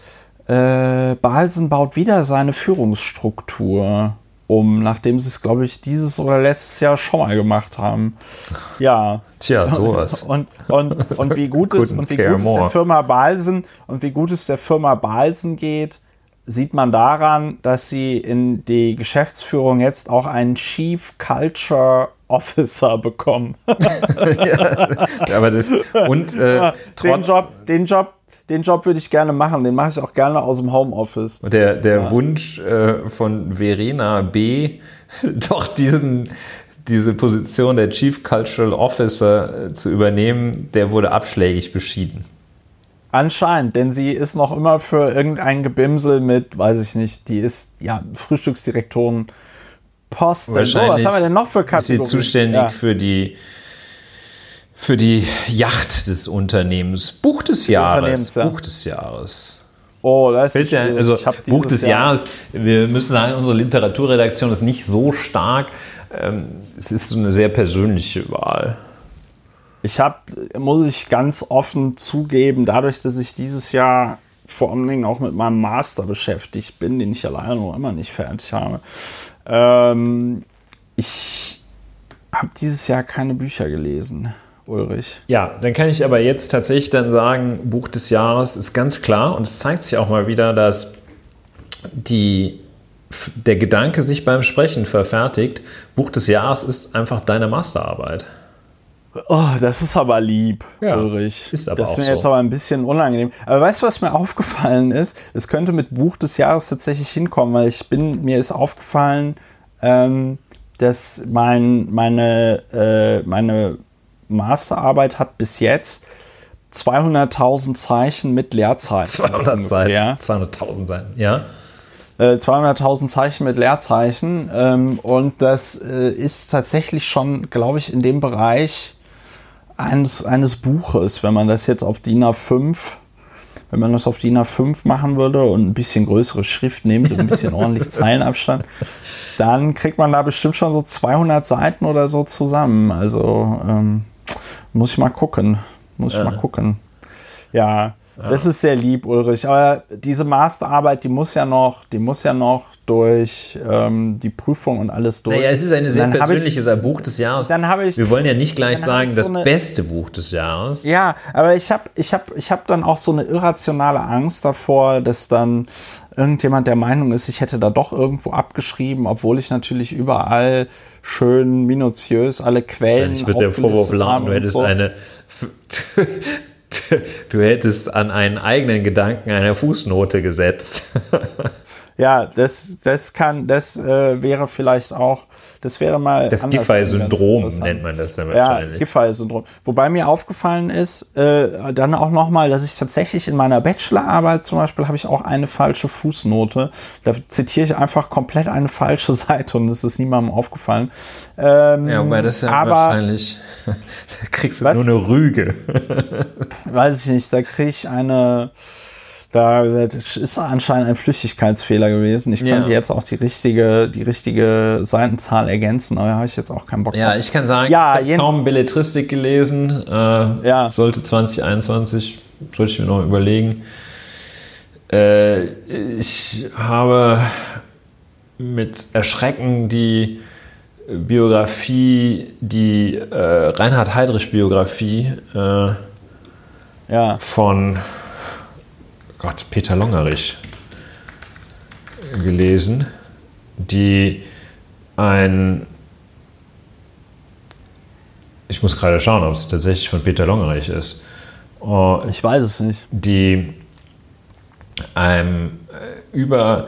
Äh, Balsen baut wieder seine Führungsstruktur um, nachdem sie es, glaube ich, dieses oder letztes Jahr schon mal gemacht haben. Ja. Tja, sowas. Und, und, und wie gut es und wie gut es der. Firma Balsen und wie gut es der Firma Balsen geht, sieht man daran, dass sie in die Geschäftsführung jetzt auch einen Chief Culture Officer bekommen. aber das, und äh, den trotz, Job, den Job, den Job würde ich gerne machen. Den mache ich auch gerne aus dem Homeoffice. Und der, der Wunsch äh, von Verena B., doch diesen, diese Position der Chief Cultural Officer äh, zu übernehmen, der wurde abschlägig beschieden. Anscheinend, denn sie ist noch immer für irgendein Gebimsel mit, weiß ich nicht, die ist ja Frühstücksdirektorin Posten. So, was haben wir denn noch für Ist Kategorien? sie zuständig Ja. für die für die Yacht des Unternehmens. Buch des Jahres. Unternehmens, ja. Buch des Jahres. Oh, das ist ja, schwierig. also Buch des Jahr- Jahres, wir müssen sagen, unsere Literaturredaktion ist nicht so stark. Ähm, es ist so eine sehr persönliche Wahl. Ich habe, muss ich ganz offen zugeben, dadurch, dass ich dieses Jahr vor allen Dingen auch mit meinem Master beschäftigt bin, den ich alleine noch immer nicht fertig habe. Ähm, ich habe dieses Jahr keine Bücher gelesen, Ulrich. Ja, dann kann ich aber jetzt tatsächlich dann sagen, Buch des Jahres ist ganz klar und es zeigt sich auch mal wieder, dass die, der Gedanke sich beim Sprechen verfertigt. Buch des Jahres ist einfach deine Masterarbeit. Oh, das ist aber lieb, Ja, Ulrich. ist aber das mir so. jetzt aber ein bisschen unangenehm. Aber weißt du, was mir aufgefallen ist? Es könnte mit Buch des Jahres tatsächlich hinkommen, weil ich bin, mir ist aufgefallen, ähm, das mein, meine, äh, meine Masterarbeit hat bis jetzt 200.000 Zeichen mit Leerzeichen. 200 Seiten. Ja. 200.000 Seiten, ja. 200.000 äh, Zeichen mit Leerzeichen. Ähm, und das äh, ist tatsächlich schon, glaube ich, in dem Bereich eines, eines Buches, wenn man das jetzt auf DIN A5 wenn man das auf DIN A5 machen würde und ein bisschen größere Schrift nimmt und ein bisschen ordentlich Zeilenabstand, dann kriegt man da bestimmt schon so 200 Seiten oder so zusammen. Also ähm, muss ich mal gucken. Muss ich ja. mal gucken. Ja, ja, das ist sehr lieb, Ulrich. Aber diese Masterarbeit, die muss ja noch, die muss ja noch durch ähm, die Prüfung und alles durch. Naja, es ist ein sehr persönliches ich, Buch des Jahres. Dann habe ich. Wir wollen ja nicht gleich sagen, so das eine, beste Buch des Jahres. Ja, aber ich habe ich hab, ich hab dann auch so eine irrationale Angst davor, dass dann irgendjemand der Meinung ist, ich hätte da doch irgendwo abgeschrieben, obwohl ich natürlich überall schön minutiös alle Quellen. Ich würde der Vorwurf lauten, du hättest so. eine du hättest an einen eigenen Gedanken eine Fußnote gesetzt. ja, das, das kann, das äh, wäre vielleicht auch, das wäre mal. Das Giffey-Syndrom nennt man das dann wahrscheinlich. Ja, Giffey-Syndrom. Wobei mir aufgefallen ist, äh, dann auch nochmal, dass ich tatsächlich in meiner Bachelorarbeit zum Beispiel habe ich auch eine falsche Fußnote. Da zitiere ich einfach komplett eine falsche Seite und es ist niemandem aufgefallen. Ähm, ja, wobei das ja aber, wahrscheinlich, da kriegst du was? nur eine Rüge. Weiß ich nicht, da kriege ich eine da ist anscheinend ein Flüchtigkeitsfehler gewesen. Ich ja. könnte jetzt auch die richtige, die richtige Seitenzahl ergänzen, aber da habe ich jetzt auch keinen Bock Ja, drauf. ich kann sagen, ja, ich habe kaum Belletristik gelesen. Äh, ja. Sollte 2021, sollte ich mir noch überlegen. Äh, ich habe mit Erschrecken die Biografie, die äh, Reinhard Heydrich-Biografie äh, ja. von Gott, Peter Longerich gelesen, die ein ich muss gerade schauen, ob es tatsächlich von Peter Longerich ist. Uh, ich weiß es nicht. Die ähm, über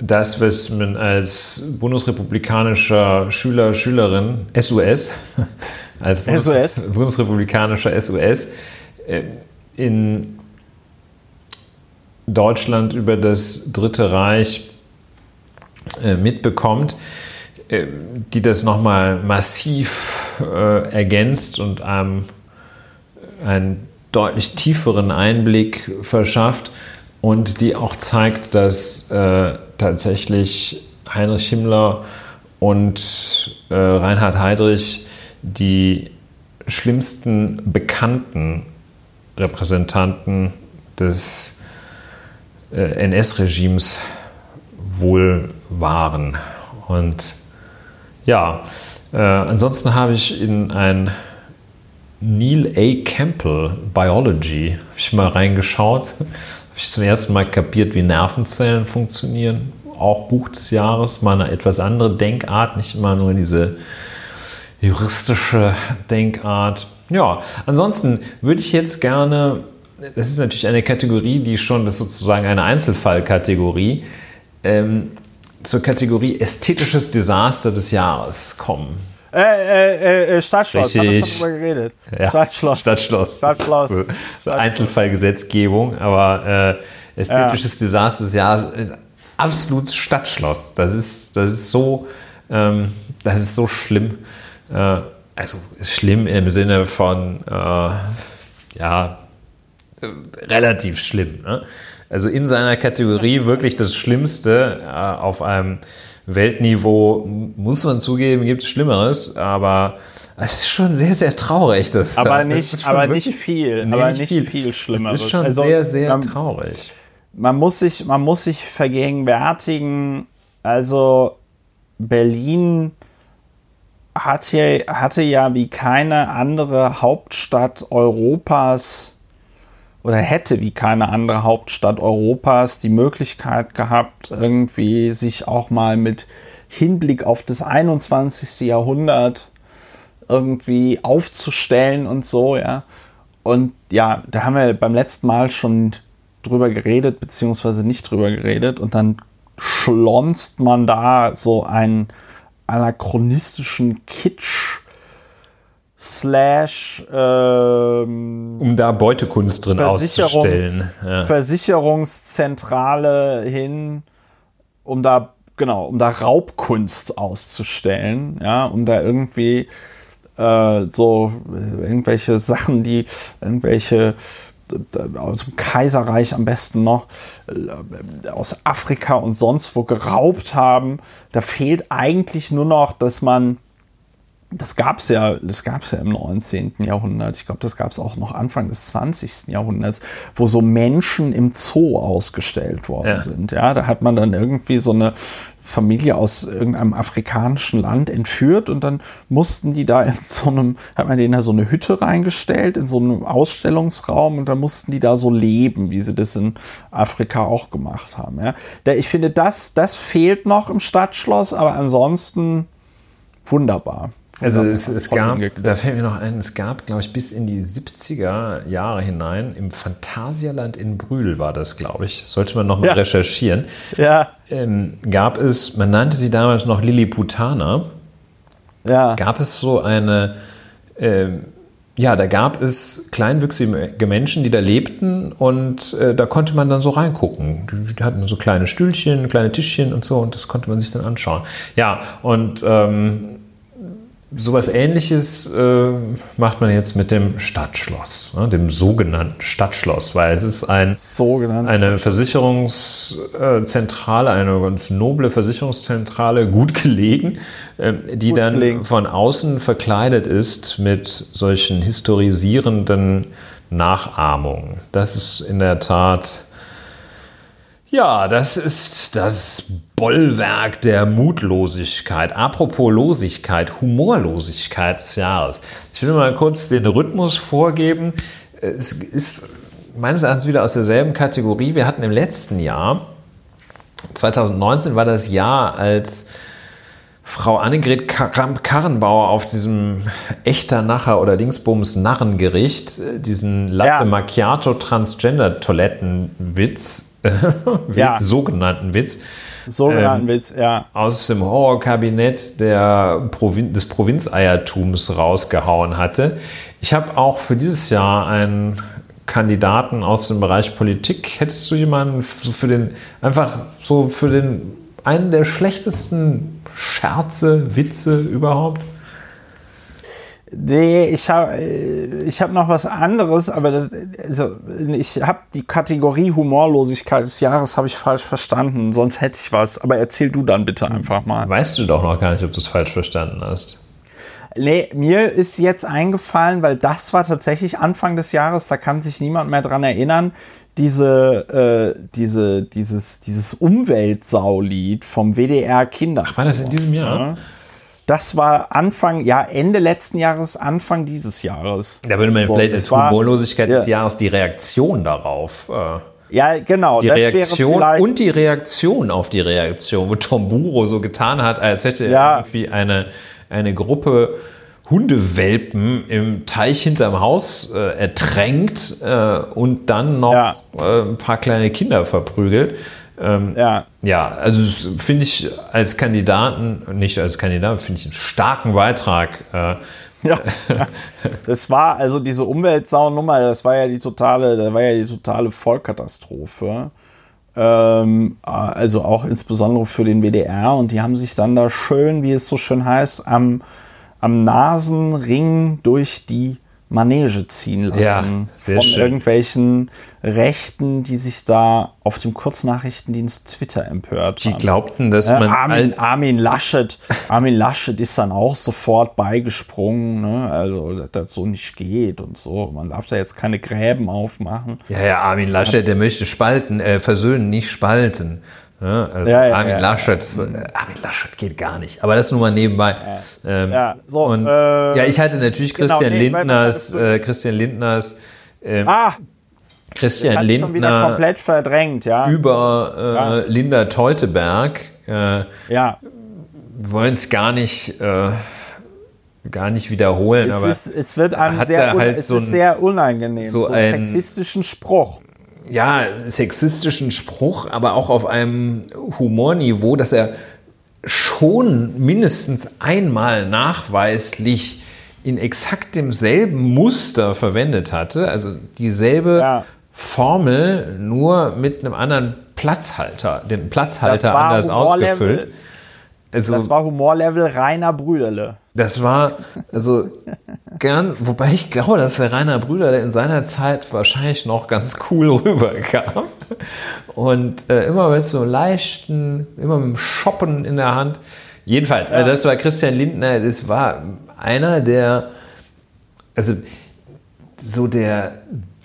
das, was man als bundesrepublikanischer Schüler, Schülerin, SUS, als Bundes SUS? bundesrepublikanischer SUS, äh, in Deutschland über das Dritte Reich äh, mitbekommt, äh, die das nochmal massiv äh, ergänzt und einem einen deutlich tieferen Einblick verschafft und die auch zeigt, dass tatsächlich Heinrich Himmler und Reinhard Heydrich die schlimmsten bekannten Repräsentanten des NS-Regimes wohl waren. Und ja, äh, ansonsten habe ich in ein Neil A. Campbell Biology ich mal reingeschaut. Habe ich zum ersten Mal kapiert, wie Nervenzellen funktionieren. Auch Buch des Jahres, mal eine etwas andere Denkart, nicht immer nur diese juristische Denkart. Ja, ansonsten würde ich jetzt gerne das ist natürlich eine Kategorie, die schon, das ist sozusagen eine Einzelfallkategorie, ähm, zur Kategorie ästhetisches Desaster des Jahres kommen. Äh, äh, äh, Stadtschloss, haben wir schon drüber geredet. Ja, Stadtschloss. Stadtschloss. Stadtschloss. So, Einzelfallgesetzgebung, aber äh, ästhetisches ja. Desaster des Jahres, äh, absolut Stadtschloss. Das ist, das ist so, ähm, das ist so schlimm. Äh, also schlimm im Sinne von, äh, ja, relativ schlimm. Ne? Also in seiner Kategorie wirklich das Schlimmste auf einem Weltniveau, muss man zugeben, gibt es Schlimmeres, aber es ist schon sehr, sehr traurig. Das, aber nicht, aber nicht viel. Nee, aber nicht viel, viel Schlimmeres. Es ist schon also, sehr, sehr man, traurig. Man muss, sich, man muss sich vergegenwärtigen, also Berlin hatte, hatte ja wie keine andere Hauptstadt Europas oder hätte wie keine andere Hauptstadt Europas die Möglichkeit gehabt, irgendwie sich auch mal mit Hinblick auf das 21. Jahrhundert irgendwie aufzustellen und so, ja. Und ja, da haben wir beim letzten Mal schon drüber geredet, beziehungsweise nicht drüber geredet. Und dann schlonzt man da so ein anachronistischen Kitsch slash ähm, um da Beutekunst drin Versicherungs auszustellen. Ja. Versicherungszentrale hin, um da genau, um da Raubkunst auszustellen, ja, um da irgendwie äh, so irgendwelche Sachen, die irgendwelche aus dem Kaiserreich am besten noch, äh, aus Afrika und sonst wo geraubt haben. Da fehlt eigentlich nur noch, dass man das gab es ja, das gab ja im 19. Jahrhundert. Ich glaube, das gab es auch noch Anfang des 20. Jahrhunderts, wo so Menschen im Zoo ausgestellt worden ja. sind. Ja, da hat man dann irgendwie so eine Familie aus irgendeinem afrikanischen Land entführt und dann mussten die da in so einem, hat man denen da so eine Hütte reingestellt, in so einem Ausstellungsraum und dann mussten die da so leben, wie sie das in Afrika auch gemacht haben. Ja. Ich finde, das, das fehlt noch im Stadtschloss, aber ansonsten wunderbar. Also es, es gab, da fällt mir noch ein, es gab, glaube ich, bis in die 70er Jahre hinein, im Phantasialand in Brühl war das, glaube ich, sollte man nochmal ja. recherchieren, ja. Ähm, gab es, man nannte sie damals noch Lilliputaner, ja. gab es so eine, ähm, ja, da gab es kleinwüchsige Menschen, die da lebten und äh, da konnte man dann so reingucken. Die, die, hatten so kleine Stühlchen, kleine Tischchen und so und das konnte man sich dann anschauen. Ja, und ähm, sowas ähnliches äh, macht man jetzt mit dem Stadtschloss, ne, dem sogenannten Stadtschloss, weil es ist ein, eine Versicherungszentrale, eine ganz noble Versicherungszentrale, gut gelegen, äh, die gut dann gelegen. von außen verkleidet ist mit solchen historisierenden Nachahmungen. Das ist in der Tat ja, das ist das Bollwerk der Mutlosigkeit. Apropos Losigkeit, Humorlosigkeit des Jahres. Ich will mal kurz den Rhythmus vorgeben. Es ist meines Erachtens wieder aus derselben Kategorie. Wir hatten im letzten Jahr, 2019 war das Jahr, als Frau Annegret Karrenbauer auf diesem echter Nacher oder Dingsbums Narrengericht diesen Latte ja. Macchiato Transgender Toilettenwitz Witz, ja. sogenannten Witz. Sogenannten ähm, Witz, ja. Aus dem Horrorkabinett der Provin des Provinzeiertums rausgehauen hatte. Ich habe auch für dieses Jahr einen Kandidaten aus dem Bereich Politik. Hättest du jemanden für den, einfach so für den, einen der schlechtesten Scherze, Witze überhaupt? Nee, ich habe ich hab noch was anderes, aber das, also ich habe die Kategorie Humorlosigkeit des Jahres habe ich falsch verstanden, sonst hätte ich was. Aber erzähl du dann bitte einfach mal. Weißt du doch noch gar nicht, ob du es falsch verstanden hast. Nee, mir ist jetzt eingefallen, weil das war tatsächlich Anfang des Jahres, da kann sich niemand mehr dran erinnern, diese, äh, diese, dieses, dieses Umweltsaulied vom WDR Kinder. Ach, war das in diesem Jahr? Ja. Das war Anfang, ja, Ende letzten Jahres, Anfang dieses Jahres. Da würde man so, vielleicht als Humorlosigkeit ja. des Jahres die Reaktion darauf. Äh, ja, genau. Die Reaktion und die Reaktion auf die Reaktion, wo Tom Buro so getan hat, als hätte ja. er irgendwie eine, eine Gruppe Hundewelpen im Teich hinterm Haus äh, ertränkt äh, und dann noch ja. äh, ein paar kleine Kinder verprügelt. Ähm, ja. Ja, also finde ich als Kandidaten, nicht als Kandidat, finde ich einen starken Beitrag. Äh, ja, das war also diese Umweltsaunummer, das war ja die totale, das war ja die totale Vollkatastrophe. Ähm, also auch insbesondere für den WDR und die haben sich dann da schön, wie es so schön heißt, am, am Nasenring durch die Manege ziehen lassen. Ja, von schön. irgendwelchen Rechten, die sich da auf dem Kurznachrichtendienst Twitter empört haben. Die glaubten, dass ja, man. Armin, Armin, Laschet, Armin Laschet ist dann auch sofort beigesprungen, ne? also dass das so nicht geht und so. Man darf da jetzt keine Gräben aufmachen. Ja, ja, Armin Laschet, der möchte spalten, äh, versöhnen, nicht spalten. Ja, also ja, ja, Armin, Laschet, Armin Laschet geht gar nicht. Aber das nur mal nebenbei. Ähm, ja, so, und, äh, ja, ich hatte natürlich genau, Christian nee, Lindners, äh, Christian Lindners ähm, ah, Christian das Lindner schon wieder komplett verdrängt, ja. Über äh. Linda Teuteberg. Äh, ja. Wir wollen es gar nicht, äh, gar nicht wiederholen, es aber ist, es wird einem sehr, halt es so ist sehr unangenehm, so, so einen sexistischen Spruch. Ja, sexistischen Spruch, aber auch auf einem Humorniveau, dass er schon mindestens einmal nachweislich in exakt demselben Muster verwendet hatte, also dieselbe ja. Formel, nur mit einem anderen Platzhalter, den Platzhalter anders ausgefüllt. Also, das war Humorlevel reiner Brüderle. Das war, also gern, wobei ich glaube, dass der Rainer Brüderle in seiner Zeit wahrscheinlich noch ganz cool rüberkam. Und äh, immer mit so leichten, immer mit dem Shoppen in der Hand. Jedenfalls, ja. also das war Christian Lindner, das war einer der, also so der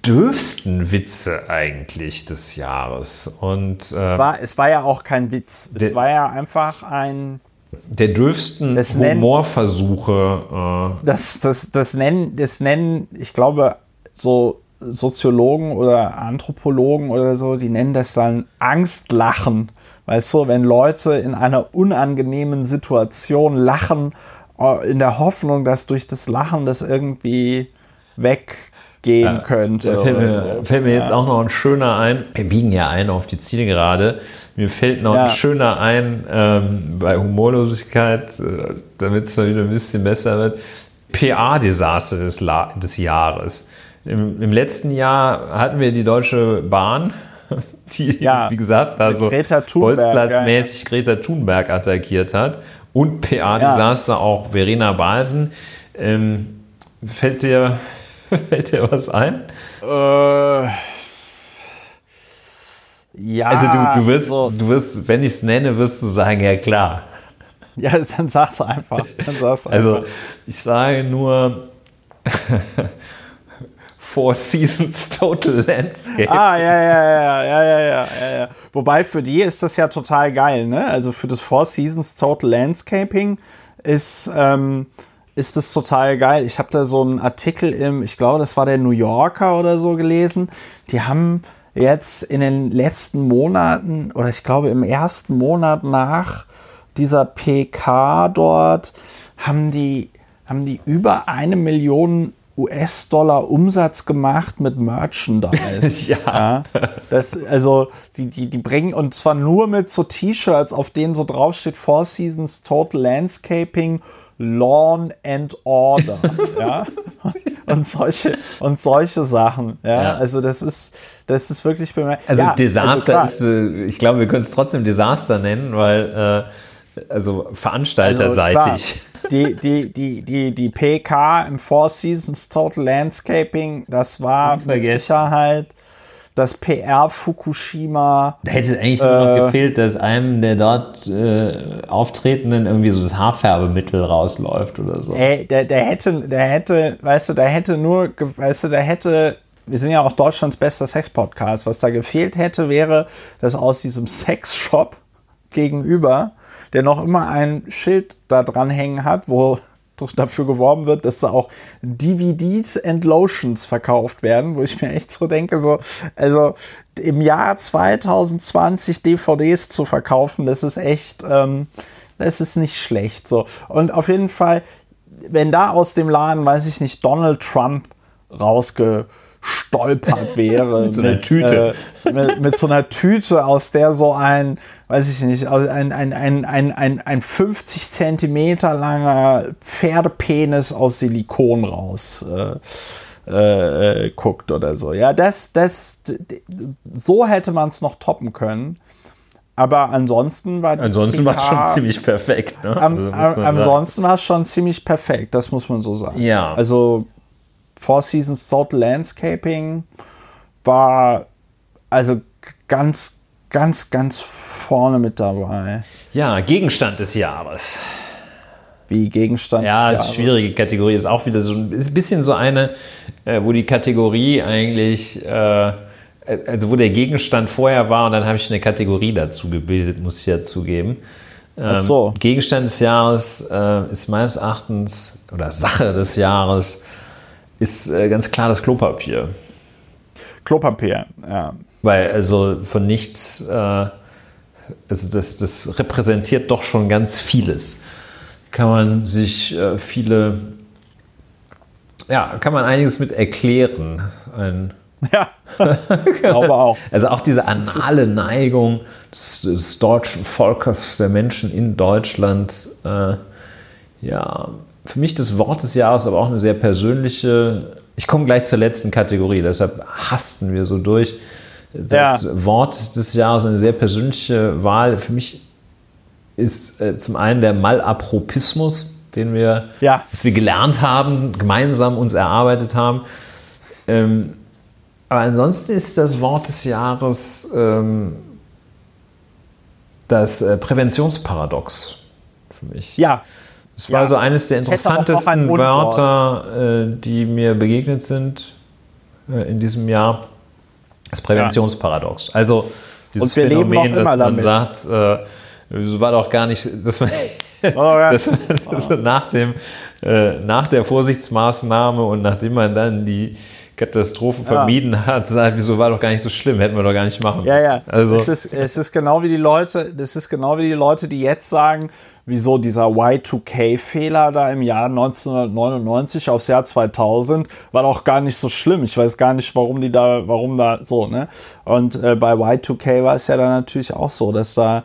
dürfsten Witze eigentlich des Jahres. Und, äh, es, war, es war ja auch kein Witz. Es war ja einfach ein. Der dürfsten das Humorversuche. Äh, das, das, das, nennen, das nennen, ich glaube, so Soziologen oder Anthropologen oder so, die nennen das dann Angstlachen. Weißt du, wenn Leute in einer unangenehmen Situation lachen, äh, in der Hoffnung, dass durch das Lachen das irgendwie weg gehen ja, könnte. Da fällt mir, so. fällt mir ja. jetzt auch noch ein schöner ein. Wir biegen ja ein auf die Zielgerade. Mir fällt noch ja. ein schöner ein ähm, bei Humorlosigkeit, äh, damit es mal wieder ein bisschen besser wird. PA-Desaster des, des Jahres. Im, Im, letzten Jahr hatten wir die Deutsche Bahn, die, wie gesagt, da so Bolzplatzmäßig Greta Thunberg attackiert hat. Und PA-Desaster auch Verena Balsen. Ähm, fällt dir Fällt dir was ein? Äh, ja. Also du, du, wirst, so. du wirst, wenn ich es nenne, wirst du sagen, ja klar. Ja, dann sag's einfach. Dann sag's also, einfach. Also ich sage nur Four Seasons Total Landscape. Ah, ja, ja, ja, ja, ja, ja, ja. Wobei für die ist das ja total geil, ne? Also für das Four Seasons Total Landscaping ist ähm, ist das total geil. Ich habe da so einen Artikel im, ich glaube, das war der New Yorker oder so gelesen. Die haben jetzt in den letzten Monaten oder ich glaube im ersten Monat nach dieser PK dort haben die, haben die über eine Million US-Dollar Umsatz gemacht mit Merchandise. ja. ja. Das, also, die, die, die bringen, und zwar nur mit so T-Shirts, auf denen so draufsteht Four Seasons Total Landscaping Lawn and Order, ja, und solche und solche Sachen, ja? ja, also das ist das ist wirklich bemerkenswert. Also ja, Desaster also ist, äh, ich glaube, wir können es trotzdem Desaster nennen, weil äh, also veranstalterseitig. Also die, die, die, die, die PK im Four Seasons Total Landscaping, das war mit Sicherheit das PR Fukushima. Da hätte es eigentlich nur noch äh, gefehlt, dass einem der dort äh, Auftretenden irgendwie so das Haarfärbemittel rausläuft oder so. Ey, der, der hätte, der hätte, weißt du, der hätte nur, weißt du, der hätte, wir sind ja auch Deutschlands bester Sex-Podcast. Was da gefehlt hätte, wäre, dass aus diesem Sexshop gegenüber, der noch immer ein Schild da dran hängen hat, wo dafür geworben wird, dass da auch DVDs and Lotions verkauft werden, wo ich mir echt so denke, so, also im Jahr 2020 DVDs zu verkaufen, das ist echt, ähm, das ist nicht schlecht. So. Und auf jeden Fall, wenn da aus dem Laden, weiß ich nicht, Donald Trump rausge stolpert wäre. mit so einer mit, Tüte. Äh, mit, mit, so einer Tüte, aus der so ein, weiß ich nicht, ein, ein, ein, ein, ein, ein 50 Zentimeter langer Pferdepenis aus Silikon raus. Äh, äh, äh, guckt oder so. Ja, das, das, so hätte man es noch toppen können. Aber ansonsten war Ansonsten war es schon ziemlich perfekt. Ne? Am, also ansonsten war es schon ziemlich perfekt, das muss man so sagen. Ja. Also Four Seasons Total Landscaping war also ganz, ganz, ganz vorne mit dabei. Ja, Gegenstand des Jahres. Wie Gegenstand ja, des Jahres. Ja, schwierige Kategorie. Ist auch wieder so ist ein bisschen so eine, äh, wo die Kategorie eigentlich, äh, also wo der Gegenstand vorher war und dann habe ich eine Kategorie dazu gebildet, muss ich ja zugeben. Ähm, so. Gegenstand des Jahres äh, ist meines Erachtens oder Sache des Jahres ist äh, ganz klar das Klopapier. Klopapier, ja. Weil also von nichts, äh, also das, das repräsentiert doch schon ganz vieles. Kann man sich äh, viele, ja, kann man einiges mit erklären. Ein Ja, glaube auch. Also auch diese anale Neigung des, des, deutschen Volkes, der Menschen in Deutschland. Äh, ja, für mich das Wort des Jahres, aber auch eine sehr persönliche. Ich komme gleich zur letzten Kategorie, deshalb hasten wir so durch. Das ja. Wort des Jahres eine sehr persönliche Wahl. Für mich ist äh, zum einen der Malapropismus, den wir, ja. was wir gelernt haben, gemeinsam uns erarbeitet haben. Ähm, aber ansonsten ist das Wort des Jahres ähm, das äh, Präventionsparadox für mich. Ja. Es war ja. so eines der interessantesten Wörter, äh, die mir begegnet sind äh, in diesem Jahr. Das Präventionsparadox. Also dieses Phänomen, dass man damit. sagt, äh, so war doch gar nicht, dass man, oh, ja. dass man nach, dem, äh, nach der Vorsichtsmaßnahme und nachdem man dann die Katastrophen ja. vermieden hat, sagt, wieso war doch gar nicht so schlimm, hätten wir doch gar nicht machen müssen. Ja, ja. Also. Es, ist, es ist genau wie die Leute, das ist genau wie die Leute, die jetzt sagen, wieso dieser Y2K-Fehler da im Jahr 1999 aufs Jahr 2000 war doch gar nicht so schlimm. Ich weiß gar nicht, warum die da, warum da so, ne? Und äh, bei Y2K war es ja dann natürlich auch so, dass da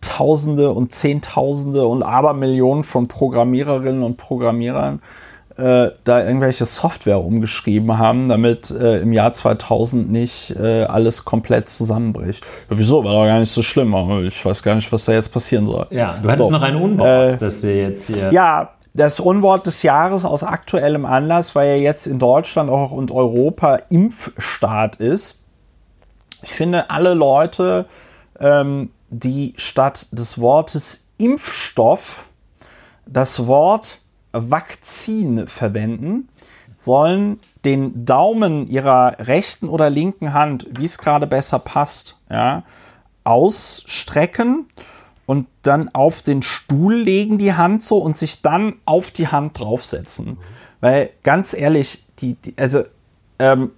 Tausende und Zehntausende und Abermillionen von Programmiererinnen und Programmierern äh, da irgendwelche Software umgeschrieben haben, damit äh, im Jahr 2000 nicht äh, alles komplett zusammenbricht. Ja, wieso? War doch gar nicht so schlimm. Aber ich weiß gar nicht, was da jetzt passieren soll. Ja, du hattest so. noch ein Unwort, äh, das wir jetzt hier. Ja, das Unwort des Jahres aus aktuellem Anlass, weil ja jetzt in Deutschland auch und Europa Impfstaat ist. Ich finde, alle Leute, ähm, die statt des Wortes Impfstoff das Wort Vakzin verwenden, sollen den Daumen ihrer rechten oder linken Hand, wie es gerade besser passt, ja, ausstrecken und dann auf den Stuhl legen die Hand so und sich dann auf die Hand draufsetzen. Weil ganz ehrlich, die, die also ähm,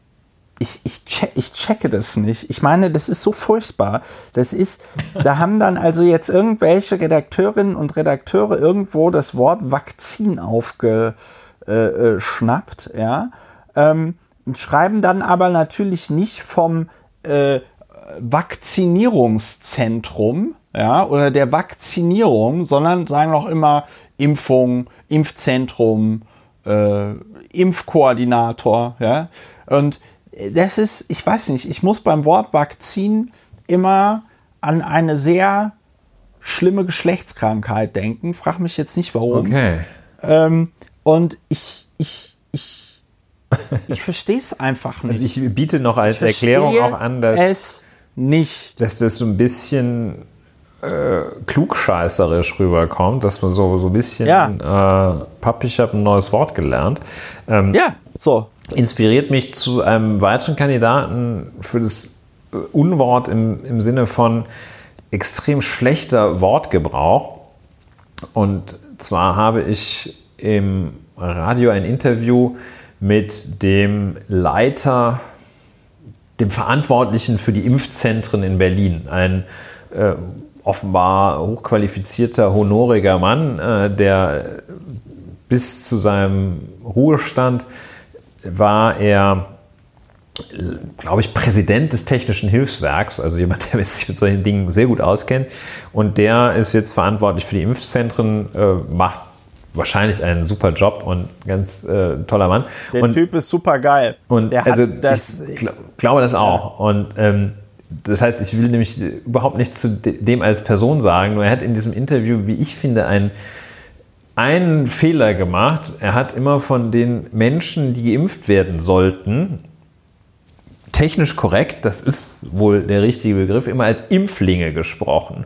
ich, ich, check, ich checke das nicht. Ich meine, das ist so furchtbar. Das ist, da haben dann also jetzt irgendwelche Redakteurinnen und Redakteure irgendwo das Wort Vakzin aufgeschnappt, äh, äh ja. Ähm, schreiben dann aber natürlich nicht vom äh, Vakzinierungszentrum, ja, oder der Vakzinierung, sondern sagen auch immer Impfung, Impfzentrum, äh, Impfkoordinator, ja. Und das ist, ich weiß nicht, ich muss beim Wort Vakzin immer an eine sehr schlimme Geschlechtskrankheit denken. Frag mich jetzt nicht warum. Okay. Ähm, und ich, ich, ich, ich verstehe es einfach nicht. Also ich biete noch als Erklärung auch an, dass es nicht. Dass das so ein bisschen äh, klugscheißerisch rüberkommt, dass man so, so ein bisschen, ja. äh, Papi, ich habe ein neues Wort gelernt. Ähm, ja, so inspiriert mich zu einem weiteren Kandidaten für das Unwort im, im Sinne von extrem schlechter Wortgebrauch. Und zwar habe ich im Radio ein Interview mit dem Leiter, dem Verantwortlichen für die Impfzentren in Berlin. Ein äh, offenbar hochqualifizierter, honoriger Mann, äh, der bis zu seinem Ruhestand war er, glaube ich, Präsident des Technischen Hilfswerks, also jemand, der sich mit solchen Dingen sehr gut auskennt. Und der ist jetzt verantwortlich für die Impfzentren, äh, macht wahrscheinlich einen super Job und ganz äh, toller Mann. Der und, Typ ist super geil. Und der also das, ich gl glaube das auch. Ja. Und ähm, das heißt, ich will nämlich überhaupt nichts zu dem als Person sagen, nur er hat in diesem Interview, wie ich finde, ein einen Fehler gemacht. Er hat immer von den Menschen, die geimpft werden sollten, technisch korrekt, das ist wohl der richtige Begriff, immer als Impflinge gesprochen.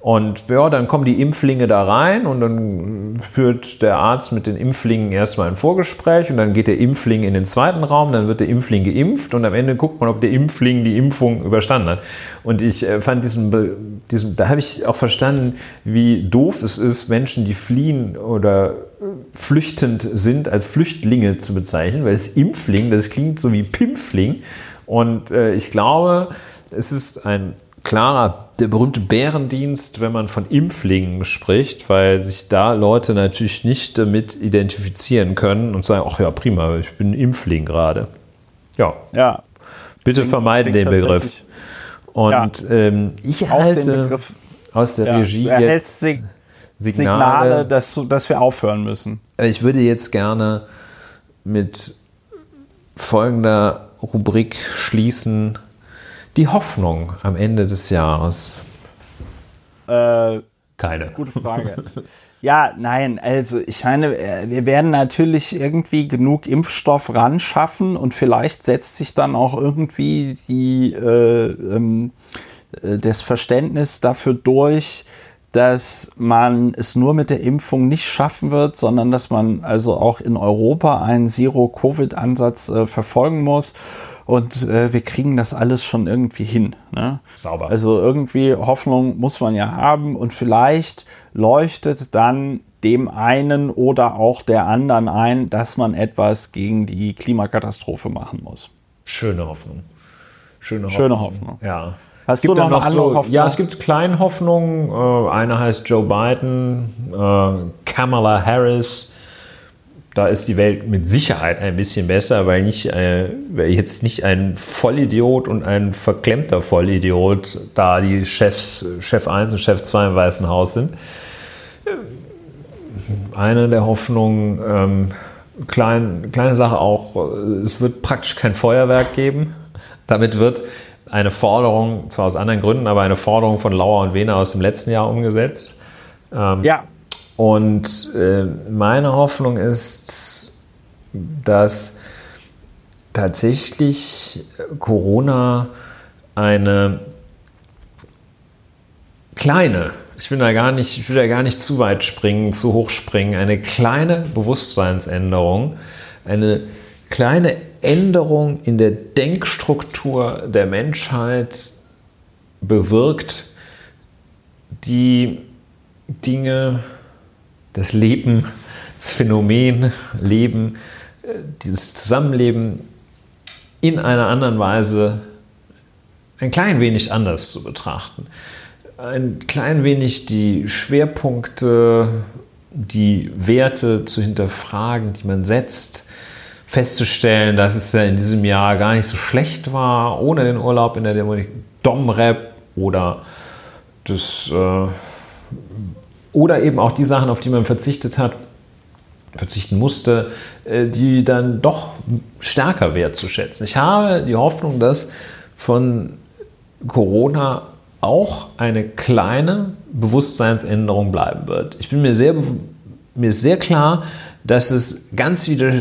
Und ja, dann kommen die Impflinge da rein und dann führt der Arzt mit den Impflingen erstmal ein Vorgespräch und dann geht der Impfling in den zweiten Raum, dann wird der Impfling geimpft und am Ende guckt man, ob der Impfling die Impfung überstanden hat. Und ich äh, fand diesen, diesen da habe ich auch verstanden, wie doof es ist, Menschen, die fliehen oder flüchtend sind, als Flüchtlinge zu bezeichnen, weil das Impfling, das klingt so wie Pimpfling. Und äh, ich glaube, es ist ein klarer, der berühmte Bärendienst, wenn man von Impflingen spricht, weil sich da Leute natürlich nicht damit identifizieren können und sagen, ach ja, prima, ich bin Impfling gerade. Ja. Ja. Bitte klingt, vermeiden klingt den Begriff. Und ja. ähm, ich halte aus der ja, Regie jetzt Sig Signale, Signale dass, dass wir aufhören müssen. Ich würde jetzt gerne mit folgender Rubrik schließen. Die Hoffnung am Ende des Jahres. Äh, Keine. Gute Frage. Ja, nein, also ich meine, äh, wir werden natürlich irgendwie genug Impfstoff ran schaffen und vielleicht setzt sich dann auch irgendwie die, äh, ähm, äh, das Verständnis dafür durch, dass man es nur mit der Impfung nicht schaffen wird, sondern dass man also auch in Europa einen Zero-Covid-Ansatz äh, verfolgen muss. Und äh, wir kriegen das alles schon irgendwie hin. Ne? Sauber. Also irgendwie Hoffnung muss man ja haben und vielleicht leuchtet dann dem einen oder auch der anderen ein, dass man etwas gegen die Klimakatastrophe machen muss. Schöne Hoffnung. Schöne Hoffnung. Schöne Hoffnung. Ja. Hast du noch, noch andere so, Hoffnung? Ja, es gibt kleine Hoffnungen. Äh, eine heißt Joe Biden, äh, Kamala Harris, da ist die Welt mit Sicherheit ein bisschen besser, weil, nicht, äh, jetzt nicht ein Vollidiot und ein verklemmter Vollidiot da die Chefs, Chef 1 und Chef 2 im Weißen Haus sind. Eine der Hoffnungen, ähm, klein, kleine Sache auch, es wird praktisch kein Feuerwerk geben. Damit wird eine Forderung, zwar aus anderen Gründen, aber eine Forderung von Lauer und Wehner aus dem letzten Jahr umgesetzt. Ähm, ja. Und äh, meine Hoffnung ist, dass tatsächlich Corona eine kleine, ich will da gar nicht, ich will da gar nicht zu weit springen, zu hoch springen, eine kleine Bewusstseinsänderung, eine kleine Änderung in der Denkstruktur der Menschheit bewirkt, die Dinge das Leben, das Phänomen Leben, äh, dieses Zusammenleben in einer anderen Weise ein klein wenig anders zu betrachten. Ein klein wenig die Schwerpunkte, die Werte zu hinterfragen, die man setzt, festzustellen, dass es ja in diesem Jahr gar nicht so schlecht war, ohne den Urlaub in der Dom-Rap oder das äh, oder eben auch die Sachen, auf die man verzichtet hat, verzichten musste, äh, die dann doch stärker wertzuschätzen. Ich habe die Hoffnung, dass von Corona auch eine kleine Bewusstseinsänderung bleiben wird. Ich bin mir sehr, mir sehr klar, dass es ganz, wieder,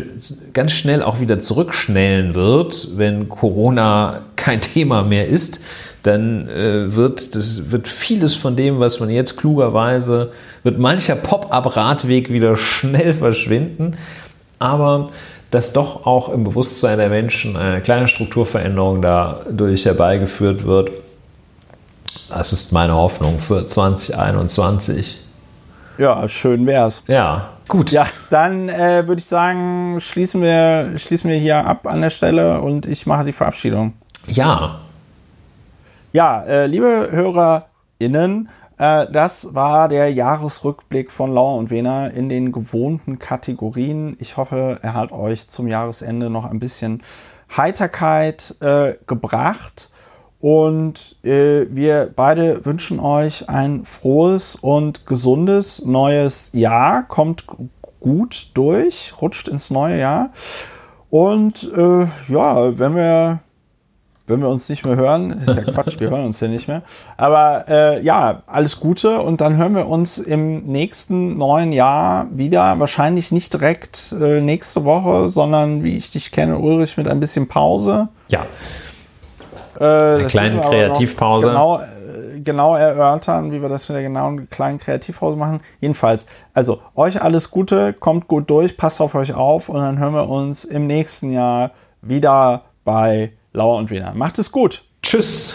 ganz schnell auch wieder zurückschnellen wird, wenn Corona kein Thema mehr ist dann äh, wird, das wird vieles von dem, was man jetzt klugerweise, wird mancher Pop-up-Radweg wieder schnell verschwinden, aber dass doch auch im Bewusstsein der Menschen eine kleine Strukturveränderung dadurch herbeigeführt wird, das ist meine Hoffnung für 2021. Ja, schön wär's. Ja, gut. Ja, dann äh, würde ich sagen, schließen wir, schließen wir hier ab an der Stelle und ich mache die Verabschiedung. Ja, ja, äh, liebe HörerInnen, äh, das war der Jahresrückblick von Lauer und Wena in den gewohnten Kategorien. Ich hoffe, er hat euch zum Jahresende noch ein bisschen Heiterkeit äh, gebracht. Und äh, wir beide wünschen euch ein frohes und gesundes neues Jahr. Kommt gut durch, rutscht ins neue Jahr. Und äh, ja, wenn wir wenn wir uns nicht mehr hören, ist ja Quatsch, wir hören uns ja nicht mehr. Aber äh, ja, alles Gute und dann hören wir uns im nächsten neuen Jahr wieder. Wahrscheinlich nicht direkt äh, nächste Woche, sondern wie ich dich kenne, Ulrich, mit ein bisschen Pause. Ja. Äh, Eine kleine Kreativpause. Genau, äh, genau erörtern, wie wir das mit der genauen kleinen Kreativpause machen. Jedenfalls, also euch alles Gute, kommt gut durch, passt auf euch auf und dann hören wir uns im nächsten Jahr wieder bei Lauer und Wiener. Macht es gut. Tschüss.